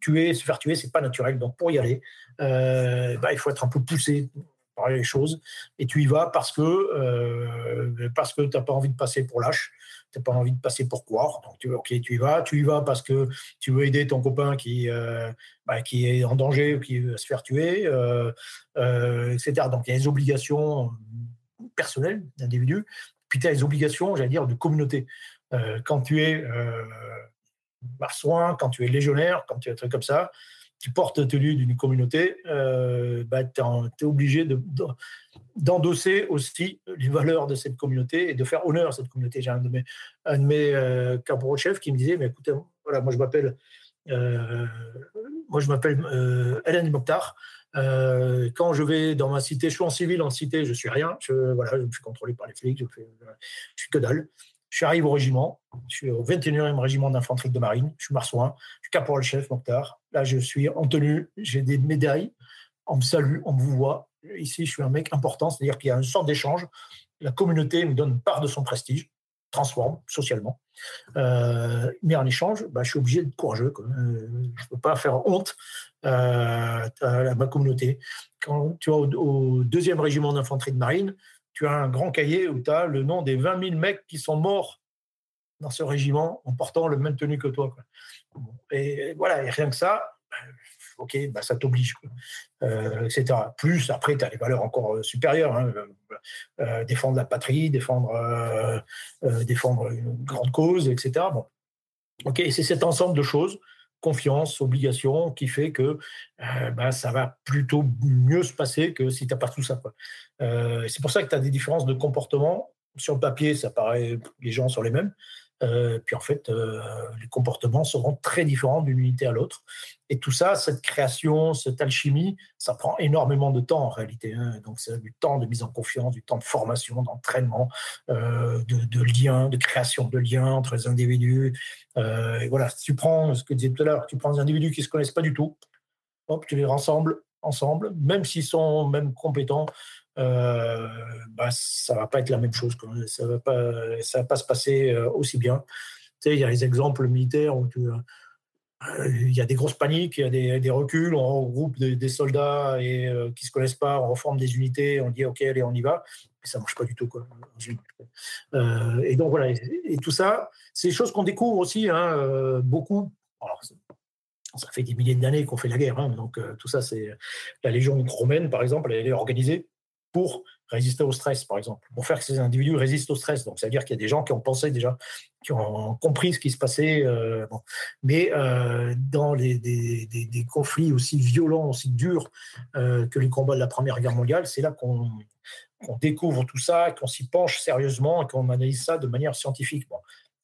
tuer, se faire tuer, c'est pas naturel. Donc pour y aller, euh, bah, il faut être un peu poussé par les choses. Et tu y vas parce que euh, parce que t'as pas envie de passer pour lâche, t'as pas envie de passer pour quoi. Donc tu, ok, tu y vas. Tu y vas parce que tu veux aider ton copain qui bah, qui est en danger ou qui veut se faire tuer, etc. Donc il y a des obligations personnelles d'individu. Puis tu as les obligations, j'allais dire, de communauté. Euh, quand tu es euh, quand tu es légionnaire, quand tu es un truc comme ça, tu portes la tenue d'une communauté, euh, bah, tu es, obligé de- de- d'endosser aussi les valeurs de cette communauté et de faire honneur à cette communauté. J'ai un de mes, euh, caporaux-chefs qui me disait, mais écoutez, voilà, moi je m'appelle moi je m'appelle Hélène Mokhtar. Euh, quand je vais dans ma cité, je suis en civil en cité, je suis rien. Je, voilà, je me fais contrôler par les flics, je, fais, je suis que dalle. Je arrive au régiment, je suis au 21e régiment d'infanterie de marine, je suis marsouin, je suis caporal-chef Mokhtar. Là, je suis en tenue, j'ai des médailles, on me salue, on me voit. Ici, je suis un mec important, c'est-à-dire qu'il y a une sorte d'échange. La communauté me donne part de son prestige, transforme socialement. Euh, mais en échange, bah, je suis obligé d'être courageux. quoi. Euh, je ne peux pas faire honte euh, à ma communauté. Quand tu vas au, deuxième régiment d'infanterie de marine, tu as un grand cahier où tu as le nom des 20 000 mecs qui sont morts dans ce régiment en portant le même tenue que toi. Et voilà, et rien que ça, ok, bah, ça t'oblige. Euh, etc. Plus, après, tu as les valeurs encore euh, supérieures. hein, euh, défendre la patrie, défendre, défendre une grande cause, etc. Bon. Ok, c'est cet ensemble de choses, confiance, obligation, qui fait que bah, ça va plutôt mieux se passer que si tu n'as pas tout ça. c'est pour ça que tu as des différences de comportement. Sur le papier, ça paraît, les gens sont les mêmes. Euh, puis en fait, euh, les comportements seront très différents d'une unité à l'autre. Et tout ça, cette création, cette alchimie, ça prend énormément de temps en réalité. hein. Donc c'est du temps de mise en confiance, du temps de formation, d'entraînement, euh, de, de liens, de création de liens entre les individus. Et voilà, si tu prends ce que je disais tout à l'heure, tu prends des individus qui ne se connaissent pas du tout, hop, tu les rassembles ensemble, même s'ils sont même compétents, euh, bah, ça va pas être la même chose. quoi. Ça va pas, ça va pas se passer euh, aussi bien. Tu sais, il y a les exemples militaires où euh, il y a des grosses paniques, il y a des, reculs, on regroupe des, soldats et euh, qui se connaissent pas, on reforme des unités, on dit ok allez on y va, et ça marche pas du tout quoi. Et donc voilà, et, tout ça, c'est des choses qu'on découvre aussi hein, beaucoup. Ça fait des milliers d'années qu'on fait la guerre, hein, donc tout ça c'est la Légion romaine par exemple, elle est organisée pour résister au stress, par exemple, pour faire que ces individus résistent au stress. Donc, ça veut dire qu'il y a des gens qui ont pensé déjà, qui ont compris ce qui se passait. euh. Mais euh, dans des, des- conflits aussi violents, aussi durs euh, que les combats de la Première Guerre mondiale, c'est là qu'on découvre tout ça, qu'on s'y penche sérieusement et qu'on analyse ça de manière scientifique.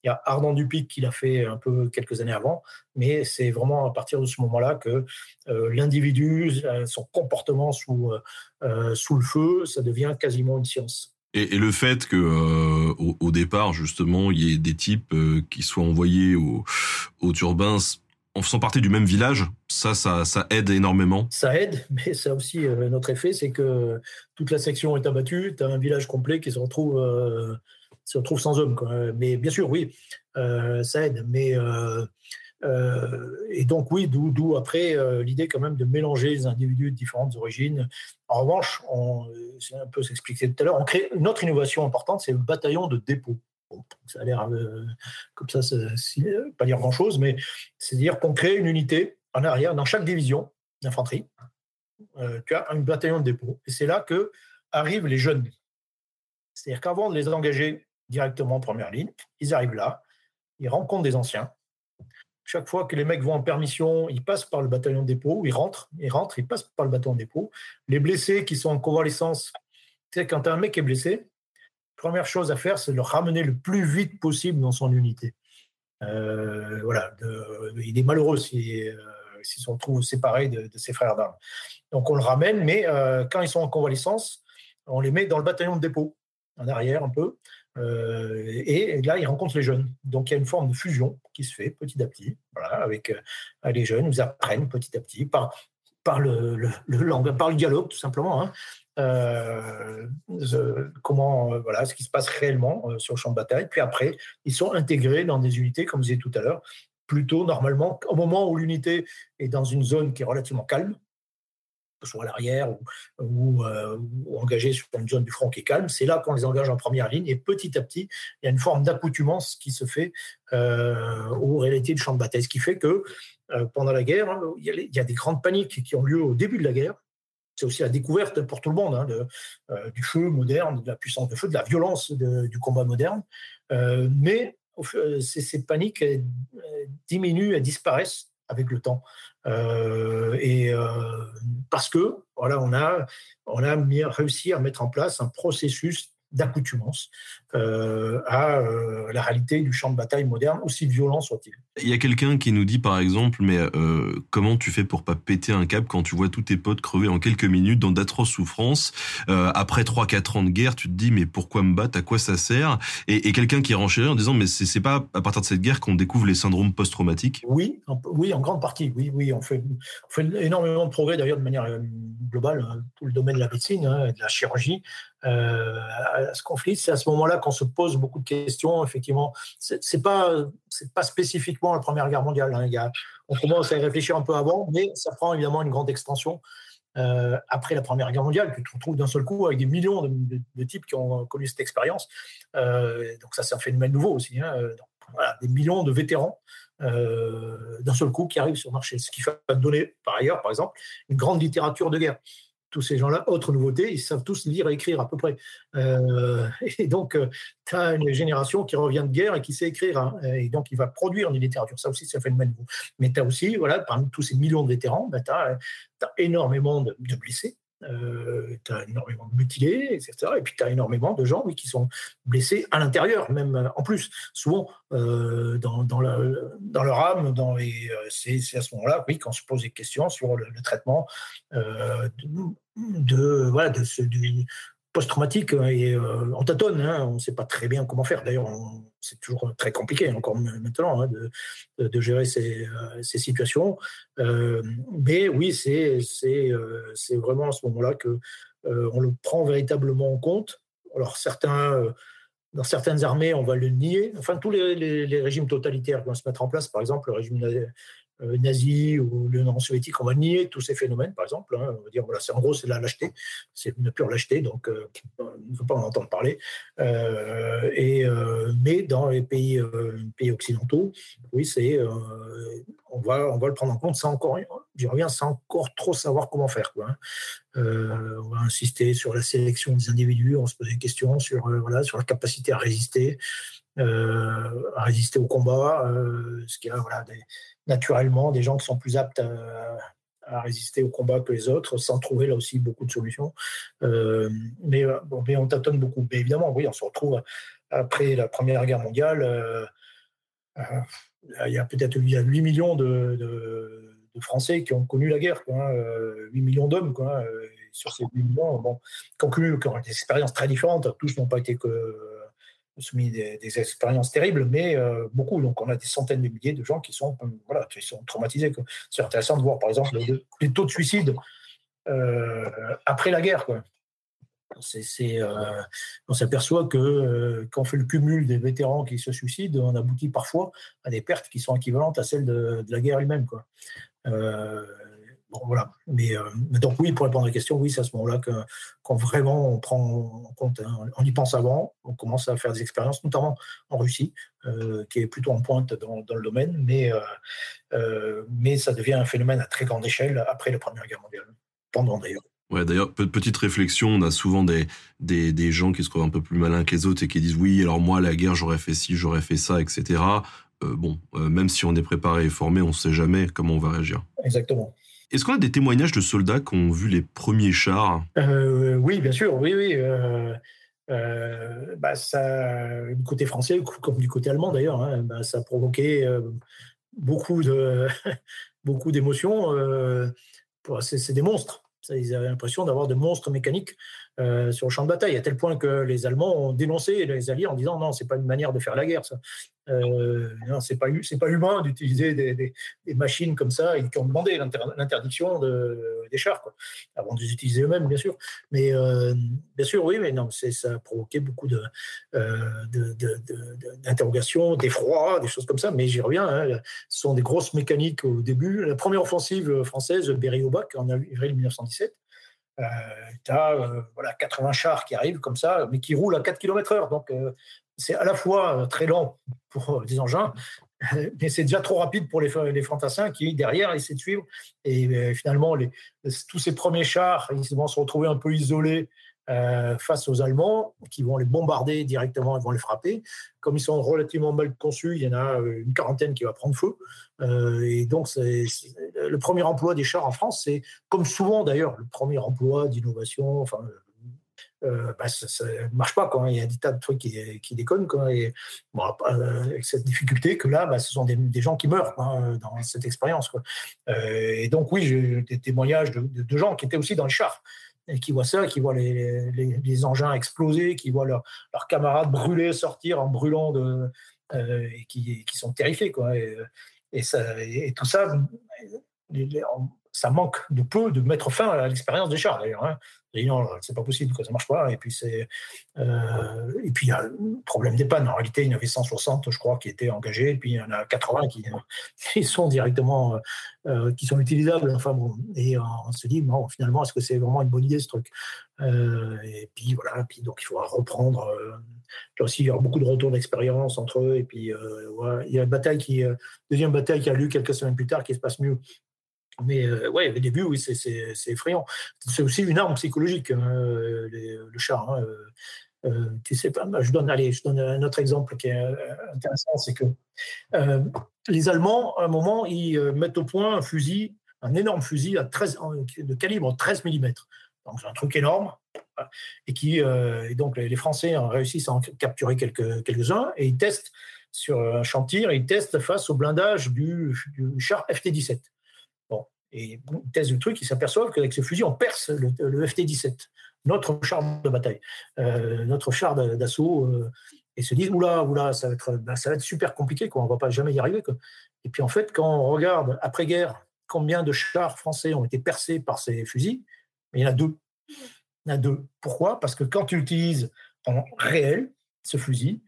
Il y a Ardent Dupic qui l'a fait un peu quelques années avant, mais c'est vraiment à partir de ce moment-là que euh, l'individu, euh, son comportement sous, euh, sous le feu, ça devient quasiment une science. Et, et le fait que euh, au, au départ justement il y ait des types qui soient envoyés au, au turbin en faisant partie du même village, ça, ça, ça aide énormément. Ça aide, mais ça a aussi notre effet, c'est que toute la section est abattue, tu as un village complet qui se retrouve, se retrouve sans hommes. Quoi. Mais bien sûr, oui, euh, ça aide. Mais, euh, euh, et donc, oui, d'où après l'idée quand même de mélanger les individus de différentes origines. En revanche, c'est un peu s'expliquer tout à l'heure, on crée une autre innovation importante, c'est le bataillon de dépôt. Ça a l'air comme ça, ça pas dire grand-chose, mais c'est-à-dire qu'on crée une unité en arrière dans chaque division d'infanterie. Tu as un bataillon de dépôt. Et c'est là que arrivent les jeunes. C'est-à-dire qu'avant de les engager directement en première ligne, ils arrivent là, ils rencontrent des anciens. Chaque fois que les mecs vont en permission, ils passent par le bataillon de dépôt, ils rentrent, ils rentrent, ils passent par le bataillon de dépôt. Les blessés qui sont en convalescence, tu quand un mec est blessé, première chose à faire, c'est de le ramener le plus vite possible dans son unité. Euh, voilà, il est malheureux s'il euh, s'il se retrouve séparé de, de ses frères d'armes. Donc on le ramène, mais euh, quand ils sont en convalescence, on les met dans le bataillon de dépôt, en arrière un peu, et, là, ils rencontrent les jeunes. Donc il y a une forme de fusion qui se fait petit à petit, avec les jeunes, ils apprennent petit à petit par, le, par le dialogue tout simplement. Hein. comment voilà ce qui se passe réellement sur le champ de bataille. Puis après, ils sont intégrés dans des unités, comme je disais tout à l'heure, plutôt normalement au moment où l'unité est dans une zone qui est relativement calme, soit à l'arrière ou, euh, ou, engagés sur une zone du front qui est calme. C'est là qu'on les engage en première ligne et petit à petit, il y a une forme d'accoutumance qui se fait euh, aux réalités du champ de bataille, ce qui fait que euh, pendant la guerre, il, y a, des grandes paniques qui ont lieu au début de la guerre. C'est aussi la découverte pour tout le monde hein, du feu moderne, de la puissance de feu, de la violence du combat moderne. mais ces, ces paniques diminuent et disparaissent avec le temps. Euh, et euh, parce que voilà, on a, on a réussi à mettre en place un processus d'accoutumance euh, à euh, la réalité du champ de bataille moderne, aussi violent soit-il. Il y a quelqu'un qui nous dit par exemple, mais euh, comment tu fais pour pas péter un câble quand tu vois tous tes potes crever en quelques minutes dans d'atroces souffrances Après 3-4 ans de guerre, tu te dis mais pourquoi me battre? À quoi ça sert? Et, quelqu'un qui renchérit en disant mais c'est pas à partir de cette guerre qu'on découvre les syndromes post-traumatiques? Oui, oui, en grande partie. Oui, oui, on fait, on fait énormément de progrès d'ailleurs de manière globale, hein, tout le domaine de la médecine, hein, de la chirurgie. Euh, à ce conflit. C'est à ce moment-là qu'on se pose beaucoup de questions. Effectivement, c'est pas pas spécifiquement la Première Guerre mondiale. Hein. Y a, on commence à y réfléchir un peu avant, mais ça prend évidemment une grande extension. Euh, après la Première Guerre mondiale, tu te retrouves d'un seul coup avec des millions de, types qui ont connu cette expérience. Euh, donc ça, c'est un phénomène nouveau aussi. Des millions de vétérans d'un seul coup qui arrivent sur le marché. Ce qui va donner, par ailleurs, par exemple, une grande littérature de guerre tous ces gens-là, autre nouveauté, ils savent tous lire et écrire à peu près. Euh, et donc, euh, tu as une génération qui revient de guerre et qui sait écrire. Hein, et donc, il va produire une littérature. Ça aussi, ça fait le même Mais tu as aussi, voilà, parmi tous ces millions de vétérans, ben, tu as, énormément de blessés euh, tu as énormément de mutilés, etc. Et puis tu as énormément de gens oui, qui sont blessés à l'intérieur, même euh, en plus, souvent euh, dans, dans, leur âme. Dans les, c'est, à ce moment-là oui, qu'on se pose des questions sur le, traitement de, voilà, de ce, post-traumatique hein, et euh, on tâtonne, hein, on ne sait pas très bien comment faire. D'ailleurs, c'est toujours très compliqué encore maintenant hein, de, gérer ces, euh, ces situations. Euh, mais oui, c'est c'est vraiment à ce moment-là que on le prend véritablement en compte. Alors certains dans certaines armées, on va le nier. Enfin, tous les, les, régimes totalitaires vont se mettre en place, par exemple, le régime euh, nazi ou l'Union soviétique, on va nier tous ces phénomènes, par exemple. Hein. on va dire, voilà, c'est en gros, c'est la lâcheté, c'est une pure lâcheté, donc euh, il ne faut pas en entendre parler. Euh, mais dans les pays, pays occidentaux, oui, c'est, on, va, on va le prendre en compte sans encore, j'y reviens, sans encore trop savoir comment faire. Hein. on va insister sur la sélection des individus, on se pose des questions sur, voilà, sur la capacité à résister. À résister au combat, ce qui a voilà, naturellement des gens qui sont plus aptes à, résister au combat que les autres, sans trouver là aussi beaucoup de solutions. Euh, mais, bon, mais on tâtonne beaucoup. Mais évidemment, oui, on se retrouve après la Première Guerre mondiale. Euh, euh, il y a peut-être 8 millions de, Français qui ont connu la guerre, quoi, 8 millions d'hommes. Quoi, sur ces 8 millions, bon, qui ont connu des expériences très différentes. Tous n'ont pas été que soumis des, des expériences terribles, mais euh, beaucoup. Donc, on a des centaines de milliers de gens qui sont, voilà, qui sont traumatisés. C'est intéressant de voir, par exemple, les, taux de suicide euh, après la guerre. Euh, on s'aperçoit que quand on fait le cumul des vétérans qui se suicident, on aboutit parfois à des pertes qui sont équivalentes à celles de, de la guerre elle-même. Bon, voilà. Mais euh, donc oui, pour répondre à la question, oui, c'est à ce moment-là que quand vraiment on prend en compte, hein, on y pense avant, on commence à faire des expériences, notamment en Russie, euh, qui est plutôt en pointe dans, dans le domaine, mais, euh, mais ça devient un phénomène à très grande échelle après la Première Guerre mondiale, pendant d'ailleurs. Ouais, d'ailleurs, petite réflexion, on a souvent des, des, des, gens qui se croient un peu plus malins que les autres et qui disent oui, alors moi, la guerre, j'aurais fait ci, j'aurais fait ça, etc. bon, même si on est préparé et formé, on ne sait jamais comment on va réagir. Exactement. Est-ce qu'on a des témoignages de soldats qui ont vu les premiers chars? Euh, Oui, bien sûr, oui, oui. Euh, euh, bah, ça, du côté français, comme du côté allemand d'ailleurs, hein, bah, ça a provoqué beaucoup de beaucoup d'émotions. c'est des monstres. ils avaient l'impression d'avoir des monstres mécaniques euh, sur le champ de bataille, à tel point que les Allemands ont dénoncé les Alliés en disant non, c'est pas une manière de faire la guerre, ça. Euh, c'est pas pas humain d'utiliser des, machines comme ça et qui ont demandé l'interdiction de, des chars, avant de les utiliser eux-mêmes, bien sûr. Mais euh, bien sûr, oui, mais non, ça a provoqué beaucoup de, euh, d'interrogations, d'effroi, des choses comme ça. Mais j'y reviens. Hein, ce sont des grosses mécaniques au début. La première offensive française, Berry-au-Bac, en avril 1917. Euh, tu as euh, voilà, 80 chars qui arrivent comme ça, mais qui roulent à 4 km/h. Donc, euh, c'est à la fois très lent pour des engins, mais c'est déjà trop rapide pour les, fantassins qui, derrière, essaient de suivre. Et finalement, tous ces premiers chars, ils vont se retrouver un peu isolés euh, face aux Allemands qui vont les bombarder directement, ils vont les frapper. Comme ils sont relativement mal conçus, il y en a euh, une quarantaine qui va prendre feu. Euh, et donc, le premier emploi des chars en France, c'est comme souvent d'ailleurs le premier emploi d'innovation. Enfin, bah, ça ne marche pas quand il y a des tas de trucs qui, déconnent quoi, et, bon, avec cette difficulté que là bah, ce sont des, gens qui meurent quoi, dans cette expérience quoi. Et donc oui j'ai des témoignages de, gens qui étaient aussi dans les chars qui voient ça, qui voient les, engins exploser, qui voient leurs camarades brûler, sortir en brûlant, euh, et qui, sont terrifiés. Quoi. Et, et, ça, et tout ça, ça manque de peu de mettre fin à l'expérience des chars, d'ailleurs. Hein. Non, c'est pas possible, que ça marche pas. Et puis, c'est, euh, et puis, il y a le problème des pannes. En réalité, il y en avait 160, je crois, qui étaient engagés. Et puis, il y en a 80 qui, sont directement, euh, qui sont utilisables. Enfin, bon, et on se dit, bon, finalement, est-ce que c'est vraiment une bonne idée, ce truc? Euh, Et puis, voilà. Puis, donc, il faudra reprendre. Euh, aussi, il y aura beaucoup de retours d'expérience entre eux. Et puis, il y a une bataille qui, deuxième bataille qui a lieu quelques semaines plus tard, qui se passe mieux mais euh, ouais, au début, oui, c'est effrayant. C'est aussi une arme psychologique, hein, le char. Hein, euh, euh, tu sais pas, je donne, allez, je donne un autre exemple qui est intéressant, c'est que les Allemands, à un moment, ils mettent au point un fusil, un énorme fusil à 13, de calibre 13 mm. Donc c'est un truc énorme. Et qui, et donc les Français réussissent à en capturer quelques, quelques-uns et ils testent sur un chantier, ils testent face au blindage du char FT-17. Et bon, ils testent le truc, ils s'aperçoivent qu'avec ce fusil, on perce le, FT-17, notre char de bataille, euh, notre char d'assaut, euh, et se disent oula, oula, ça va être, ben, ça va être super compliqué, quoi, on va pas jamais y arriver. Et puis en fait, quand on regarde après-guerre combien de chars français ont été percés par ces fusils, il y en a deux. Il y en a deux. Pourquoi? Parce que quand tu utilises en réel ce fusil,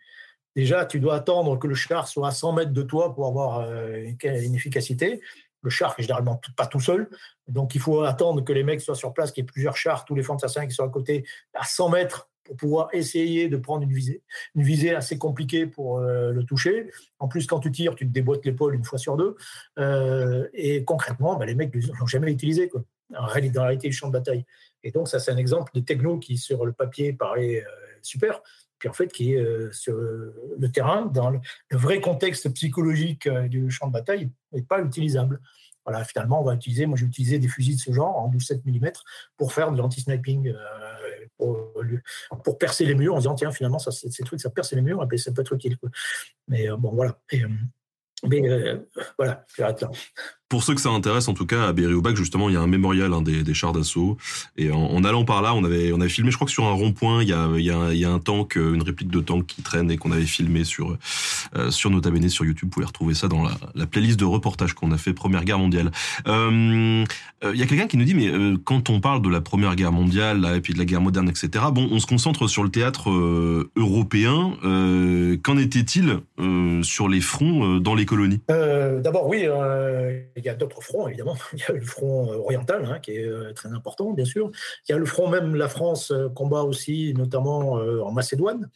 déjà, tu dois attendre que le char soit à 100 mètres de toi pour avoir euh, une efficacité le char est généralement pas tout seul. Donc, il faut attendre que les mecs soient sur place, qu'il y ait plusieurs chars, tous les fantassins qui sont à côté, à 100 mètres, pour pouvoir essayer de prendre une visée. Assez compliquée pour euh, le toucher. En plus, quand tu tires, tu te déboîtes l'épaule une fois sur deux. Euh, et concrètement, bah, les mecs ne l'ont jamais utilisé, quoi, dans la réalité du champ de bataille. Et donc, ça, c'est un exemple de techno qui, sur le papier, paraît euh, super, puis en fait qui est euh, sur le terrain, dans le, vrai contexte psychologique euh, du champ de bataille, n'est pas utilisable. Voilà, finalement, on va utiliser, moi j'ai utilisé des fusils de ce genre en 12-7 mm pour faire de l'anti-sniping, euh, pour, pour, percer les murs en disant tiens, finalement, ça, ces trucs, ça perce les murs, et ça peut être utile. Mais bon, voilà. Mais voilà, j'arrête là. Pour ceux que ça intéresse, en tout cas, à Berry-au-Bac, justement, il y a un mémorial hein, des, des, chars d'assaut. Et en, en, allant par là, on avait, on avait filmé, je crois que sur un rond-point, il y a, il y, a, il y a un tank, euh, une réplique de tank qui traîne et qu'on avait filmé sur, euh, sur Nota Bene sur YouTube. Vous pouvez retrouver ça dans la, la playlist de reportages qu'on a fait Première Guerre mondiale. Euh, euh il y a quelqu'un qui nous dit, mais euh, quand on parle de la Première Guerre mondiale, là, et puis de la guerre moderne, etc., bon, on se concentre sur le théâtre européen. Qu'en était-il sur les fronts dans les colonies? D'abord, oui il y a d'autres fronts, évidemment. Il y a le front euh, oriental, hein, qui est euh, très important, bien sûr. Il y a le front même, la France euh, combat aussi, notamment en Macédoine,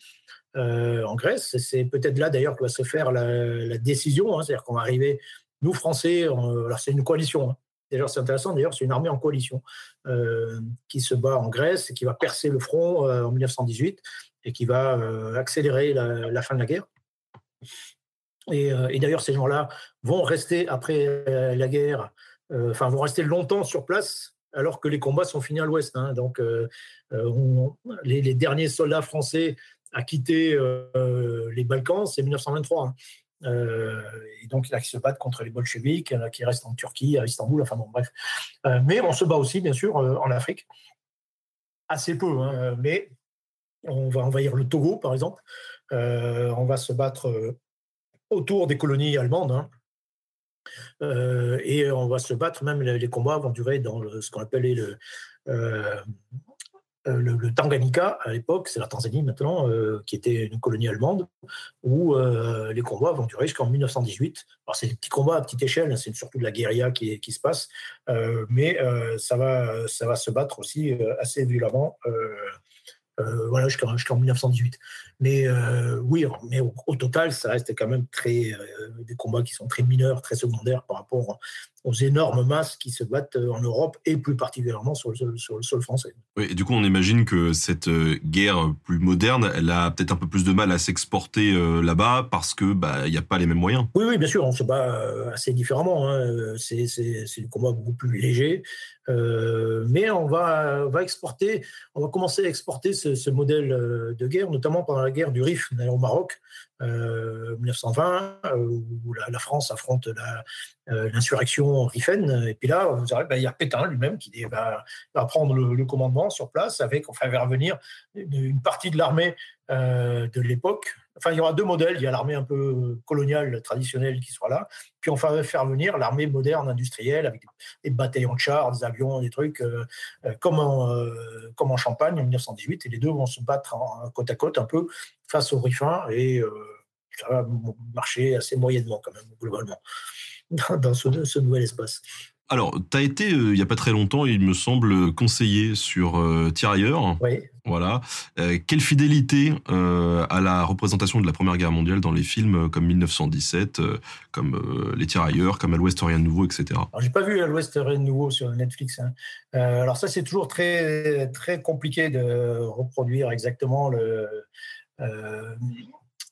en Grèce. C'est peut-être là, d'ailleurs, que va se faire la, décision. Hein. C'est-à-dire qu'on va arriver, nous, Français, alors c'est une coalition. Hein. D'ailleurs, c'est intéressant, d'ailleurs, c'est une armée en coalition qui se bat en Grèce et qui va percer le front en 1918 et qui va accélérer la, fin de la guerre. Euh, et, d'ailleurs, ces gens-là vont rester après euh, la guerre, euh, enfin, vont rester longtemps sur place alors que les combats sont finis à l'ouest. Hein. Donc, les, derniers soldats français à quitter les Balkans, c'est 1923. Hein. et donc, là, ils se battent contre les bolcheviks, qui restent en Turquie, à Istanbul, enfin bon, bref. mais on se bat aussi, bien sûr, en Afrique. assez peu, hein, mais on va envahir le Togo, par exemple. on va se battre autour des colonies allemandes. Hein. et on va se battre, même les, combats vont durer dans ce qu'on appelait le, euh, le, Tanganyika, à l'époque, c'est la Tanzanie maintenant, euh, qui était une colonie allemande, où euh, les combats vont durer jusqu'en 1918. Alors, c'est des petits combats à petite échelle, hein, c'est surtout de la guérilla qui, qui se passe, mais ça, va, ça va se battre aussi assez violemment. Voilà, jusqu'en 1918. Mais oui, mais au, total, ça reste quand même très des combats qui sont très mineurs, très secondaires par rapport aux énormes masses qui se battent euh, en Europe et plus particulièrement sur le, sur le sol français. Oui, et du coup, on imagine que cette euh, guerre plus moderne, elle a peut-être un peu plus de mal à s'exporter euh, là-bas parce que bah il n'y a pas les mêmes moyens. Oui, oui, bien sûr, on se bat assez différemment. Hein. C'est un combat beaucoup plus léger, mais on va, va exporter, on va commencer à exporter ce, modèle de guerre, notamment pendant la guerre du Rif au Maroc, 1920, où la, France affronte l'insurrection Riffen. Et puis là, vous ben, il y a Pétain lui-même qui va, prendre le, commandement sur place avec, enfin, va revenir une, partie de l'armée euh, de l'époque. Enfin, il y aura deux modèles. Il y a l'armée un peu coloniale, traditionnelle qui sera là. Puis on va faire venir l'armée moderne, industrielle, avec des bataillons de chars, des avions, des trucs, euh, euh, comme, en, comme en Champagne en 1918. Et les deux vont se battre côte à côte un peu face aux Riffins. Et ça va marcher assez moyennement quand même, globalement dans, ce, nouvel espace. Alors, tu as été, euh, il n'y a pas très longtemps, il me semble, conseiller sur euh, Tirailleurs. Oui. Voilà. Euh, quelle fidélité à la représentation de la Première Guerre mondiale dans les films comme 1917, comme Les Tirailleurs, comme À l'Ouest rien de nouveau, etc. Alors, j'ai pas vu À l'Ouest rien de nouveau sur Netflix. Hein. alors ça, c'est toujours très, très compliqué de reproduire exactement le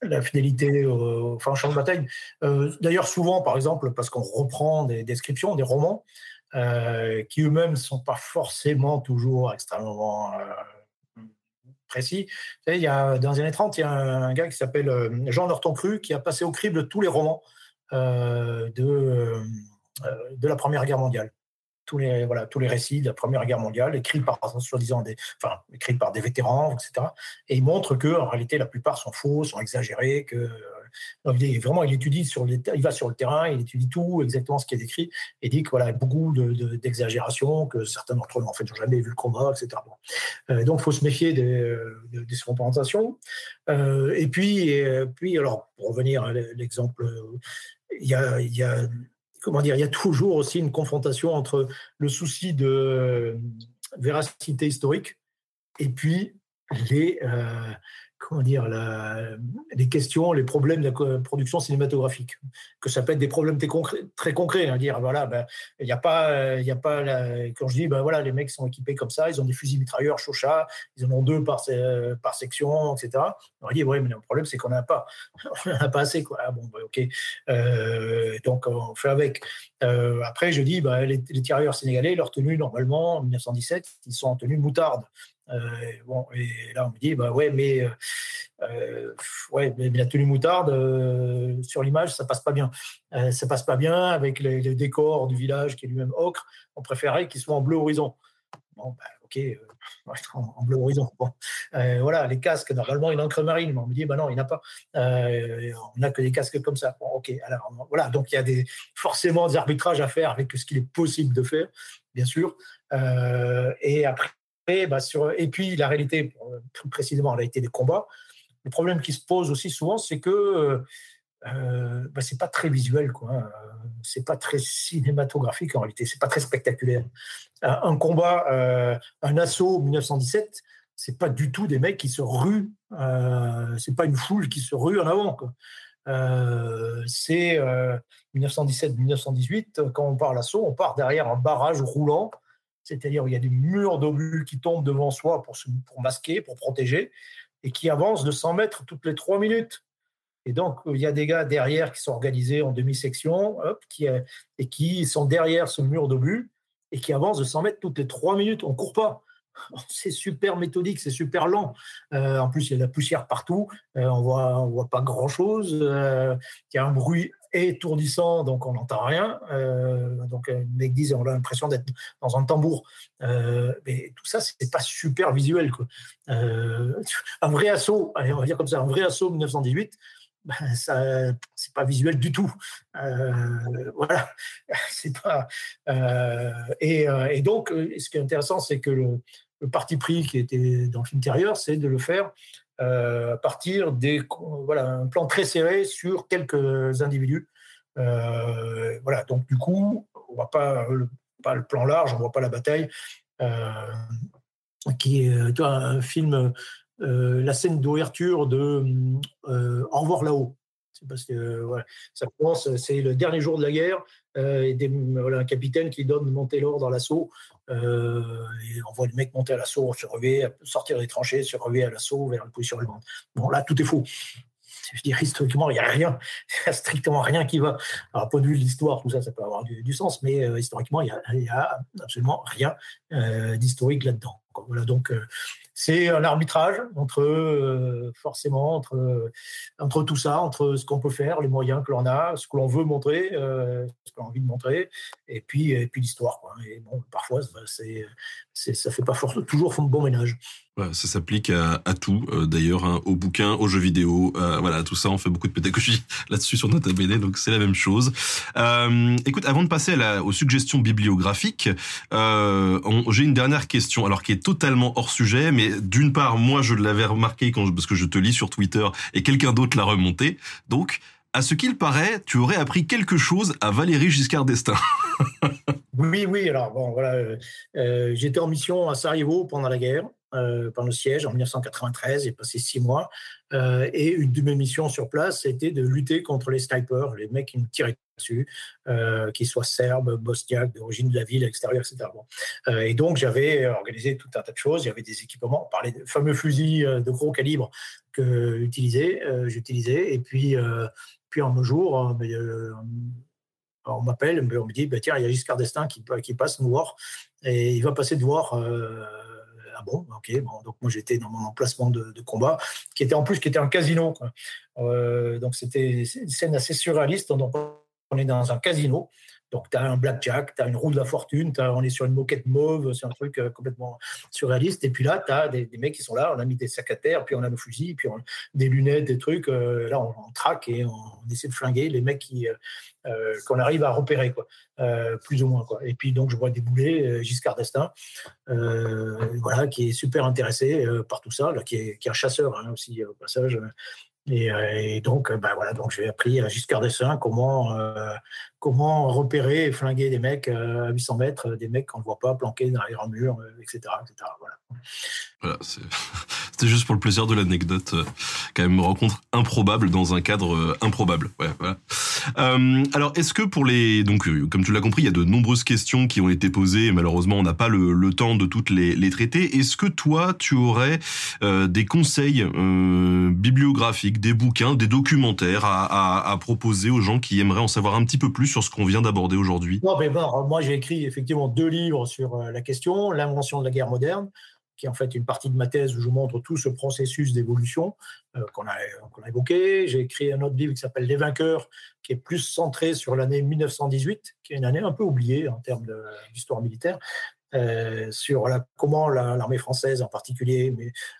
la fidélité au, champ de bataille. Euh, d'ailleurs, souvent, par exemple, parce qu'on reprend des descriptions, des romans, euh, qui eux-mêmes ne sont pas forcément toujours extrêmement euh, précis. il y a, dans les années 30, il y a un, gars qui s'appelle Jean Norton Cru qui a passé au crible tous les romans de la Première Guerre mondiale tous les, voilà, tous les récits de la Première Guerre mondiale, écrits par, soi-disant, des, enfin, écrits par des vétérans, etc. Et il montre que, en réalité, la plupart sont faux, sont exagérés, que euh, il vraiment, il étudie sur il va sur le terrain, il étudie tout, exactement ce qui est écrit, et dit que voilà, beaucoup d'exagérations, que certains d'entre eux, en fait, n'ont jamais vu le combat, etc. Euh, donc, il faut se méfier des, des représentations. Euh, et puis, puis, alors, pour revenir à l'exemple, a, il y a comment dire, il y a toujours aussi une confrontation entre le souci de euh, véracité historique et puis les, euh, dire, les questions, les problèmes de la production cinématographique, que ça peut être des problèmes très concrets, hein, dire voilà, ben, il n'y a pas, il a pas quand je dis ben voilà, les mecs sont équipés comme ça, ils ont des fusils mitrailleurs Chauchat, ils en ont deux par, section, etc. On va dire ouais, mais le problème c'est qu'on n'en a pas, on n'en a pas assez quoi. Ah, bon, ben, ok, euh, donc on fait avec. Euh, après, je dis les, les tirailleurs sénégalais, leur tenue normalement en 1917, ils sont en tenue moutarde. Euh, bon, et là, on me dit, bah ouais, mais, euh, euh, ouais, mais la tenue moutarde, sur l'image, ça passe pas bien. ça passe pas bien avec les, décors du village qui est lui-même ocre. On préférait qu'il soit en bleu horizon. Bon, bah, ok, en, bleu horizon. Bon. voilà, les casques, normalement, une encre marine. Mais on me dit, bah non, il n'y en a pas. on n'a que des casques comme ça. Bon, ok, voilà, donc il y a des, forcément des arbitrages à faire avec ce qu'il est possible de faire, bien sûr. et après, bah, sur, et puis la réalité, plus précisément, la réalité des combats. Le problème qui se pose aussi souvent, c'est que euh, bah, c'est pas très visuel, quoi. Hein. C'est pas très cinématographique en réalité. C'est pas très spectaculaire. Un combat, euh, un assaut 1917, c'est pas du tout des mecs qui se ruent. Euh, c'est pas une foule qui se rue en avant. Euh, c'est 1917-1918. quand on part l'assaut, on part derrière un barrage roulant c'est-à-dire il y a des murs d'obus qui tombent devant soi pour, pour masquer, pour protéger, et qui avancent de 100 mètres toutes les 3 minutes. Et donc, il y a des gars derrière qui sont organisés en demi-section, qui, euh, et qui sont derrière ce mur d'obus, et qui avancent de 100 mètres toutes les 3 minutes. On ne court pas. C'est super méthodique, c'est super lent. Euh, en plus, il y a de la poussière partout. Euh, on voit, voit pas grand-chose. il y a un bruit étourdissant, donc on n'entend rien. donc les mecs disent on a l'impression d'être dans un tambour. mais tout ça, c'est pas super visuel. Quoi. un vrai assaut, allez, on va dire comme ça, un vrai assaut 1918 ben, ça c'est pas visuel du tout. Euh, voilà, c'est pas. Euh, et, euh, et, donc, ce qui est intéressant, c'est que le, parti pris qui était dans le film intérieur, c'est de le faire à partir des voilà plan très serré sur quelques individus. voilà, donc du coup, on voit pas le, pas le plan large, on voit pas la bataille. qui est un film euh, la scène d'ouverture de euh, Au revoir là-haut. C'est parce que ça commence, c'est le dernier jour de la guerre, euh, et voilà, un capitaine qui donne monter l'ordre à l'assaut. Et on voit le mec monter à l'assaut, se relever, sortir des tranchées, se relever à l'assaut vers une position allemande. Bon, là, tout est faux je dirais historiquement, il n'y a rien, il a strictement rien qui va. Alors, point de vue de l'histoire, tout ça, ça peut avoir du, sens, mais historiquement, il n'y a, absolument rien d'historique là-dedans. Donc, c'est un arbitrage entre euh, forcément entre entre tout ça, entre ce qu'on peut faire, les moyens que l'on a, ce que l'on veut montrer, euh, ce qu'on a envie de montrer, et puis et puis l'histoire. Et bon, parfois c'est ça fait pas toujours fond de bon ménage. ça s'applique à, tout, euh, d'ailleurs, hein, aux bouquins, aux jeux vidéo, voilà, tout ça, on fait beaucoup de pédagogie là-dessus sur Nota Bene, donc c'est la même chose. écoute, avant de passer aux suggestions bibliographiques, j'ai une dernière question, alors qui est totalement hors sujet, mais d'une part, moi, je l'avais remarqué quand parce que je te lis sur Twitter et quelqu'un d'autre l'a remonté. Donc, à ce qu'il paraît, tu aurais appris quelque chose à Valérie Giscard d'Estaing. oui, oui. Alors bon, voilà, euh, euh, j'étais en mission à Sarajevo pendant la guerre, euh, pendant le siège en 1993. J'ai passé six mois et une de mes missions sur place, c'était de lutter contre les snipers, les mecs qui me tiraient dessus, euh, qu'ils soient serbes, bosniaques, d'origine de la ville, extérieure, etc. Euh, et donc, j'avais organisé tout un tas de choses. Avait des équipements. On parlait de fameux fusils euh, de gros calibre que j'utilisais. Et puis, puis un jour, on m'appelle, on me dit, bah, tiens, il y a Giscard d'Estaing qui, qui passe voir. Et il va passer de voir ah bon, ok. Donc moi j'étais dans mon emplacement de, combat, qui était en plus qui était un casino. donc c'était une scène assez surréaliste. On est dans un casino. Donc, tu as un blackjack, tu as une roue de la fortune, on est sur une moquette mauve, c'est un truc euh, complètement surréaliste. Et puis là, tu as des, mecs qui sont là, on a mis des sacs à terre, puis on a nos fusils, puis des lunettes, des trucs. Euh, là, on, traque et on, essaie de flinguer les mecs qui, euh, qu'on arrive à repérer, quoi, plus ou moins. Quoi. Et puis, donc, je vois des boulets, Giscard d'Estaing, voilà, qui est super intéressé par tout ça, là, qui, est, un chasseur hein, aussi, au passage. Et, donc, bah voilà, donc j'ai appris à Giscard d'Estaing comment comment repérer et flinguer des mecs à 800 mètres, des mecs qu'on ne voit pas planqués derrière un mur, etc. etc. Voilà. C'était juste pour le plaisir de l'anecdote. Euh, quand même, rencontre improbable dans un cadre euh, improbable. Voilà. Euh, alors, est-ce que pour les... Donc, comme tu l'as compris, il y a de nombreuses questions qui ont été posées. Et malheureusement, on n'a pas le, temps de toutes les, traiter. Est-ce que toi, tu aurais des conseils bibliographiques, des bouquins, des documentaires à, à, proposer aux gens qui aimeraient en savoir un petit peu plus sur ce qu'on vient d'aborder aujourd'hui moi, j'ai écrit effectivement deux livres sur la question, l'invention de la guerre moderne qui est en fait une partie de ma thèse où je montre tout ce processus d'évolution euh, qu'on a, évoqué. J'ai écrit un autre livre qui s'appelle Les vainqueurs, qui est plus centré sur l'année 1918, qui est une année un peu oubliée en termes d'histoire militaire, euh, sur la, comment l'armée française en particulier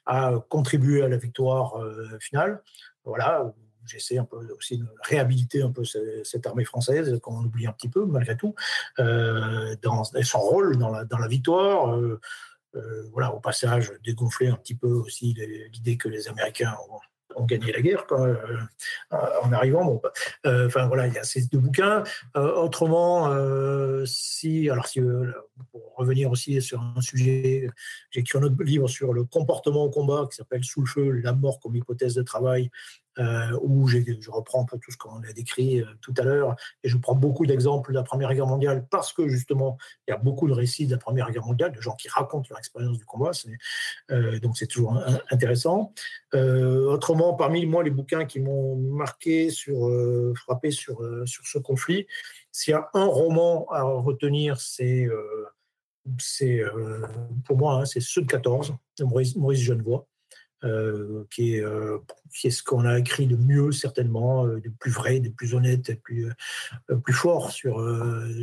a contribué à la victoire euh, finale. Voilà, j'essaie un peu aussi de réhabiliter un peu cette, armée française qu'on oublie un petit peu malgré tout, dans son rôle dans la, dans la victoire. Euh, voilà, au passage, dégonfler un petit peu aussi l'idée que les Américains ont, gagné la guerre euh, en arrivant. Bon, euh, enfin voilà, il y a ces deux bouquins. autrement, si, alors si, pour revenir aussi sur un sujet, j'ai écrit un autre livre sur le comportement au combat qui s'appelle Sous le feu, la mort comme hypothèse de travail euh, où je reprends un peu tout ce qu'on a décrit euh, tout à l'heure, et je prends beaucoup d'exemples de la Première Guerre mondiale, parce que justement, il y a beaucoup de récits de la Première Guerre mondiale, de gens qui racontent leur expérience du combat, euh, donc c'est toujours intéressant. autrement, parmi moi, les bouquins qui m'ont marqué, sur, frappé sur, sur ce conflit, s'il y a un roman à retenir, c'est pour moi, hein, c'est ceux de 14 de Maurice, Maurice Genevoix. Qui, est, qui est ce qu'on a écrit de mieux, certainement, de plus vrai, de plus honnête, de plus, plus fort sur,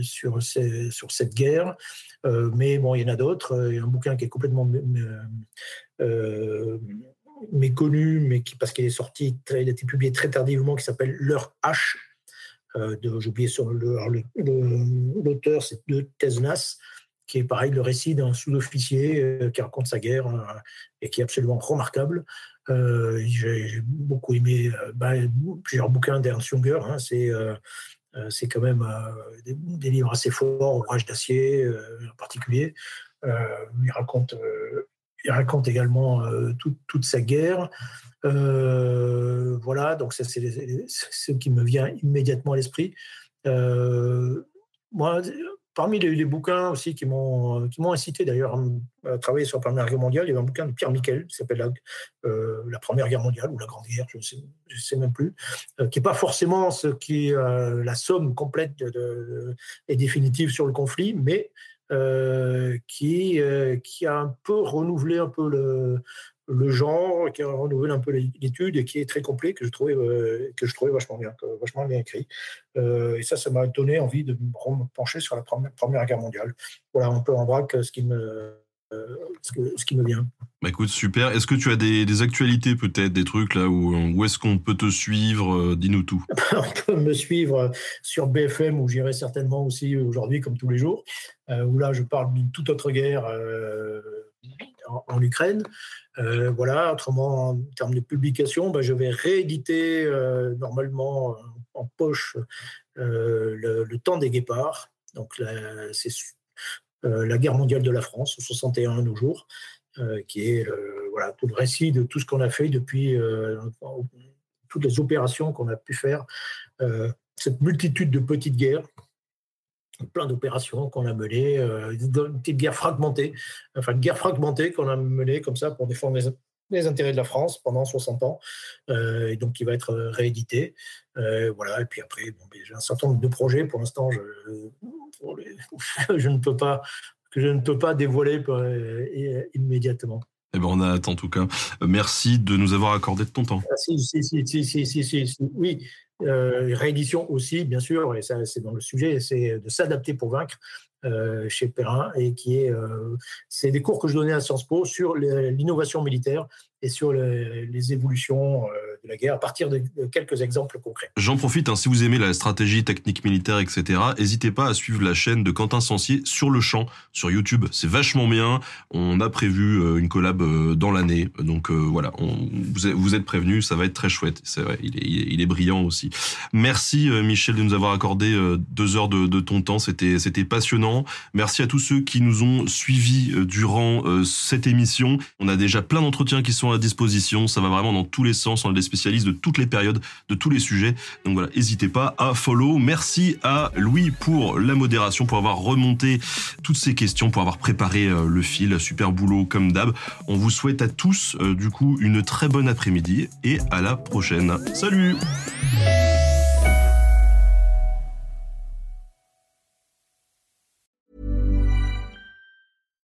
sur, cette guerre. mais bon, il y en a d'autres. Il y a un bouquin qui est complètement méconnu, mais qui, parce qu'il est sorti, il a été publié très tardivement, qui s'appelle Leur H. Euh, J'ai oublié l'auteur, c'est de Tesnas, qui est pareil, le récit d'un sous-officier euh, qui raconte sa guerre euh, et qui est absolument remarquable. Euh, j'ai beaucoup aimé bah, plusieurs bouquins d'Ernst Junger. Hein, c'est c'est quand même des, livres assez forts, Ouvrage d'acier en particulier. il raconte il raconte également toute sa guerre. Voilà, donc c'est ce qui me vient immédiatement à l'esprit. moi, parmi les, bouquins aussi qui m'ont incité d'ailleurs à travailler sur la Première Guerre mondiale, il y avait un bouquin de Pierre Miquel qui s'appelle la, euh, Première Guerre mondiale ou la Grande Guerre, je ne sais, même plus, qui n'est pas forcément ce qui est la somme complète et définitive sur le conflit, mais euh, euh, qui a un peu renouvelé un peu le, le genre, qui a renouvelé un peu l'étude et qui est très complet, que je trouvais, euh, que je trouvais vachement bien, vachement bien écrit. et ça, ça m'a donné envie de me pencher sur la première, première Guerre mondiale. Voilà un peu en vrac ce qui me, ce, qui me vient. Bah écoute, super. Est-ce que tu as des, des actualités peut-être, des trucs là où, où est-ce qu'on peut te suivre Dis-nous tout. On peut me suivre sur BFM où j'irai certainement aussi aujourd'hui comme tous les jours, euh, où là je parle d'une toute autre guerre euh, en, Ukraine. Euh, voilà, autrement en termes de publication, bah, je vais rééditer normalement en poche le, temps des guépards. Donc c'est euh, la guerre mondiale de la France, 61 à nos jours, euh, qui est voilà, tout le récit de tout ce qu'on a fait depuis euh, toutes les opérations qu'on a pu faire, cette multitude de petites guerres, plein d'opérations qu'on a menées, une petite guerre fragmentée, enfin une guerre fragmentée qu'on a menée comme ça pour défendre les, les intérêts de la France pendant 60 ans, euh, et donc qui va être réédité. Euh, voilà, et puis après, bon, ben, j'ai un certain nombre de projets. Pour l'instant, je, je, ne peux pas que je ne peux pas dévoiler euh, immédiatement. Eh ben on a hâte en tout cas. Merci de nous avoir accordé de ton temps. Ah, si, si, si, si, si, si, oui. Euh, réédition aussi, bien sûr, et ça c'est dans le sujet, c'est de s'adapter pour vaincre. Euh, chez Perrin et qui est, euh, c'est des cours que je donnais à Sciences Po sur l'innovation militaire et sur les évolutions euh, de la guerre à partir de, quelques exemples concrets. J'en profite, hein, si vous aimez la stratégie technique militaire, etc., n'hésitez pas à suivre la chaîne de Quentin Sancier sur le champ, sur YouTube. C'est vachement bien. On a prévu euh, une collab euh, dans l'année. Donc voilà, vous êtes prévenus, ça va être très chouette. C'est vrai, il est, il est, brillant aussi. Merci Michel de nous avoir accordé deux heures de, ton temps. C'était passionnant. Merci à tous ceux qui nous ont suivis durant cette émission. On a déjà plein d'entretiens qui sont à disposition. Ça va vraiment dans tous les sens. On a des spécialiste de toutes les périodes, de tous les sujets. Donc voilà, n'hésitez pas à follow. Merci à Louis pour la modération, pour avoir remonté toutes ces questions, pour avoir préparé euh, le fil. Super boulot comme d'hab. On vous souhaite à tous euh, du coup une très bonne après-midi et à la prochaine. Salut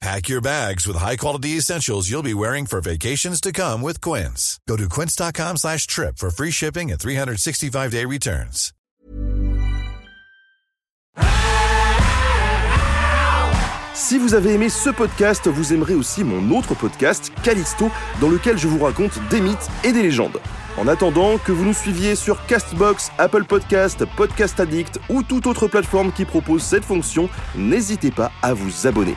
Pack your bags with high-quality essentials you'll be wearing for vacations to come with Quince. Go to quince.com slash trip for free shipping and 365-day returns. Si vous avez aimé ce podcast, vous aimerez aussi mon autre podcast, Callisto, dans lequel je vous raconte des mythes et des légendes. En attendant que vous nous suiviez sur Castbox, Apple Podcast, Podcast Addict ou toute autre plateforme qui propose cette fonction, n'hésitez pas à vous abonner.